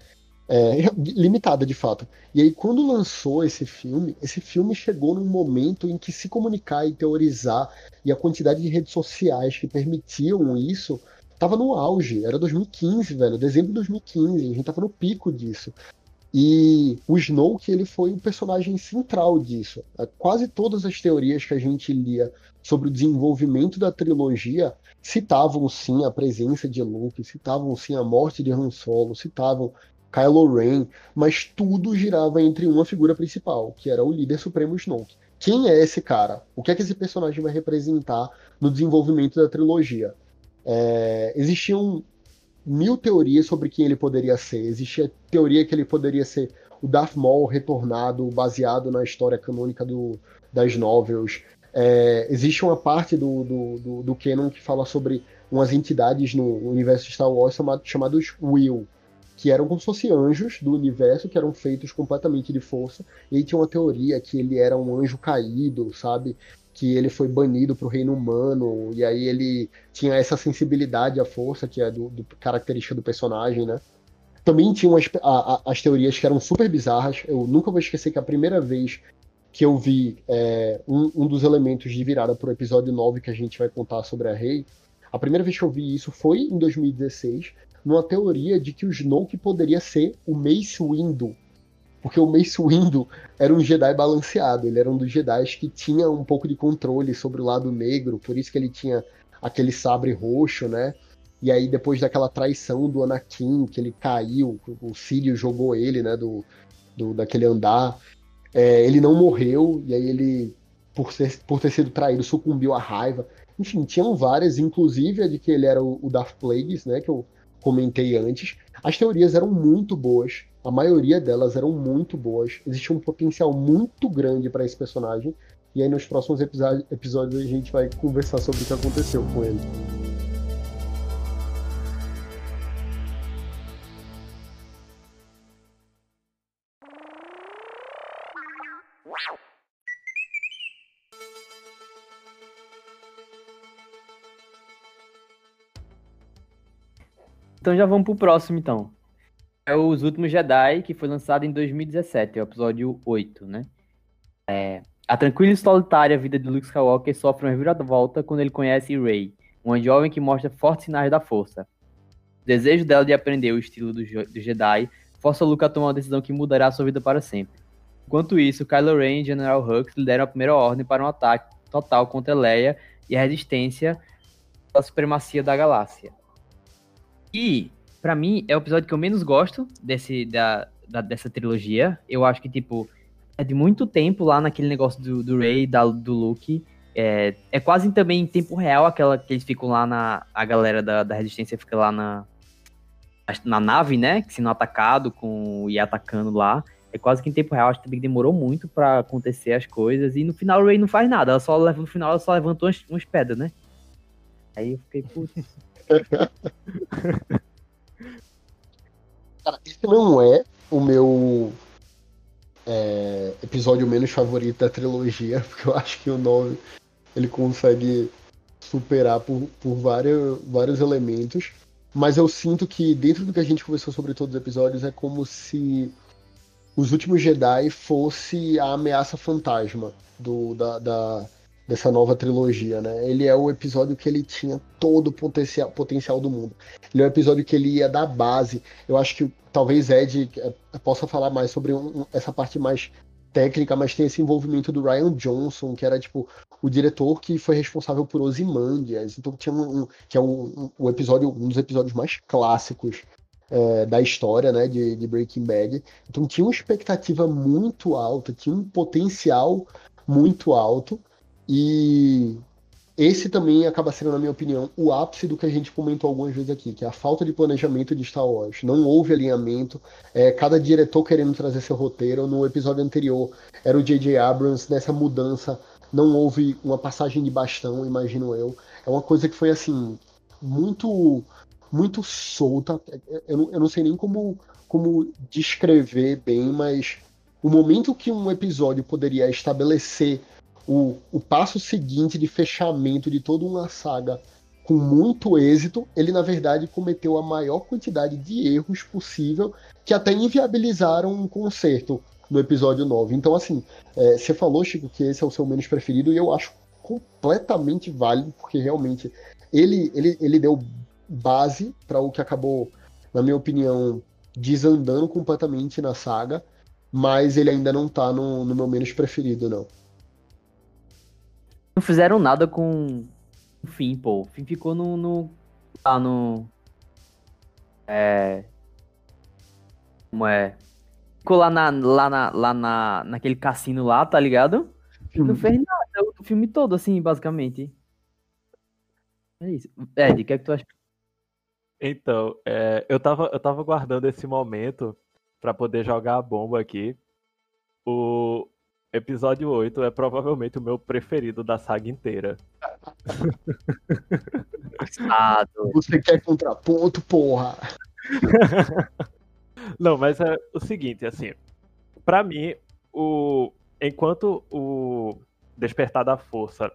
é, (laughs) limitada de fato. E aí, quando lançou esse filme, esse filme chegou num momento em que se comunicar e teorizar e a quantidade de redes sociais que permitiam isso tava no auge. Era 2015, velho, dezembro de 2015, a gente tava no pico disso. E o Snoke ele foi o personagem central disso. Quase todas as teorias que a gente lia sobre o desenvolvimento da trilogia citavam sim a presença de Luke, citavam sim a morte de Han Solo, citavam Kylo Ren, mas tudo girava entre uma figura principal, que era o líder supremo Snoke. Quem é esse cara? O que é que esse personagem vai representar no desenvolvimento da trilogia? É, existiam mil teorias sobre quem ele poderia ser. Existia teoria que ele poderia ser o Darth Maul retornado, baseado na história canônica do, das novels. É, existe uma parte do, do, do, do canon que fala sobre umas entidades no universo Star Wars chamado, chamados Will, que eram como se fossem anjos do universo, que eram feitos completamente de força, e aí tinha uma teoria que ele era um anjo caído, sabe? Que ele foi banido para o reino humano, e aí ele tinha essa sensibilidade à força, que é do, do característica do personagem, né? Também tinham as, a, a, as teorias que eram super bizarras. Eu nunca vou esquecer que a primeira vez que eu vi é, um, um, dos elementos de virada para o episódio 9 que a gente vai contar sobre a Rei, a primeira vez que eu vi isso foi em 2016, numa teoria de que o Snoke poderia ser o Mace Windu. Porque o Mace Windu era um Jedi balanceado, ele era um dos Jedi que tinha um pouco de controle sobre o lado negro, por isso que ele tinha aquele sabre roxo, né? E aí depois daquela traição do Anakin, que ele caiu, o Sirio jogou ele, né, do, do daquele andar, é, ele não morreu, e aí ele, por, ser, por ter sido traído, sucumbiu à raiva. Enfim, tinham várias, inclusive a de que ele era o, o Darth Plagueis, né, que eu comentei antes. As teorias eram muito boas, a maioria delas eram muito boas. Existia um potencial muito grande para esse personagem. E aí nos próximos episódios a gente vai conversar sobre o que aconteceu com ele. Então já vamos pro próximo, então. É Os Últimos Jedi, que foi lançado em 2017, é o episódio 8, né? É, a tranquila e solitária vida de Luke Skywalker sofre uma reviravolta quando ele conhece Rey, uma jovem que mostra fortes sinais da força. O desejo dela de aprender o estilo do, do Jedi força Luke a tomar uma decisão que mudará sua vida para sempre. Enquanto isso, Kylo Ren e General Hux lideram a primeira ordem para um ataque total contra Leia e a resistência à supremacia da galáxia. E, para mim, é o episódio que eu menos gosto desse, da, da, dessa trilogia. Eu acho que, tipo, é de muito tempo lá naquele negócio do, do Ray, da, do Luke. É, é quase também em tempo real aquela que eles ficam lá na. A galera da, da Resistência fica lá na. Na nave, né? Sendo atacado com, e atacando lá. É quase que em tempo real. Acho que também demorou muito para acontecer as coisas. E no final o Ray não faz nada. Ela só, no final ela só levantou umas, umas pedras, né? Aí eu fiquei, putz. (laughs) Cara, esse não é o meu é, episódio menos favorito da trilogia, (laughs) porque eu acho que o 9 ele consegue superar por, por vários, vários elementos. Mas eu sinto que dentro do que a gente conversou sobre todos os episódios é como se os últimos Jedi fosse a ameaça fantasma do, da, da, dessa nova trilogia, né? Ele é o episódio que ele tinha todo o potencial, potencial do mundo. Ele é o episódio que ele ia dar base. Eu acho que talvez Ed é, possa falar mais sobre um, essa parte mais técnica, mas tem esse envolvimento do Ryan Johnson, que era tipo o diretor que foi responsável por Ozymandias. Então tinha um, um que é um, um, episódio, um dos episódios mais clássicos é, da história, né, de, de Breaking Bad. Então tinha uma expectativa muito alta, tinha um potencial muito alto. E esse também acaba sendo, na minha opinião, o ápice do que a gente comentou algumas vezes aqui, que é a falta de planejamento de Star Wars. Não houve alinhamento, é, cada diretor querendo trazer seu roteiro. No episódio anterior era o J.J. Abrams, nessa mudança não houve uma passagem de bastão, imagino eu. É uma coisa que foi assim, muito muito solta. Eu não, eu não sei nem como, como descrever bem, mas o momento que um episódio poderia estabelecer o, o passo seguinte de fechamento de toda uma saga com muito êxito, ele na verdade cometeu a maior quantidade de erros possível que até inviabilizaram um concerto no episódio 9. Então, assim, é, você falou, Chico, que esse é o seu menos preferido, e eu acho completamente válido, porque realmente ele, ele, ele deu base para o que acabou, na minha opinião, desandando completamente na saga, mas ele ainda não tá no, no meu menos preferido, não. Não fizeram nada com o fim, pô. O fim ficou no. no lá no. É. Como é? Ficou lá, na, lá, na, lá na, naquele cassino lá, tá ligado? Não fez nada o filme todo, assim, basicamente. É isso. Ed, o que é que tu acha? Então, é, eu, tava, eu tava guardando esse momento para poder jogar a bomba aqui. O episódio 8 é provavelmente o meu preferido da saga inteira. Você quer contraponto, porra! (laughs) Não, mas é o seguinte, assim, para mim, o enquanto o Despertar da Força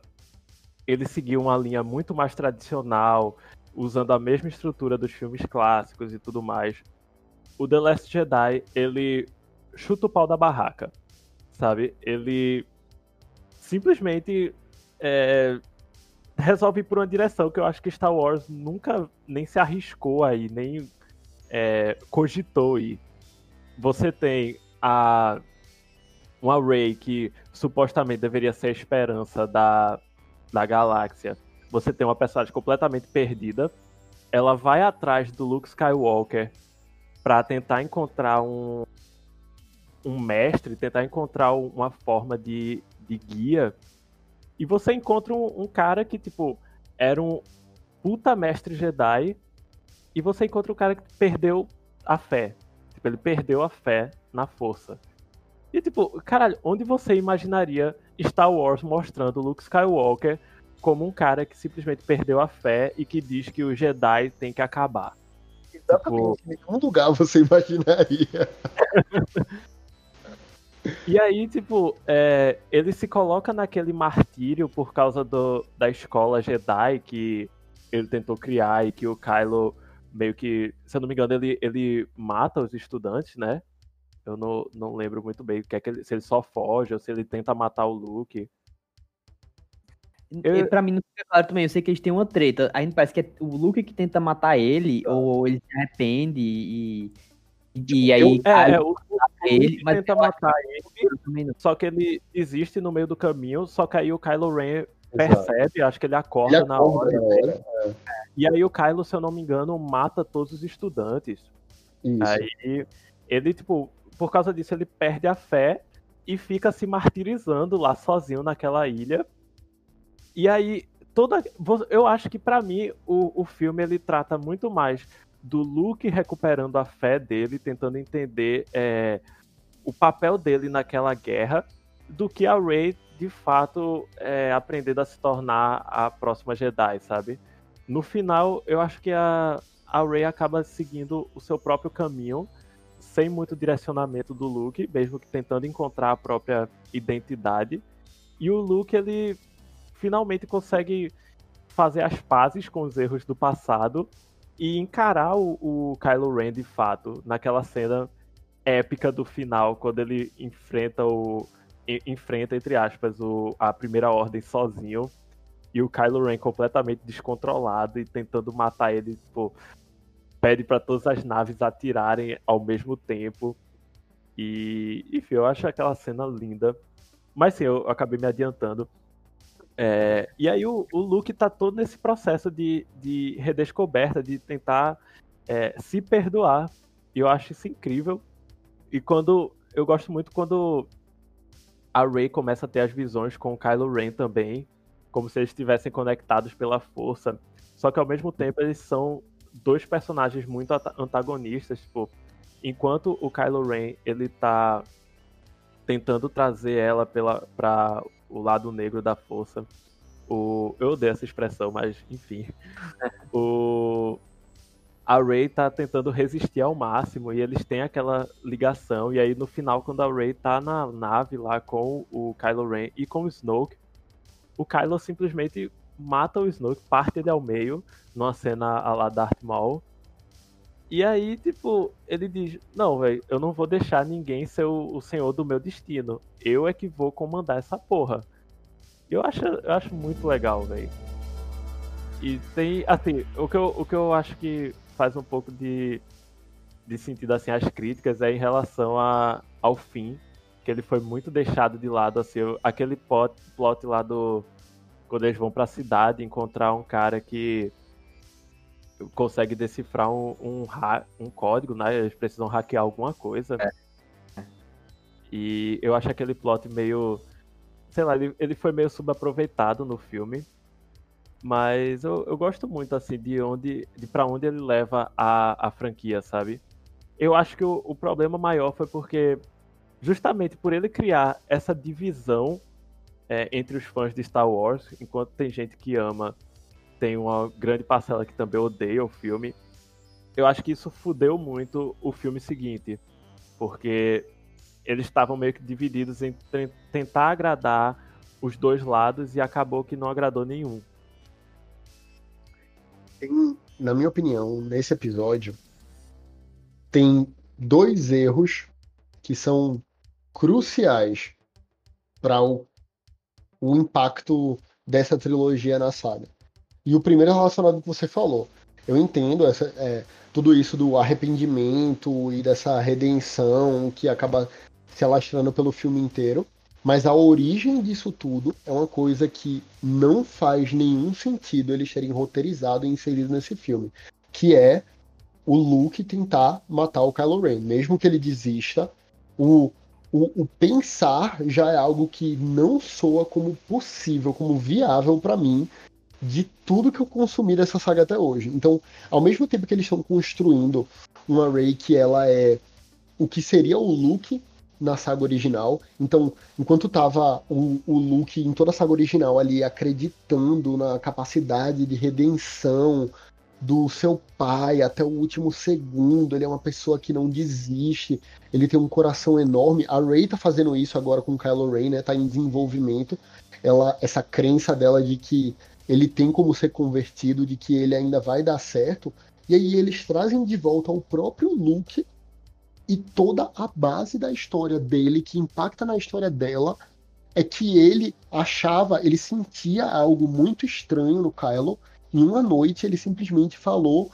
ele seguiu uma linha muito mais tradicional, usando a mesma estrutura dos filmes clássicos e tudo mais. O The Last Jedi, ele chuta o pau da barraca, sabe? Ele simplesmente é, resolve ir por uma direção que eu acho que Star Wars nunca nem se arriscou aí, nem é, cogitou ir. Você tem a uma Rey que supostamente deveria ser a esperança da, da galáxia, você tem uma personagem completamente perdida. Ela vai atrás do Luke Skywalker para tentar encontrar um, um mestre, tentar encontrar uma forma de, de guia. E você encontra um, um cara que, tipo, era um puta mestre Jedi. E você encontra um cara que perdeu a fé. Tipo, ele perdeu a fé na força. E, tipo, caralho, onde você imaginaria Star Wars mostrando Luke Skywalker como um cara que simplesmente perdeu a fé e que diz que o Jedi tem que acabar. Exatamente, tipo... em nenhum lugar você imaginaria. (laughs) e aí, tipo, é, ele se coloca naquele martírio por causa do, da escola Jedi que ele tentou criar e que o Kylo meio que, se eu não me engano, ele, ele mata os estudantes, né? Eu não, não lembro muito bem que é que ele, se ele só foge ou se ele tenta matar o Luke. Eu... Pra mim não fica claro também, eu sei que eles têm uma treta. Ainda parece que é o Luke que tenta matar ele, ou ele se arrepende e. E aí. Eu, é, é, o, ele, mas tenta matar ele, só que ele existe no meio do caminho, só que aí o Kylo Ren percebe, acho que ele acorda, ele acorda na hora. Na hora é. E aí o Kylo, se eu não me engano, mata todos os estudantes. Isso. Aí ele, tipo, por causa disso, ele perde a fé e fica se martirizando lá sozinho naquela ilha e aí, toda. Eu acho que para mim o, o filme ele trata muito mais do Luke recuperando a fé dele, tentando entender é, o papel dele naquela guerra, do que a Rey de fato é, aprendendo a se tornar a próxima Jedi, sabe? No final, eu acho que a, a Rey acaba seguindo o seu próprio caminho, sem muito direcionamento do Luke, mesmo que tentando encontrar a própria identidade. E o Luke, ele finalmente consegue fazer as pazes com os erros do passado e encarar o, o Kylo Ren de fato naquela cena épica do final, quando ele enfrenta o. enfrenta, entre aspas, o, a primeira ordem sozinho. E o Kylo Ren completamente descontrolado e tentando matar ele, tipo, pede para todas as naves atirarem ao mesmo tempo. E, enfim, eu acho aquela cena linda. Mas sim, eu acabei me adiantando. É, e aí o, o Luke tá todo nesse processo de, de redescoberta, de tentar é, se perdoar. E eu acho isso incrível. E quando. Eu gosto muito quando a Rey começa a ter as visões com o Kylo Ren também. Como se eles estivessem conectados pela força. Só que ao mesmo tempo eles são dois personagens muito antagonistas. Tipo, enquanto o Kylo Ren ele tá tentando trazer ela pela, pra o lado negro da força. O, eu odeio essa expressão, mas enfim. (laughs) o, a Rey tá tentando resistir ao máximo e eles têm aquela ligação. E aí no final, quando a Rey tá na nave lá com o Kylo Ren e com o Snoke, o Kylo simplesmente mata o Snoke, parte ele ao meio, numa cena a lá Darth Maul. E aí, tipo, ele diz: Não, velho, eu não vou deixar ninguém ser o, o, senhor do meu destino. Eu é que vou comandar essa porra. Eu acho, eu acho muito legal, velho. E tem, assim, o que, eu, o que eu acho que faz um pouco de, de sentido, assim, as críticas é em relação a, ao fim, que ele foi muito deixado de lado, assim, aquele plot, plot lá do. Quando eles vão pra cidade encontrar um cara que consegue decifrar um, um, um, código, né? Eles precisam hackear alguma coisa. É. E eu acho aquele plot meio. Sei lá, ele, ele foi meio subaproveitado no filme. Mas eu, eu gosto muito, assim, de onde. de para onde ele leva a, a franquia, sabe? Eu acho que o, o problema maior foi porque. Justamente por ele criar essa divisão é, entre os fãs de Star Wars, enquanto tem gente que ama tem uma grande parcela que também odeia o filme. Eu acho que isso fudeu muito o filme seguinte, porque eles estavam meio que divididos em tentar agradar os dois lados e acabou que não agradou nenhum. Tem, na minha opinião, nesse episódio, tem dois erros que são cruciais para o, o impacto dessa trilogia na saga. E o primeiro é relacionado ao que você falou. Eu entendo essa, é, tudo isso do arrependimento e dessa redenção que acaba se alastrando pelo filme inteiro. Mas a origem disso tudo é uma coisa que não faz nenhum sentido eles terem roteirizado e inserido nesse filme. Que é o Luke tentar matar o Kylo Ren. Mesmo que ele desista, o, o, o pensar já é algo que não soa como possível, como viável para mim de tudo que eu consumi dessa saga até hoje. Então, ao mesmo tempo que eles estão construindo uma Rey que ela é o que seria o Luke na saga original. Então, enquanto tava o, o Luke em toda a saga original ali acreditando na capacidade de redenção do seu pai até o último segundo, ele é uma pessoa que não desiste, ele tem um coração enorme. A Rey tá fazendo isso agora com Kylo Ren, né? Tá em desenvolvimento. Ela essa crença dela de que ele tem como ser convertido, de que ele ainda vai dar certo. E aí eles trazem de volta o próprio Luke e toda a base da história dele, que impacta na história dela, é que ele achava, ele sentia algo muito estranho no Kylo. E uma noite ele simplesmente falou: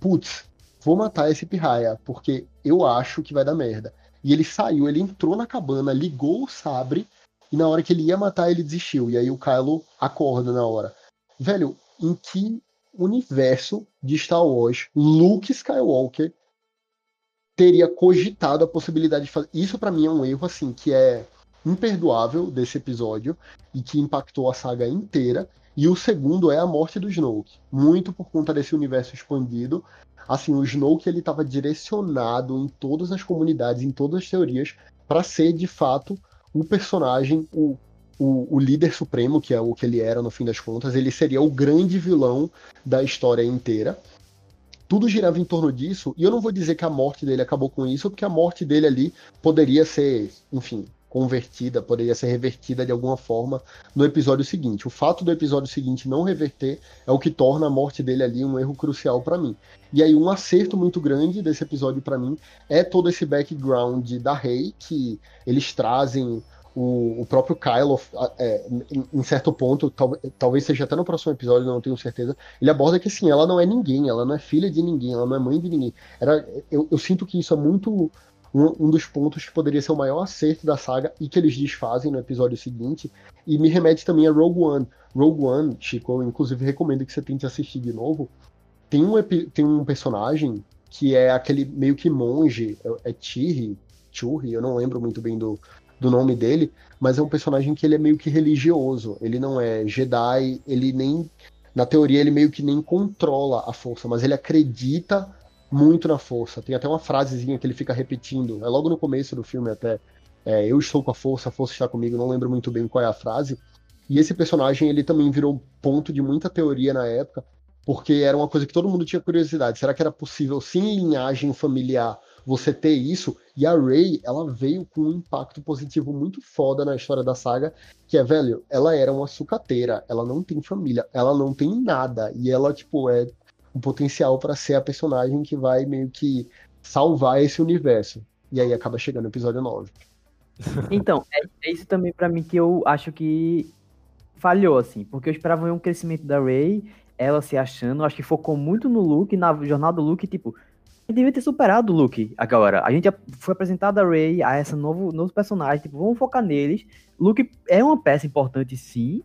Putz, vou matar esse pirraia, porque eu acho que vai dar merda. E ele saiu, ele entrou na cabana, ligou o sabre, e na hora que ele ia matar, ele desistiu. E aí o Kylo acorda na hora velho, em que universo de Star Wars Luke Skywalker teria cogitado a possibilidade de fazer. Isso para mim é um erro assim que é imperdoável desse episódio e que impactou a saga inteira. E o segundo é a morte do Snoke, muito por conta desse universo expandido. Assim, o Snoke ele estava direcionado em todas as comunidades, em todas as teorias, para ser de fato o personagem, o o, o, líder supremo, que é o que ele era no fim das contas, ele seria o grande vilão da história inteira. Tudo girava em torno disso, e eu não vou dizer que a morte dele acabou com isso, porque a morte dele ali poderia ser, enfim, convertida, poderia ser revertida de alguma forma no episódio seguinte. O fato do episódio seguinte não reverter é o que torna a morte dele ali um erro crucial para mim. E aí um acerto muito grande desse episódio para mim é todo esse background da Rey que eles trazem o, o próprio Kylo, é, em, em, certo ponto, tal, talvez seja até no próximo episódio, não tenho certeza, ele aborda que assim, ela não é ninguém, ela não é filha de ninguém, ela não é mãe de ninguém. Era, eu, eu sinto que isso é muito um, um, dos pontos que poderia ser o maior acerto da saga e que eles desfazem no episódio seguinte. E me remete também a Rogue One. Rogue One, Chico, eu inclusive recomendo que você tente assistir de novo. Tem um, tem um personagem que é aquele meio que monge, é, é Chirri, Churri, eu não lembro muito bem do, do nome dele, mas é um personagem que ele é meio que religioso. Ele não é Jedi, ele nem. Na teoria, ele meio que nem controla a força, mas ele acredita muito na força. Tem até uma frasezinha que ele fica repetindo. É logo no começo do filme, até. É, eu estou com a força, a força está comigo. Não lembro muito bem qual é a frase. E esse personagem, ele também virou ponto de muita teoria na época, porque era uma coisa que todo mundo tinha curiosidade. Será que era possível, sem linhagem familiar, você ter isso? E a Rey, ela veio com um impacto positivo muito foda na história da saga, que é, velho, ela era uma sucateira, ela não tem família, ela não tem nada, e ela, tipo, é um potencial para ser a personagem que vai meio que salvar esse universo. E aí acaba chegando o episódio 9. (laughs) Então, é, isso também para mim que eu acho que falhou, assim, porque eu esperava um crescimento da Rey ela se achando, acho que focou muito no Luke, na jornada do Luke, tipo, devia ter superado o Luke agora. A gente foi apresentado a Rey, a essa novo, novo personagem, tipo, vamos focar neles. Luke é uma peça importante, sim.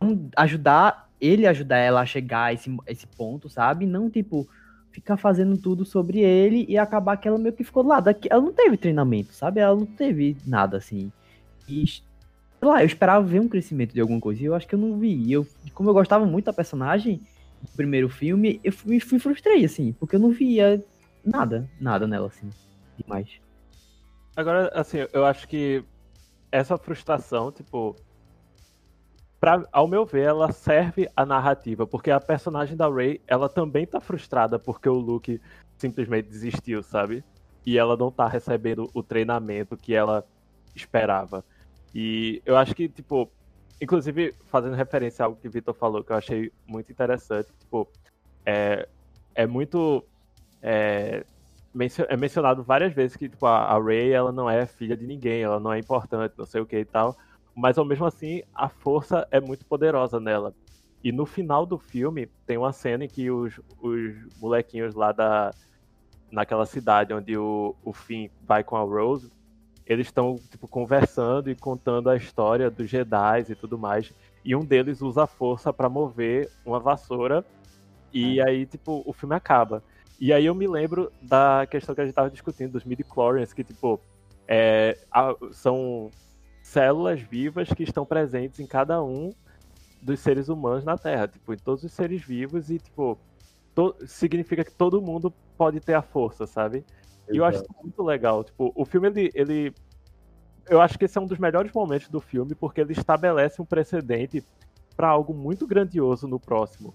Vamos ajudar ele ajudar ela a chegar a esse, esse ponto, sabe? Não, tipo, ficar fazendo tudo sobre ele e acabar que ela meio que ficou do lado. Ela não teve treinamento, sabe? Ela não teve nada, assim. E sei lá, eu esperava ver um crescimento de alguma coisa e eu acho que eu não vi. E eu, como eu gostava muito da personagem do primeiro filme, eu fui, fui frustrei, assim, porque eu não via nada, nada nela, assim, demais. Agora, assim, eu acho que essa frustração, tipo, pra, ao meu ver, ela serve a narrativa, porque a personagem da Rey, ela também tá frustrada porque o Luke simplesmente desistiu, sabe? E ela não tá recebendo o treinamento que ela esperava. E eu acho que, tipo, inclusive fazendo referência a algo que o Vitor falou, que eu achei muito interessante, tipo, é, é muito. É, é mencionado várias vezes que tipo, a, Ray ela não é filha de ninguém, ela não é importante, não sei o que e tal. Mas ao mesmo assim, a força é muito poderosa nela. E no final do filme, tem uma cena em que os, os molequinhos lá da. naquela cidade onde o, o Finn vai com a Rose, eles estão tipo conversando e contando a história dos Jedi e tudo mais. E um deles usa a força para mover uma vassoura e é. aí tipo o filme acaba. E aí eu me lembro da questão que a gente estava discutindo dos midi-chlorians, que tipo é, são células vivas que estão presentes em cada um dos seres humanos na Terra, tipo, em todos os seres vivos e tipo to, significa que todo mundo pode ter a força, sabe? E eu acho isso muito legal. Tipo, o filme, ele, ele. Eu acho que esse é um dos melhores momentos do filme, porque ele estabelece um precedente para algo muito grandioso no próximo.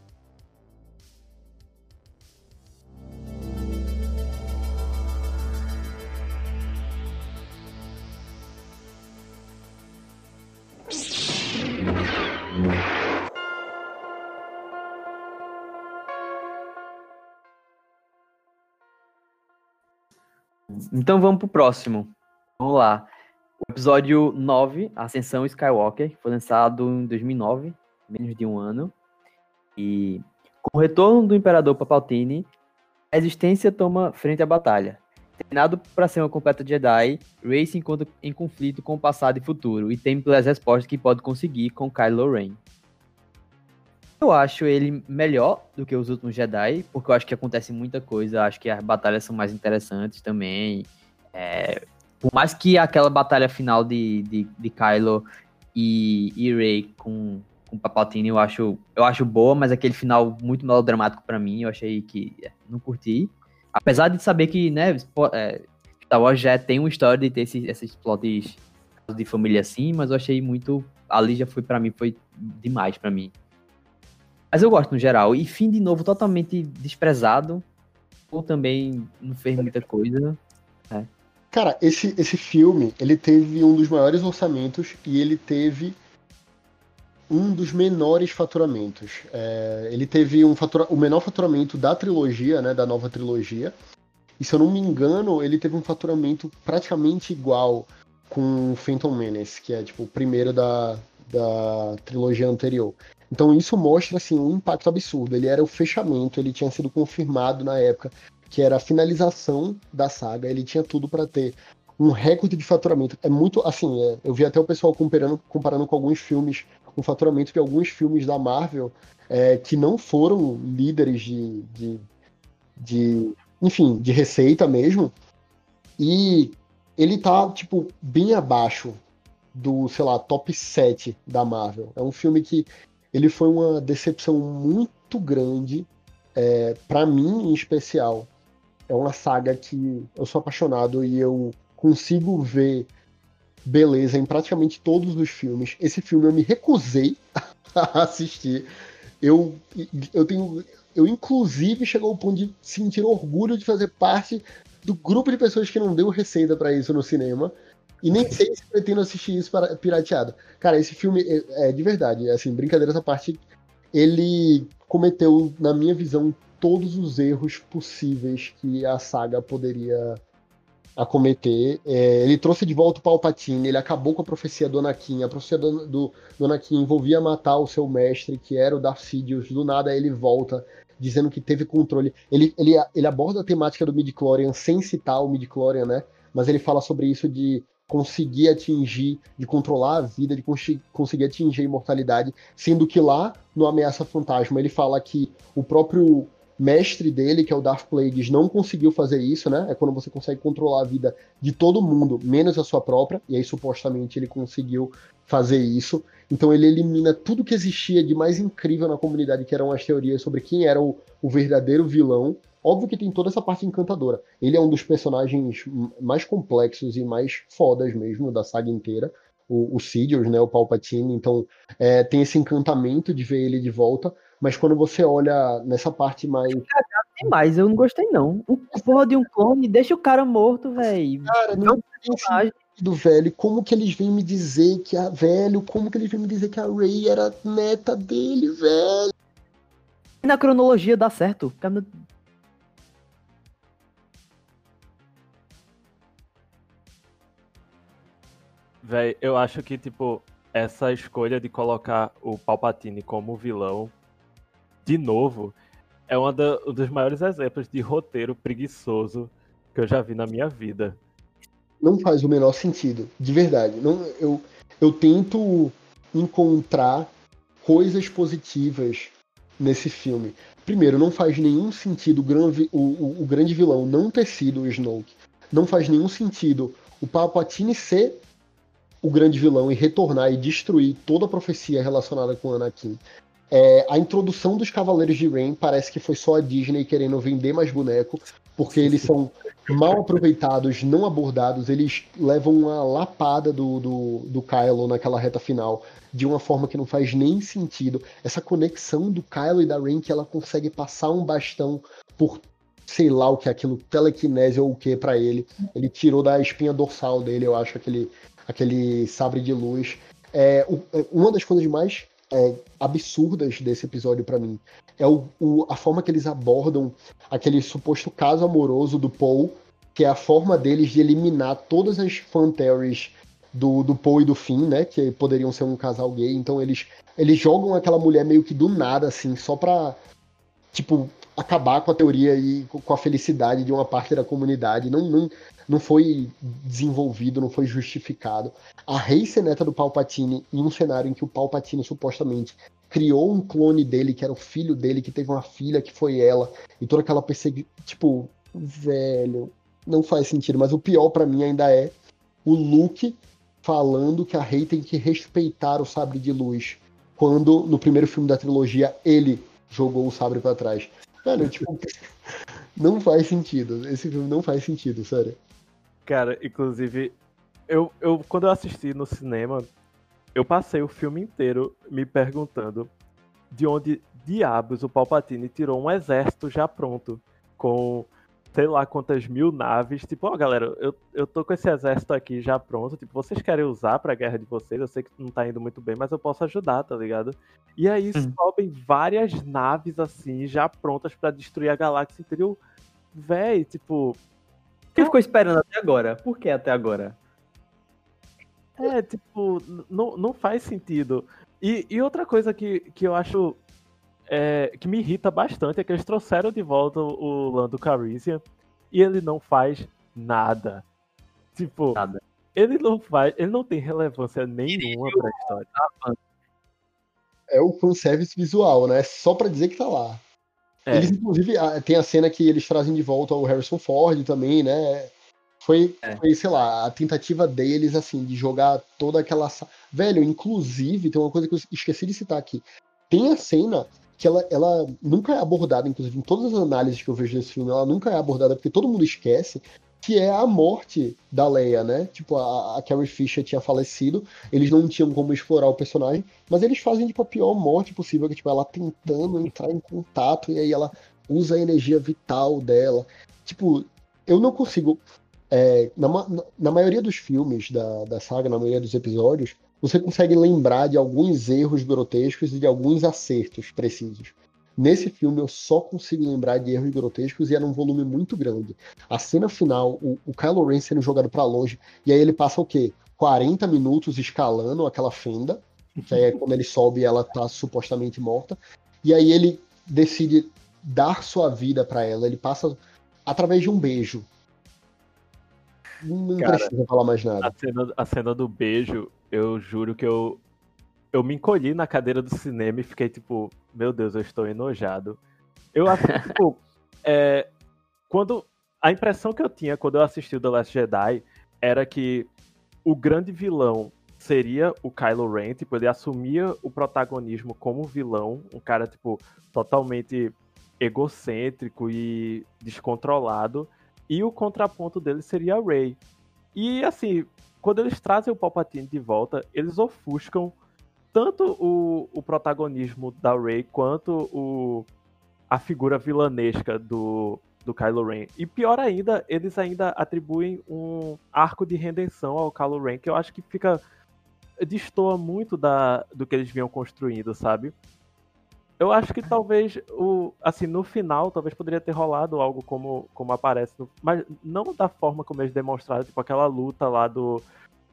Então vamos pro próximo. Vamos lá. O episódio 9, Ascensão Skywalker, foi lançado em 2009, menos de um ano. E com o retorno do Imperador Palpatine, a existência toma frente à batalha. Treinado para ser uma completa Jedi, Rey se encontra em conflito com o passado e futuro e tem pelas respostas que pode conseguir com Kylo Ren. Eu acho ele melhor do que os últimos Jedi, porque eu acho que acontece muita coisa, acho que as batalhas são mais interessantes também. É, por mais que aquela batalha final de, de, de Kylo e, e Rey com, com Palpatine eu acho, eu acho boa, mas aquele final muito melodramático para mim, eu achei que é, não curti. Apesar de saber que, né, é, Star Wars já tem uma história de ter esses, esses plots de família assim, mas eu achei muito. Ali já foi para mim, foi demais para mim. Mas eu gosto no geral. E fim de novo totalmente desprezado. Ou também não fez muita coisa. É. Cara, esse, esse filme, ele teve um dos maiores orçamentos e ele teve um dos menores faturamentos. É, ele teve um fatura, o menor faturamento da trilogia, né, da nova trilogia. E se eu não me engano, ele teve um faturamento praticamente igual com Phantom Menace, que é tipo o primeiro da, da trilogia anterior. Então isso mostra assim um impacto absurdo. Ele era o fechamento, ele tinha sido confirmado na época que era a finalização da saga. Ele tinha tudo para ter um recorde de faturamento. É muito assim, é, eu vi até o pessoal comparando, comparando com alguns filmes, o faturamento de alguns filmes da Marvel é, que não foram líderes de, de, de, enfim, de receita mesmo. E ele tá, tipo, bem abaixo do, sei lá, top 7 da Marvel. É um filme que ele foi uma decepção muito grande, é, para mim em especial. É uma saga que eu sou apaixonado e eu consigo ver beleza em praticamente todos os filmes. Esse filme eu me recusei (laughs) a assistir. Eu, eu tenho eu inclusive chegou ao ponto de sentir orgulho de fazer parte do grupo de pessoas que não deu receita para isso no cinema. E nem sei se pretendo assistir isso para, pirateado. Cara, esse filme é, é de verdade, assim, brincadeira essa parte, ele cometeu, na minha visão, todos os erros possíveis que a saga poderia acometer. É, ele trouxe de volta o Palpatine, ele acabou com a profecia do Anakin. A profecia do, do, do Anakin envolvia matar o seu mestre, que era o Darth Sidious. Do nada ele volta, dizendo que teve controle. Ele, ele, ele aborda a temática do midi-chlorian sem citar o midi-chlorian, né? Mas ele fala sobre isso de conseguir atingir, de controlar a vida, de conseguir atingir a imortalidade, sendo que lá no Ameaça Fantasma ele fala que o próprio mestre dele, que é o Darth Plagueis, não conseguiu fazer isso, né? É quando você consegue controlar a vida de todo mundo, menos a sua própria, e aí supostamente ele conseguiu fazer isso. Então ele elimina tudo que existia de mais incrível na comunidade, que eram as teorias sobre quem era o, o verdadeiro vilão, Óbvio que tem toda essa parte encantadora. Ele é um dos personagens mais complexos e mais fodas mesmo da saga inteira. O, o Sidious, né, o Palpatine, então é, tem esse encantamento de ver ele de volta, mas quando você olha nessa parte mais. demais, eu não gostei não. O porra de um clone, deixa o cara morto, velho. Cara, não tem sentido, velho. Como que eles vêm me dizer que a. Velho, como que eles vêm me dizer que a Rey era neta dele, velho? Na cronologia dá certo. Véi, eu acho que, tipo, essa escolha de colocar o Palpatine como vilão, de novo, é uma da, um dos maiores exemplos de roteiro preguiçoso que eu já vi na minha vida. Não faz o menor sentido, de verdade. Não, eu, eu tento encontrar coisas positivas nesse filme. Primeiro, não faz nenhum sentido o, o, o grande vilão não ter sido o Snoke. Não faz nenhum sentido o Palpatine ser o grande vilão e retornar e destruir toda a profecia relacionada com Anakin. É, a introdução dos Cavaleiros de Rain parece que foi só a Disney querendo vender mais boneco, porque eles são mal aproveitados, não abordados, eles levam uma lapada do, do, do Kylo naquela reta final de uma forma que não faz nem sentido. Essa conexão do Kylo e da Rain que ela consegue passar um bastão por sei lá o que é aquilo, telecinese ou o que para ele. Ele tirou da espinha dorsal dele, eu acho, aquele, aquele sabre de luz. É, é, uma das coisas mais é, absurdas desse episódio para mim é o, o, a forma que eles abordam aquele suposto caso amoroso do Paul, que é a forma deles de eliminar todas as fan do, do Paul e do Finn, né? Que poderiam ser um casal gay. Então eles, eles jogam aquela mulher meio que do nada, assim, só pra, tipo, acabar com a teoria e com a felicidade de uma parte da comunidade. Não, não, não foi desenvolvido, não foi justificado. A Rei ser neta do Palpatine em um cenário em que o Palpatine supostamente criou um clone dele, que era o filho dele, que teve uma filha que foi ela, e toda aquela perseguição. Tipo, velho, não faz sentido. Mas o pior para mim ainda é o Luke falando que a Rei tem que respeitar o sabre de luz. Quando no primeiro filme da trilogia ele jogou o sabre para trás. Velho, tipo, não faz sentido. Esse filme não faz sentido, sério. Cara, inclusive, eu, eu quando eu assisti no cinema, eu passei o filme inteiro me perguntando de onde diabos o Palpatine tirou um exército já pronto, com sei lá quantas mil naves. Tipo, ó, oh, galera, eu, eu tô com esse exército aqui já pronto. Tipo, vocês querem usar pra guerra de vocês? Eu sei que não tá indo muito bem, mas eu posso ajudar, tá ligado? E aí hum. sobem várias naves assim, já prontas para destruir a galáxia inteira. Véi, tipo, quem ficou esperando até agora? Por que até agora? É, tipo, não, não faz sentido. E, e outra coisa que, que eu acho é, que me irrita bastante é que eles trouxeram de volta o Lando Calrissian e ele não faz nada. Tipo, nada. ele não faz, ele não tem relevância nenhuma pra história. É o fanservice visual, né? Só pra dizer que tá lá. É. Eles, inclusive, tem a cena que eles trazem de volta o Harrison Ford também, né? Foi, é. foi, sei lá, a tentativa deles, assim, de jogar toda aquela. Velho, inclusive, tem uma coisa que eu esqueci de citar aqui. Tem a cena que ela, ela nunca é abordada, inclusive, em todas as análises que eu vejo desse filme, ela nunca é abordada, porque todo mundo esquece, que é a morte da Leia, né? Tipo, a, a Carrie Fisher tinha falecido, eles não tinham como explorar o personagem, mas eles fazem, tipo, a pior morte possível, que, tipo, ela tentando entrar em contato, e aí ela usa a energia vital dela. Tipo, eu não consigo... É, na, na maioria dos filmes da, da saga, na maioria dos episódios, você consegue lembrar de alguns erros grotescos e de alguns acertos precisos. Nesse filme eu só consigo lembrar de erros grotescos e era um volume muito grande. A cena final, o, o Kylo Ren sendo jogado para longe, e aí ele passa o quê? 40 minutos escalando aquela fenda, que aí é quando ele sobe ela tá supostamente morta, e aí ele decide dar sua vida para ela, ele passa através de um beijo. Não Cara, precisa falar mais nada. A cena, a cena do beijo, eu juro que eu, eu me encolhi na cadeira do cinema e fiquei tipo, meu Deus, eu estou enojado. Eu acho (laughs) que, tipo, é, quando. A impressão que eu tinha quando eu assisti o The Last Jedi era que o grande vilão seria o Kylo Ren, tipo, ele assumia o protagonismo como vilão, um cara, tipo, totalmente egocêntrico e descontrolado, e o contraponto dele seria a Rey. E, assim, quando eles trazem o Palpatine de volta, eles ofuscam tanto o, o protagonismo da Rey quanto o, a figura vilanesca do, do Kylo Ren. E pior ainda, eles ainda atribuem um arco de redenção ao Kylo Ren, que eu acho que fica. destoa muito da, do que eles vinham construindo, sabe? Eu acho que talvez o. Assim, no final, talvez poderia ter rolado algo como, como aparece. No, mas não da forma como eles demonstraram, tipo, aquela luta lá do.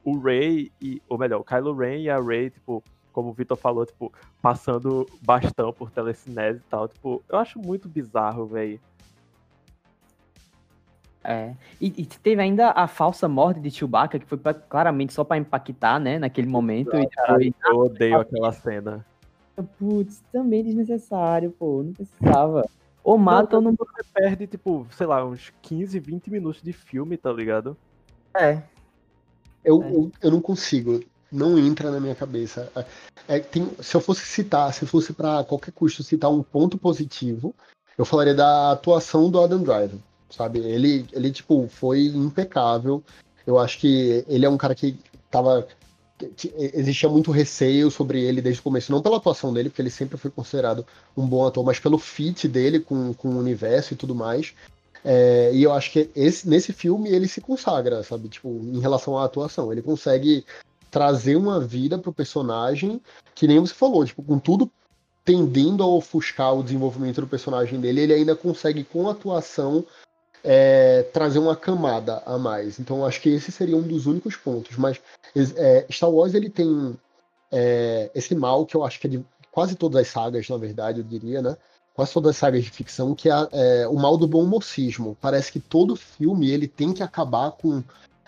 O Rey e. Ou melhor, o Kylo Ren e a Rey, tipo, como o Vitor falou, tipo, passando bastão por telecinese e tal. Tipo, eu acho muito bizarro, velho. É. E, e, teve ainda a falsa morte de Chewbacca, que foi pra, claramente só para impactar, né, naquele momento. Ah, e foi... Eu odeio aquela cena. Putz, também desnecessário, pô. Não precisava. Ou mata ou não. Você perde, tipo, sei lá, uns 15, 20 minutos de filme, tá ligado? É. Eu, é. eu, eu não consigo não entra na minha cabeça. É, tem, se eu fosse citar, se fosse para qualquer custo citar um ponto positivo, eu falaria da atuação do Adam Driver, sabe? Ele, ele tipo, foi impecável. Eu acho que ele é um cara que tava existia muito receio sobre ele desde o começo, não pela atuação dele, porque ele sempre foi considerado um bom ator, mas pelo fit dele com, com o universo e tudo mais. É, e eu acho que esse, nesse filme ele se consagra, sabe? Tipo, em relação à atuação. Ele consegue trazer uma vida pro personagem, que nem você falou, tipo, com tudo tendendo a ofuscar o desenvolvimento do personagem dele, ele ainda consegue, com a atuação, é, trazer uma camada a mais. Então, acho que esse seria um dos únicos pontos. Mas é, Star Wars ele tem é, esse mal que eu acho que é de quase todas as sagas, na verdade, eu diria, né? Quase todas as sagas de ficção, que é, é o mal do bom mocismo. Parece que todo filme ele tem que acabar com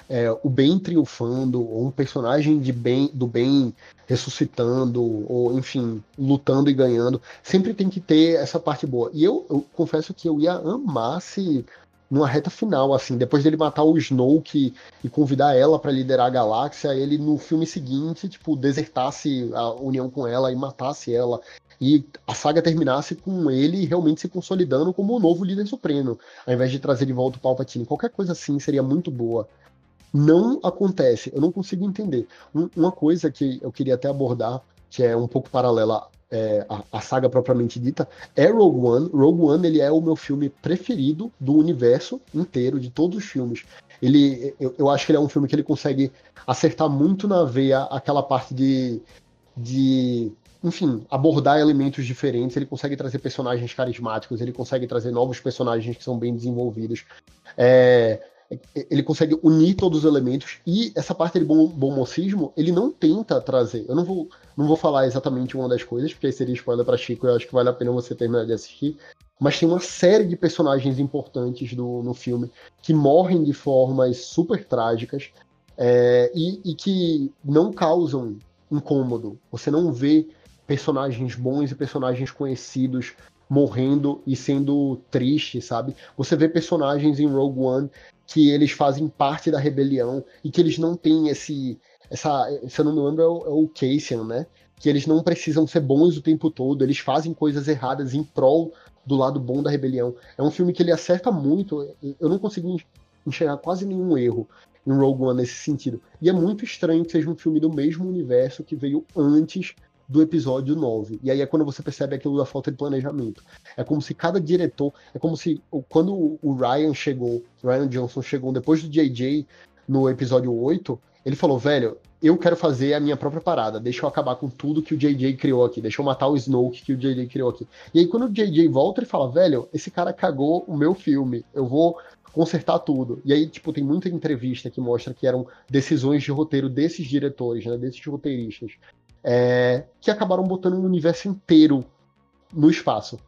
é, o bem triunfando, ou um personagem de bem, do bem ressuscitando, ou enfim, lutando e ganhando. Sempre tem que ter essa parte boa. E eu, eu confesso que eu ia amar se numa reta final, assim, depois dele matar o Snoke e convidar ela para liderar a galáxia, ele no filme seguinte, tipo, desertasse a união com ela e matasse ela. E a saga terminasse com ele realmente se consolidando como o novo líder supremo, ao invés de trazer de volta o Palpatine. Qualquer coisa assim seria muito boa não acontece. Eu não consigo entender. Um, uma coisa que eu queria até abordar, que é um pouco paralela é, à, à, saga propriamente dita, é Rogue One. Rogue One ele é o meu filme preferido do universo inteiro, de todos os filmes. Ele, eu, eu acho que ele é um filme que ele consegue acertar muito na veia aquela parte de, de enfim, abordar elementos diferentes, ele consegue trazer personagens carismáticos, ele consegue trazer novos personagens que são bem desenvolvidos. É, ele consegue unir todos os elementos e essa parte de bom, bom mocismo, ele não tenta trazer. Eu não vou, não vou falar exatamente uma das coisas, porque aí seria spoiler para Chico, eu acho que vale a pena você terminar de assistir. Mas tem uma série de personagens importantes do, no filme que morrem de formas super trágicas é, e, e que não causam incômodo. Você não vê personagens bons e personagens conhecidos morrendo e sendo triste, sabe? Você vê personagens em Rogue One que eles fazem parte da rebelião e que eles não têm esse. Essa, se eu não me lembro, é o, é o Cassian, né? Que eles não precisam ser bons o tempo todo, eles fazem coisas erradas em prol do lado bom da rebelião. É um filme que ele acerta muito. Eu não consigo enxergar quase nenhum erro em Rogue One nesse sentido. E é muito estranho que seja um filme do mesmo universo que veio antes do episódio 9. E aí é quando você percebe aquilo da falta de planejamento. É como se cada diretor. É como se quando o Ryan chegou, Ryan Johnson chegou depois do JJ no episódio 8, ele falou, velho, eu quero fazer a minha própria parada, deixa eu acabar com tudo que o JJ criou aqui, deixa eu matar o Snoke que o JJ criou aqui. E aí quando o JJ volta, ele fala, velho, esse cara cagou o meu filme, eu vou consertar tudo. E aí, tipo, tem muita entrevista que mostra que eram decisões de roteiro desses diretores, né, desses roteiristas, é, que acabaram botando um universo inteiro no espaço,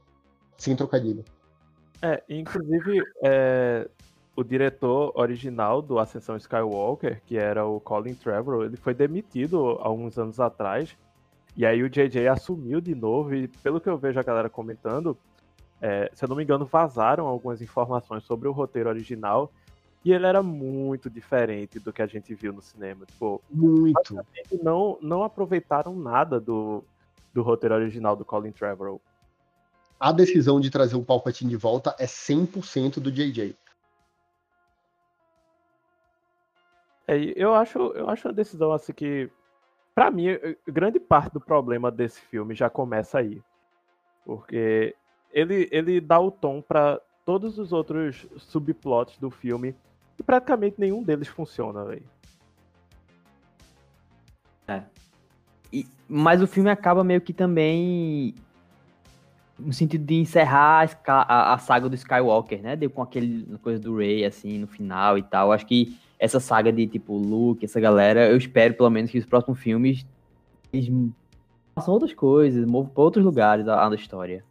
sem trocadilho. É, inclusive, é, o diretor original do Ascensão Skywalker, que era o Colin Trevorrow, ele foi demitido alguns anos atrás. E aí o JJ assumiu de novo, e pelo que eu vejo a galera comentando, é, se eu não me engano, vazaram algumas informações sobre o roteiro original. E ele era muito diferente do que a gente viu no cinema. Tipo, muito. Não, não aproveitaram nada do, do roteiro original do Colin Trevorrow. A decisão de trazer o Palpatine de volta é 100% do JJ. É, eu acho, eu acho a decisão assim que, para mim, grande parte do problema desse filme já começa aí, porque ele ele dá o tom para todos os outros subplots do filme e praticamente nenhum deles funciona, velho. É. E, mas o filme acaba meio que também no sentido de encerrar a, a, saga do Skywalker, né? Deu com aquele coisa do Rey assim no final e tal. Acho que essa saga de tipo Luke, essa galera, eu espero pelo menos que os próximos filmes eles façam outras coisas, movam para outros lugares a, a história.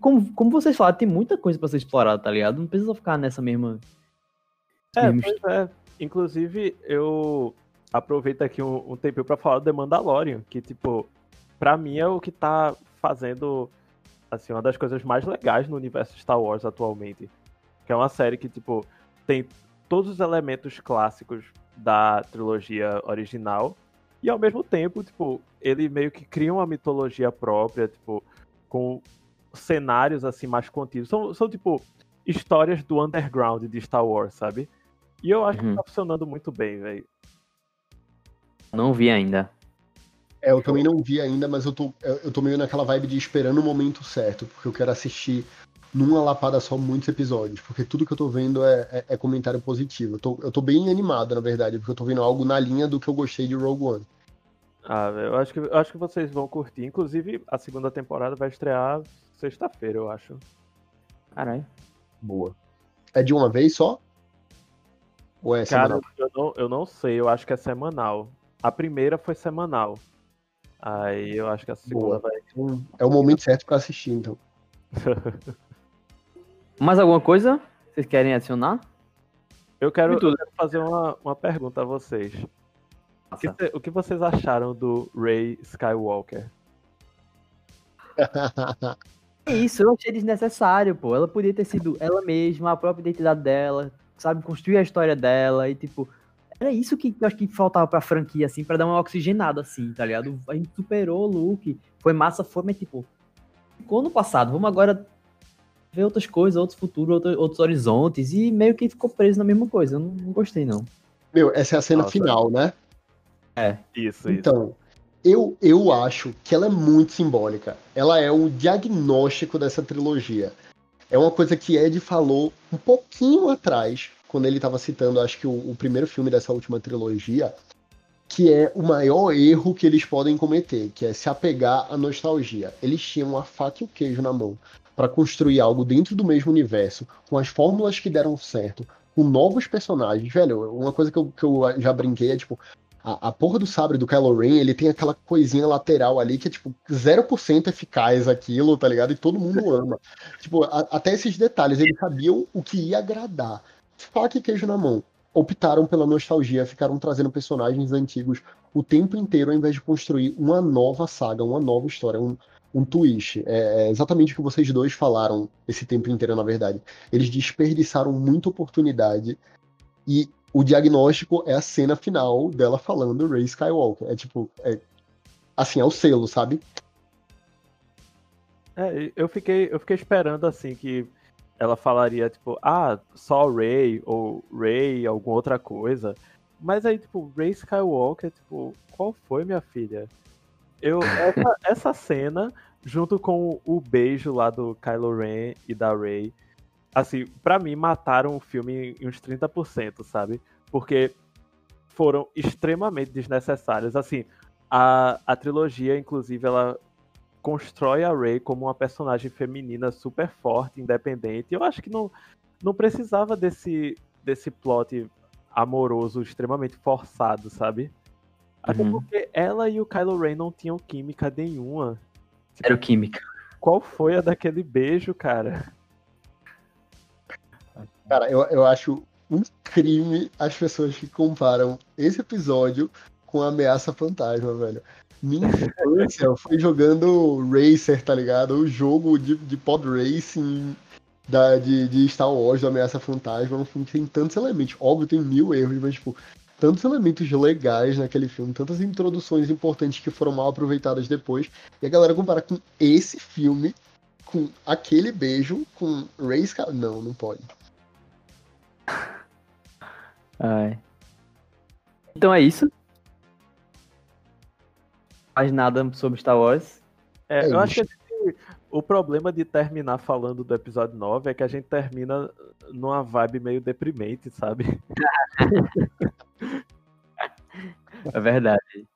Como, como vocês falaram, tem muita coisa para ser explorada, tá ligado? Não precisa ficar nessa mesma. É, pois é. Inclusive, eu aproveito aqui um, um tempinho para falar do The Mandalorian, que, tipo, pra mim é o que tá fazendo, assim, uma das coisas mais legais no universo Star Wars atualmente. Que é uma série que, tipo, tem todos os elementos clássicos da trilogia original. E ao mesmo tempo, tipo, ele meio que cria uma mitologia própria, tipo, com cenários assim mais contidos. São, são tipo histórias do underground de Star Wars, sabe? E eu acho uhum. que tá funcionando muito bem, velho. Não vi ainda. É, eu também não vi ainda, mas eu tô, eu tô meio naquela vibe de esperando o momento certo, porque eu quero assistir numa lapada só muitos episódios, porque tudo que eu tô vendo é, é, é comentário positivo. Eu tô, eu tô bem animado, na verdade, porque eu tô vendo algo na linha do que eu gostei de Rogue One. Ah, eu acho que, eu acho que vocês vão curtir. Inclusive, a segunda temporada vai estrear sexta-feira, eu acho. Caralho. Boa. É de uma vez só? Ou é Cara, semanal? Eu não, eu não sei, eu acho que é semanal. A primeira foi semanal. Aí eu acho que a segunda Boa. vai. É o momento certo para assistir, então. (laughs) Mais alguma coisa vocês querem adicionar? Eu quero, eu quero fazer uma, uma pergunta a vocês. O que, o que, vocês acharam do Ray Skywalker? (laughs) É isso, eu achei desnecessário, pô. Ela podia ter sido ela mesma, a própria identidade dela, sabe, construir a história dela e tipo. Era isso que eu acho que faltava pra franquia, assim, pra dar uma oxigenada, assim, tá ligado? A gente superou o Luke, foi massa, foi, mas tipo. Ficou no passado, vamos agora ver outras coisas, outros futuros, outros, outros horizontes, e meio que ficou preso na mesma coisa. Eu não, não gostei, não. Meu, essa é a cena Nossa. final, né? É. Isso, Então, eu, eu acho que ela é muito simbólica. Ela é o diagnóstico dessa trilogia. É uma coisa que Ed falou um pouquinho atrás, quando ele estava citando, acho que o, o primeiro filme dessa última trilogia, que é o maior erro que eles podem cometer, que é se apegar à nostalgia. Eles tinham a faca e o queijo na mão para construir algo dentro do mesmo universo, com as fórmulas que deram certo, com novos personagens. Velho, uma coisa que eu, que eu já brinquei é tipo. A, a porra do sabre do Kylo Ren, ele tem aquela coisinha lateral ali que é, tipo, 0% eficaz aquilo, tá ligado? E todo mundo ama. tipo, a, até esses detalhes, eles sabiam o que ia agradar. Faca e queijo na mão. Optaram pela nostalgia, ficaram trazendo personagens antigos o tempo inteiro, ao invés de construir uma nova saga, uma nova história, um, um twist. É, é exatamente o que vocês dois falaram esse tempo inteiro, na verdade. Eles desperdiçaram muita oportunidade e o diagnóstico é a cena final dela falando Ray Skywalker. É tipo, é, assim, é o selo, sabe? É, eu fiquei, eu fiquei esperando assim que ela falaria, tipo, ah, só Ray, ou Ray, alguma outra coisa. Mas aí, tipo, Ray Skywalker, tipo, qual foi, minha filha? Eu, essa, essa cena, junto com o beijo lá do Kylo Ren e da Ray, assim, para mim, mataram o filme em uns 30%, sabe? Porque foram extremamente desnecessários. Assim, a, a trilogia, inclusive, ela constrói a Rey como uma personagem feminina super forte, independente. Eu acho que não, não precisava desse, desse plot amoroso extremamente forçado, sabe? Até uhum. porque ela e o Kylo Ren não tinham química nenhuma. Era química. Qual foi a daquele beijo, cara? Cara, eu, eu acho um crime as pessoas que comparam esse episódio com a ameaça fantasma, velho. Minha infância foi jogando Racer, tá ligado? O jogo de, de pod racing da, de, de Star Wars, da Ameaça Fantasma. Um filme que tem tantos elementos. Óbvio, tem mil erros, mas, tipo, tantos elementos legais naquele filme, tantas introduções importantes que foram mal aproveitadas depois. E a galera compara com esse filme, com aquele beijo, com Race. Não, não pode. Ai. Então é isso mais nada sobre Star Wars. É, é eu acho que gente, o problema de terminar falando do episódio 9 é que a gente termina numa vibe meio deprimente, sabe? (laughs) é verdade.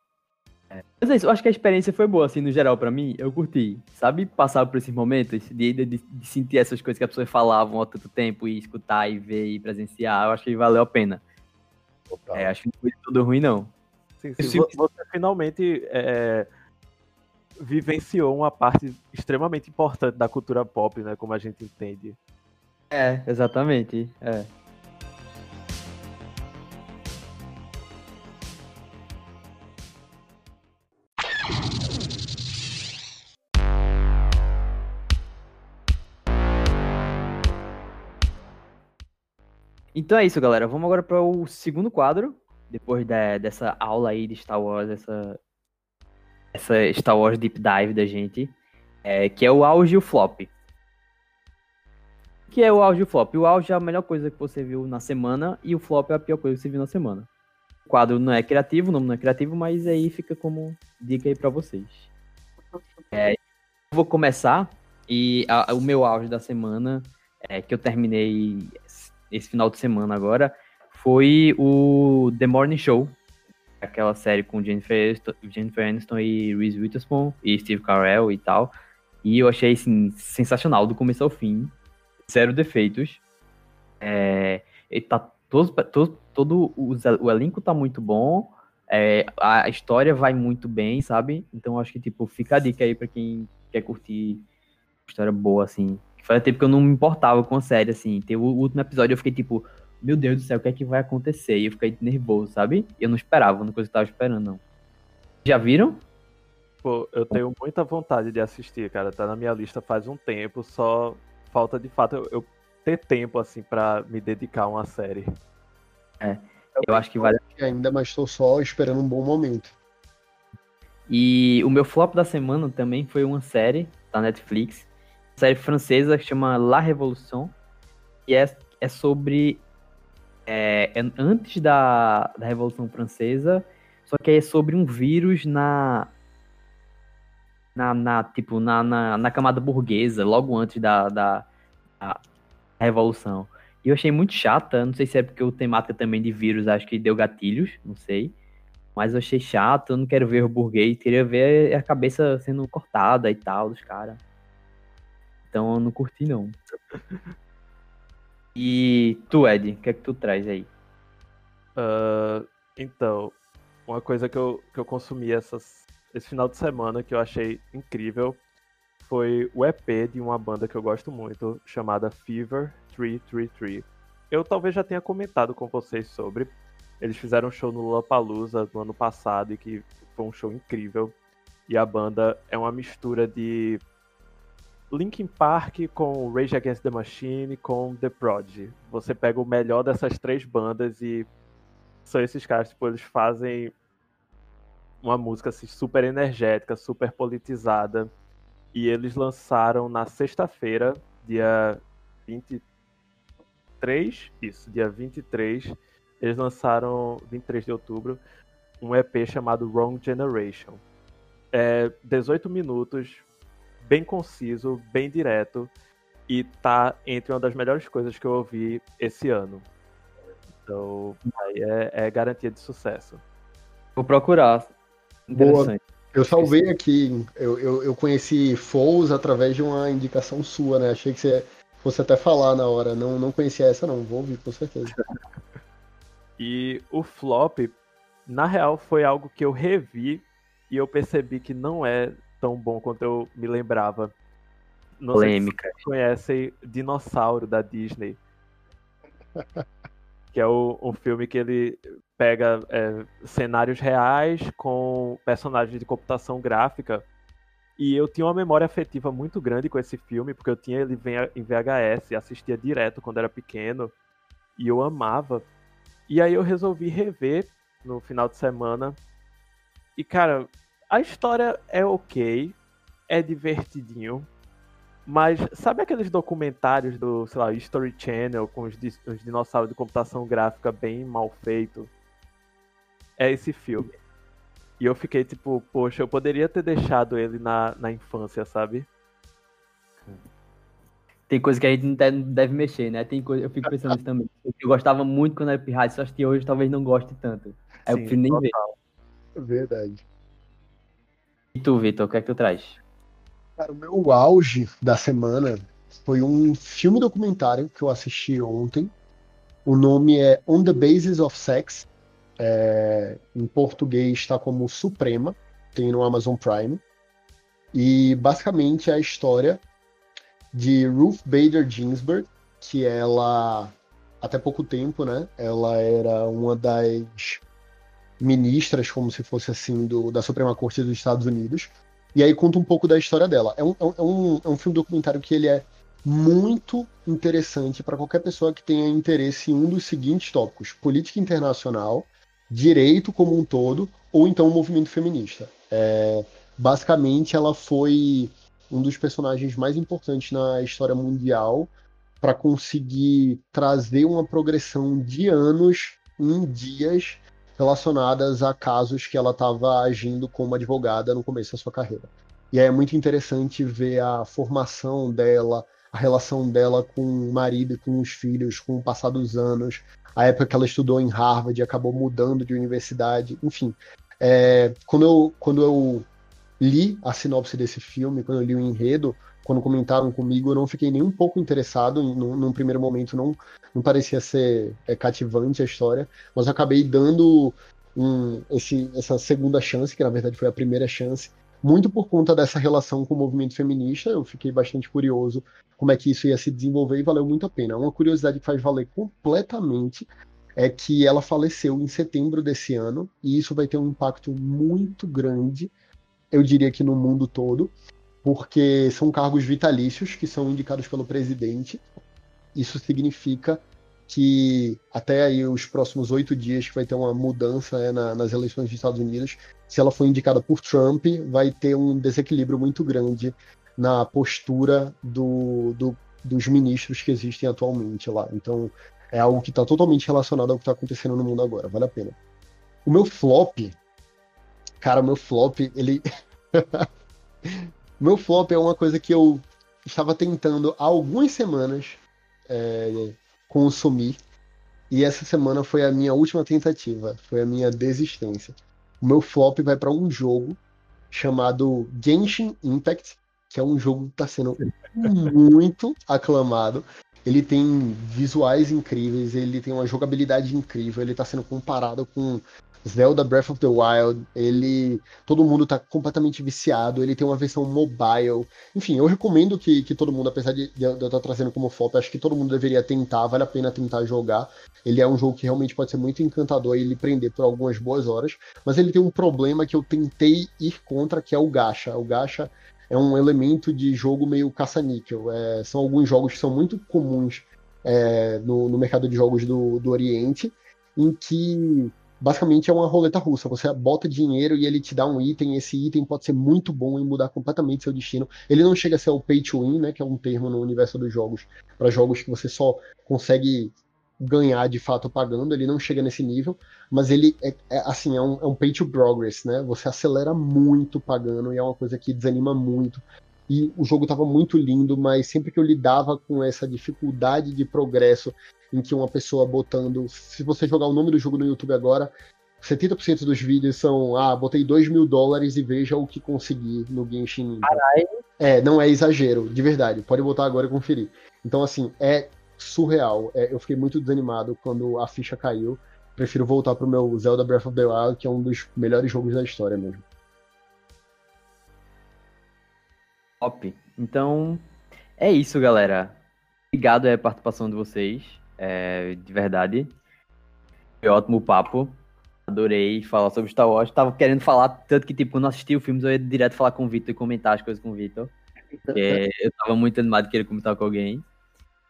É. Mas é isso, eu acho que a experiência foi boa, assim, no geral, para mim. Eu curti, sabe? Passar por esses momentos de, de, de, sentir essas coisas que as pessoas falavam há tanto tempo e escutar e ver e presenciar. Eu acho que valeu a pena. É, acho que não foi tudo ruim, não. Sim, sim. Você finalmente é, vivenciou uma parte extremamente importante da cultura pop, né? Como a gente entende. É, exatamente. É. Então é isso, galera. Vamos agora para o segundo quadro, depois da, dessa aula aí de Star Wars, essa, essa Star Wars Deep Dive da gente, é, que é o auge e o flop. Que é o auge e o flop? O auge é a melhor coisa que você viu na semana e o flop é a pior coisa que você viu na semana. O quadro não é criativo, o nome não é criativo, mas aí fica como dica aí para vocês. É, vou começar e a, o meu auge da semana, é, que eu terminei esse final de semana agora, foi o The Morning Show, aquela série com Jennifer Aniston, Jennifer Aniston e Reese Witherspoon e Steve Carell e tal. E eu achei assim, sensacional do começo ao fim, zero defeitos. É, tá todo, todo, todo o, o elenco tá muito bom, é, a história vai muito bem, sabe? Então acho que tipo fica a dica aí para quem quer curtir história boa assim. Faz tempo que eu não me importava com a série assim. Tem o último episódio eu fiquei tipo meu Deus do céu, o que é que vai acontecer? E eu fiquei nervoso, sabe? Eu não esperava, não coisa que eu tava esperando, não. Já viram? Pô, eu tenho muita vontade de assistir, cara. Tá na minha lista faz um tempo, só falta de fato eu, eu ter tempo, assim, para me dedicar a uma série. É, eu, eu acho que vale. Ainda, mas estou só esperando um bom momento. E o meu flop da semana também foi uma série da Netflix, série francesa que chama La Révolution, e é, é sobre é, é antes da, da Revolução Francesa, só que é sobre um vírus na, na, na tipo, na, na, na, camada burguesa, logo antes da, da, da, Revolução. E eu achei muito chata, não sei se é porque o temática também de vírus acho que deu gatilhos, não sei. Mas eu achei chato, eu não quero ver o burguês, queria ver a cabeça sendo cortada e tal dos caras. Então eu não curti não. E tu, Ed, o que é que tu traz aí? Uh, então, uma coisa que eu, que eu consumi essas, esse final de semana que eu achei incrível foi o EP de uma banda que eu gosto muito, chamada Fever 333. Eu talvez já tenha comentado com vocês sobre. Eles fizeram um show no Lollapalooza no ano passado e que foi um show incrível. E a banda é uma mistura de Linkin Park com Rage Against the Machine com The Prodigy. Você pega o melhor dessas três bandas e são esses caras, tipo, eles fazem uma música assim, super energética, super politizada. E eles lançaram na sexta-feira, dia 23, isso, dia 23, eles lançaram, 23 de outubro, um EP chamado Wrong Generation. É 18 minutos, bem conciso, bem direto, e tá entre uma das melhores coisas que eu ouvi esse ano. Então, aí é, é garantia de sucesso. Vou procurar. Interessante. Boa. Eu salvei aqui, eu, eu, eu conheci Foles através de uma indicação sua, né? Achei que você fosse até falar na hora. Não, não conhecia essa, não. Vou ouvir, com certeza. (laughs) e o flop, na real, foi algo que eu revi e eu percebi que não é tão bom quanto eu me lembrava. Não Polêmica. Sei se vocês conhecem Dinossauro da Disney. (laughs) que é o, um filme que ele pega é, cenários reais com personagens de computação gráfica. E eu tinha uma memória afetiva muito grande com esse filme, porque eu tinha ele em VHS, assistia direto quando era pequeno, e eu amava. E aí eu resolvi rever no final de semana. E cara, a história é ok, é divertidinho, mas sabe aqueles documentários do, sei lá, History Channel com os, os dinossauros de computação gráfica bem mal feito? É esse filme. E eu fiquei tipo, poxa, eu poderia ter deixado ele na, na infância, sabe? Tem coisa que a gente não deve mexer, né? Tem coisa, eu fico pensando nisso também. Eu gostava muito quando era pirata, só que hoje talvez não goste tanto. Aí Sim, eu prefiro nem total. ver. Verdade. E tu, Vitor, o que é que tu traz? Cara, o meu auge da semana foi um filme documentário que eu assisti ontem. O nome é On the Basis of Sex. É, em português está como Suprema, tem no Amazon Prime. E basicamente é a história de Ruth Bader Ginsburg, que ela, até pouco tempo, né, ela era uma das ministras, como se fosse assim, do, da Suprema Corte dos Estados Unidos. E aí conta um pouco da história dela. É um, é um, é um filme documentário que ele é muito interessante para qualquer pessoa que tenha interesse em um dos seguintes tópicos: política internacional, direito como um todo, ou então o movimento feminista. É, basicamente, ela foi um dos personagens mais importantes na história mundial para conseguir trazer uma progressão de anos em dias relacionadas a casos que ela estava agindo como advogada no começo da sua carreira. E é muito interessante ver a formação dela, a relação dela com o marido com os filhos, com o passar dos anos, a época que ela estudou em Harvard e acabou mudando de universidade, enfim. É, quando, eu, quando eu li a sinopse desse filme, quando eu li o enredo, quando comentaram comigo, eu não fiquei nem um pouco interessado. Num, num primeiro momento, não, não parecia ser é, cativante a história, mas acabei dando um, esse, essa segunda chance, que na verdade foi a primeira chance, muito por conta dessa relação com o movimento feminista. Eu fiquei bastante curioso como é que isso ia se desenvolver e valeu muito a pena. Uma curiosidade que faz valer completamente é que ela faleceu em setembro desse ano, e isso vai ter um impacto muito grande, eu diria que no mundo todo porque são cargos vitalícios que são indicados pelo presidente. Isso significa que até aí os próximos oito dias que vai ter uma mudança né, na, nas eleições dos Estados Unidos, se ela for indicada por Trump, vai ter um desequilíbrio muito grande na postura do, do, dos ministros que existem atualmente lá. Então é algo que está totalmente relacionado ao que está acontecendo no mundo agora. Vale a pena. O meu flop, cara, o meu flop, ele (laughs) Meu flop é uma coisa que eu estava tentando há algumas semanas é, consumir. E essa semana foi a minha última tentativa, foi a minha desistência. O meu flop vai para um jogo chamado Genshin Impact, que é um jogo que está sendo muito aclamado. Ele tem visuais incríveis, ele tem uma jogabilidade incrível, ele está sendo comparado com Zelda Breath of the Wild, ele. Todo mundo tá completamente viciado, ele tem uma versão mobile. Enfim, eu recomendo que, que todo mundo, apesar de, de eu estar trazendo como foto, acho que todo mundo deveria tentar, vale a pena tentar jogar. Ele é um jogo que realmente pode ser muito encantador e ele prender por algumas boas horas. Mas ele tem um problema que eu tentei ir contra, que é o gacha. O gacha é um elemento de jogo meio caça-níquel. É, são alguns jogos que são muito comuns é, no, no mercado de jogos do, do Oriente, em que basicamente é uma roleta russa. Você bota dinheiro e ele te dá um item. Esse item pode ser muito bom e mudar completamente seu destino. Ele não chega a ser o pay to win, né? Que é um termo no universo dos jogos para jogos que você só consegue ganhar de fato pagando. Ele não chega nesse nível, mas ele é, é assim é um, é um pay to progress, né? Você acelera muito pagando e é uma coisa que desanima muito. E o jogo estava muito lindo, mas sempre que eu lidava com essa dificuldade de progresso em que uma pessoa botando. Se você jogar o nome do jogo no YouTube agora, 70% dos vídeos são, ah, botei 2 mil dólares e veja o que consegui no Genshin Caralho. É, não é exagero, de verdade. Pode botar agora e conferir. Então, assim, é surreal. É, eu fiquei muito desanimado quando a ficha caiu. Prefiro voltar pro meu Zelda Breath of the Wild, que é um dos melhores jogos da história mesmo. Top. Então, é isso, galera. Obrigado a participação de vocês é, de verdade. Foi ótimo papo. Adorei falar sobre Star Wars. Tava querendo falar, tanto que, tipo, quando assisti o filme, eu ia direto falar com o Vitor e comentar as coisas com o Vitor. Porque eu tava muito animado de querer comentar com alguém.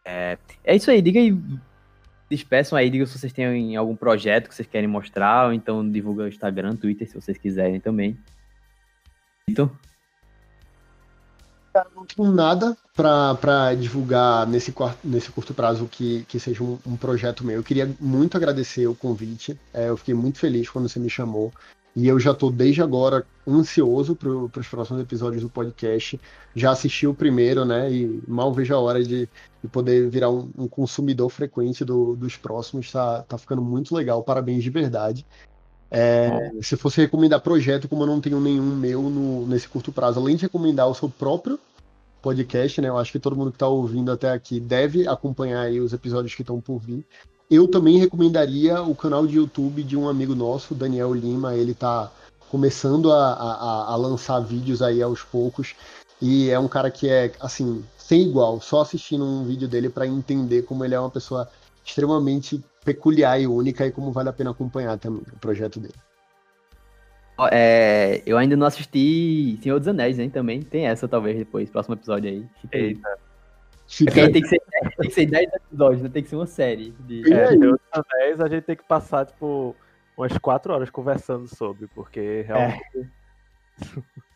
É, é isso aí, diga aí. Despeçam aí, diga se vocês têm algum projeto que vocês querem mostrar, ou então divulga o Instagram, Twitter, se vocês quiserem também. Vitor? Não nada para divulgar nesse, nesse curto prazo que, que seja um, um, projeto meu. Eu queria muito agradecer o convite. É, eu fiquei muito feliz quando você me chamou. E eu já estou desde agora ansioso para os próximos episódios do podcast. Já assisti o primeiro, né? E mal vejo a hora de, de poder virar um, um consumidor frequente do, dos próximos. Tá, tá ficando muito legal. Parabéns de verdade. É, se fosse recomendar projeto, como eu não tenho nenhum meu no, nesse curto prazo, além de recomendar o seu próprio podcast, né? Eu acho que todo mundo que está ouvindo até aqui deve acompanhar os episódios que estão por vir. Eu também recomendaria o canal de YouTube de um amigo nosso, Daniel Lima. Ele está começando a, a, a, lançar vídeos aí aos poucos. E é um cara que é, assim, sem igual, só assistindo um vídeo dele para entender como ele é uma pessoa extremamente peculiar e única e como vale a pena acompanhar também o projeto dele. É, eu ainda não assisti Senhor dos Anéis, hein, também. Tem essa, talvez, depois, próximo episódio aí. Eita. É tem, que ser, tem que ser 10 episódios, não tem que ser uma série. De... É, Senhor dos Anéis a gente tem que passar, tipo, umas 4 horas conversando sobre, porque realmente... É. (laughs)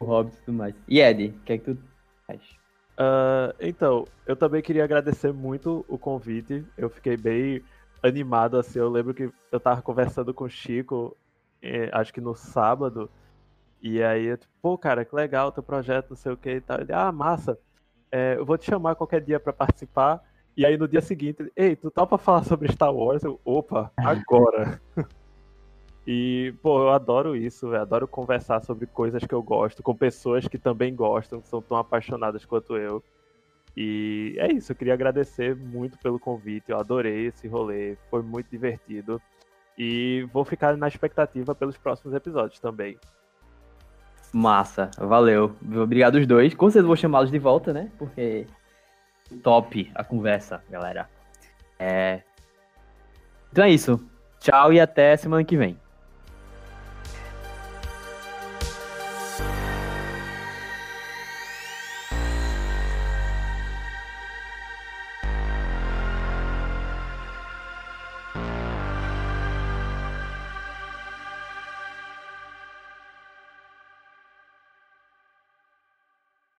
o Hobbit e tudo mais. E Ed, o que é que tu faz? Uh, então, eu também queria agradecer muito o convite. Eu fiquei bem animado, assim. Eu lembro que eu tava conversando com o Chico, eh, acho que no sábado. E aí, eu, tipo, pô, cara, que legal teu projeto, não sei o que e tal. Ele, ah, massa. É, eu vou te chamar qualquer dia para participar. E aí no dia seguinte, ei, tu tá pra falar sobre Star Wars? Eu, opa, agora. (laughs) e, pô, eu adoro isso, eu adoro conversar sobre coisas que eu gosto, com pessoas que também gostam, que são tão apaixonadas quanto eu. E é isso, eu queria agradecer muito pelo convite, eu adorei esse rolê, foi muito divertido. E vou ficar na expectativa pelos próximos episódios também. Massa, valeu. Obrigado os dois. Com certeza vou chamá-los de volta, né? Porque top a conversa, galera. É... Então é isso. Tchau e até semana que vem.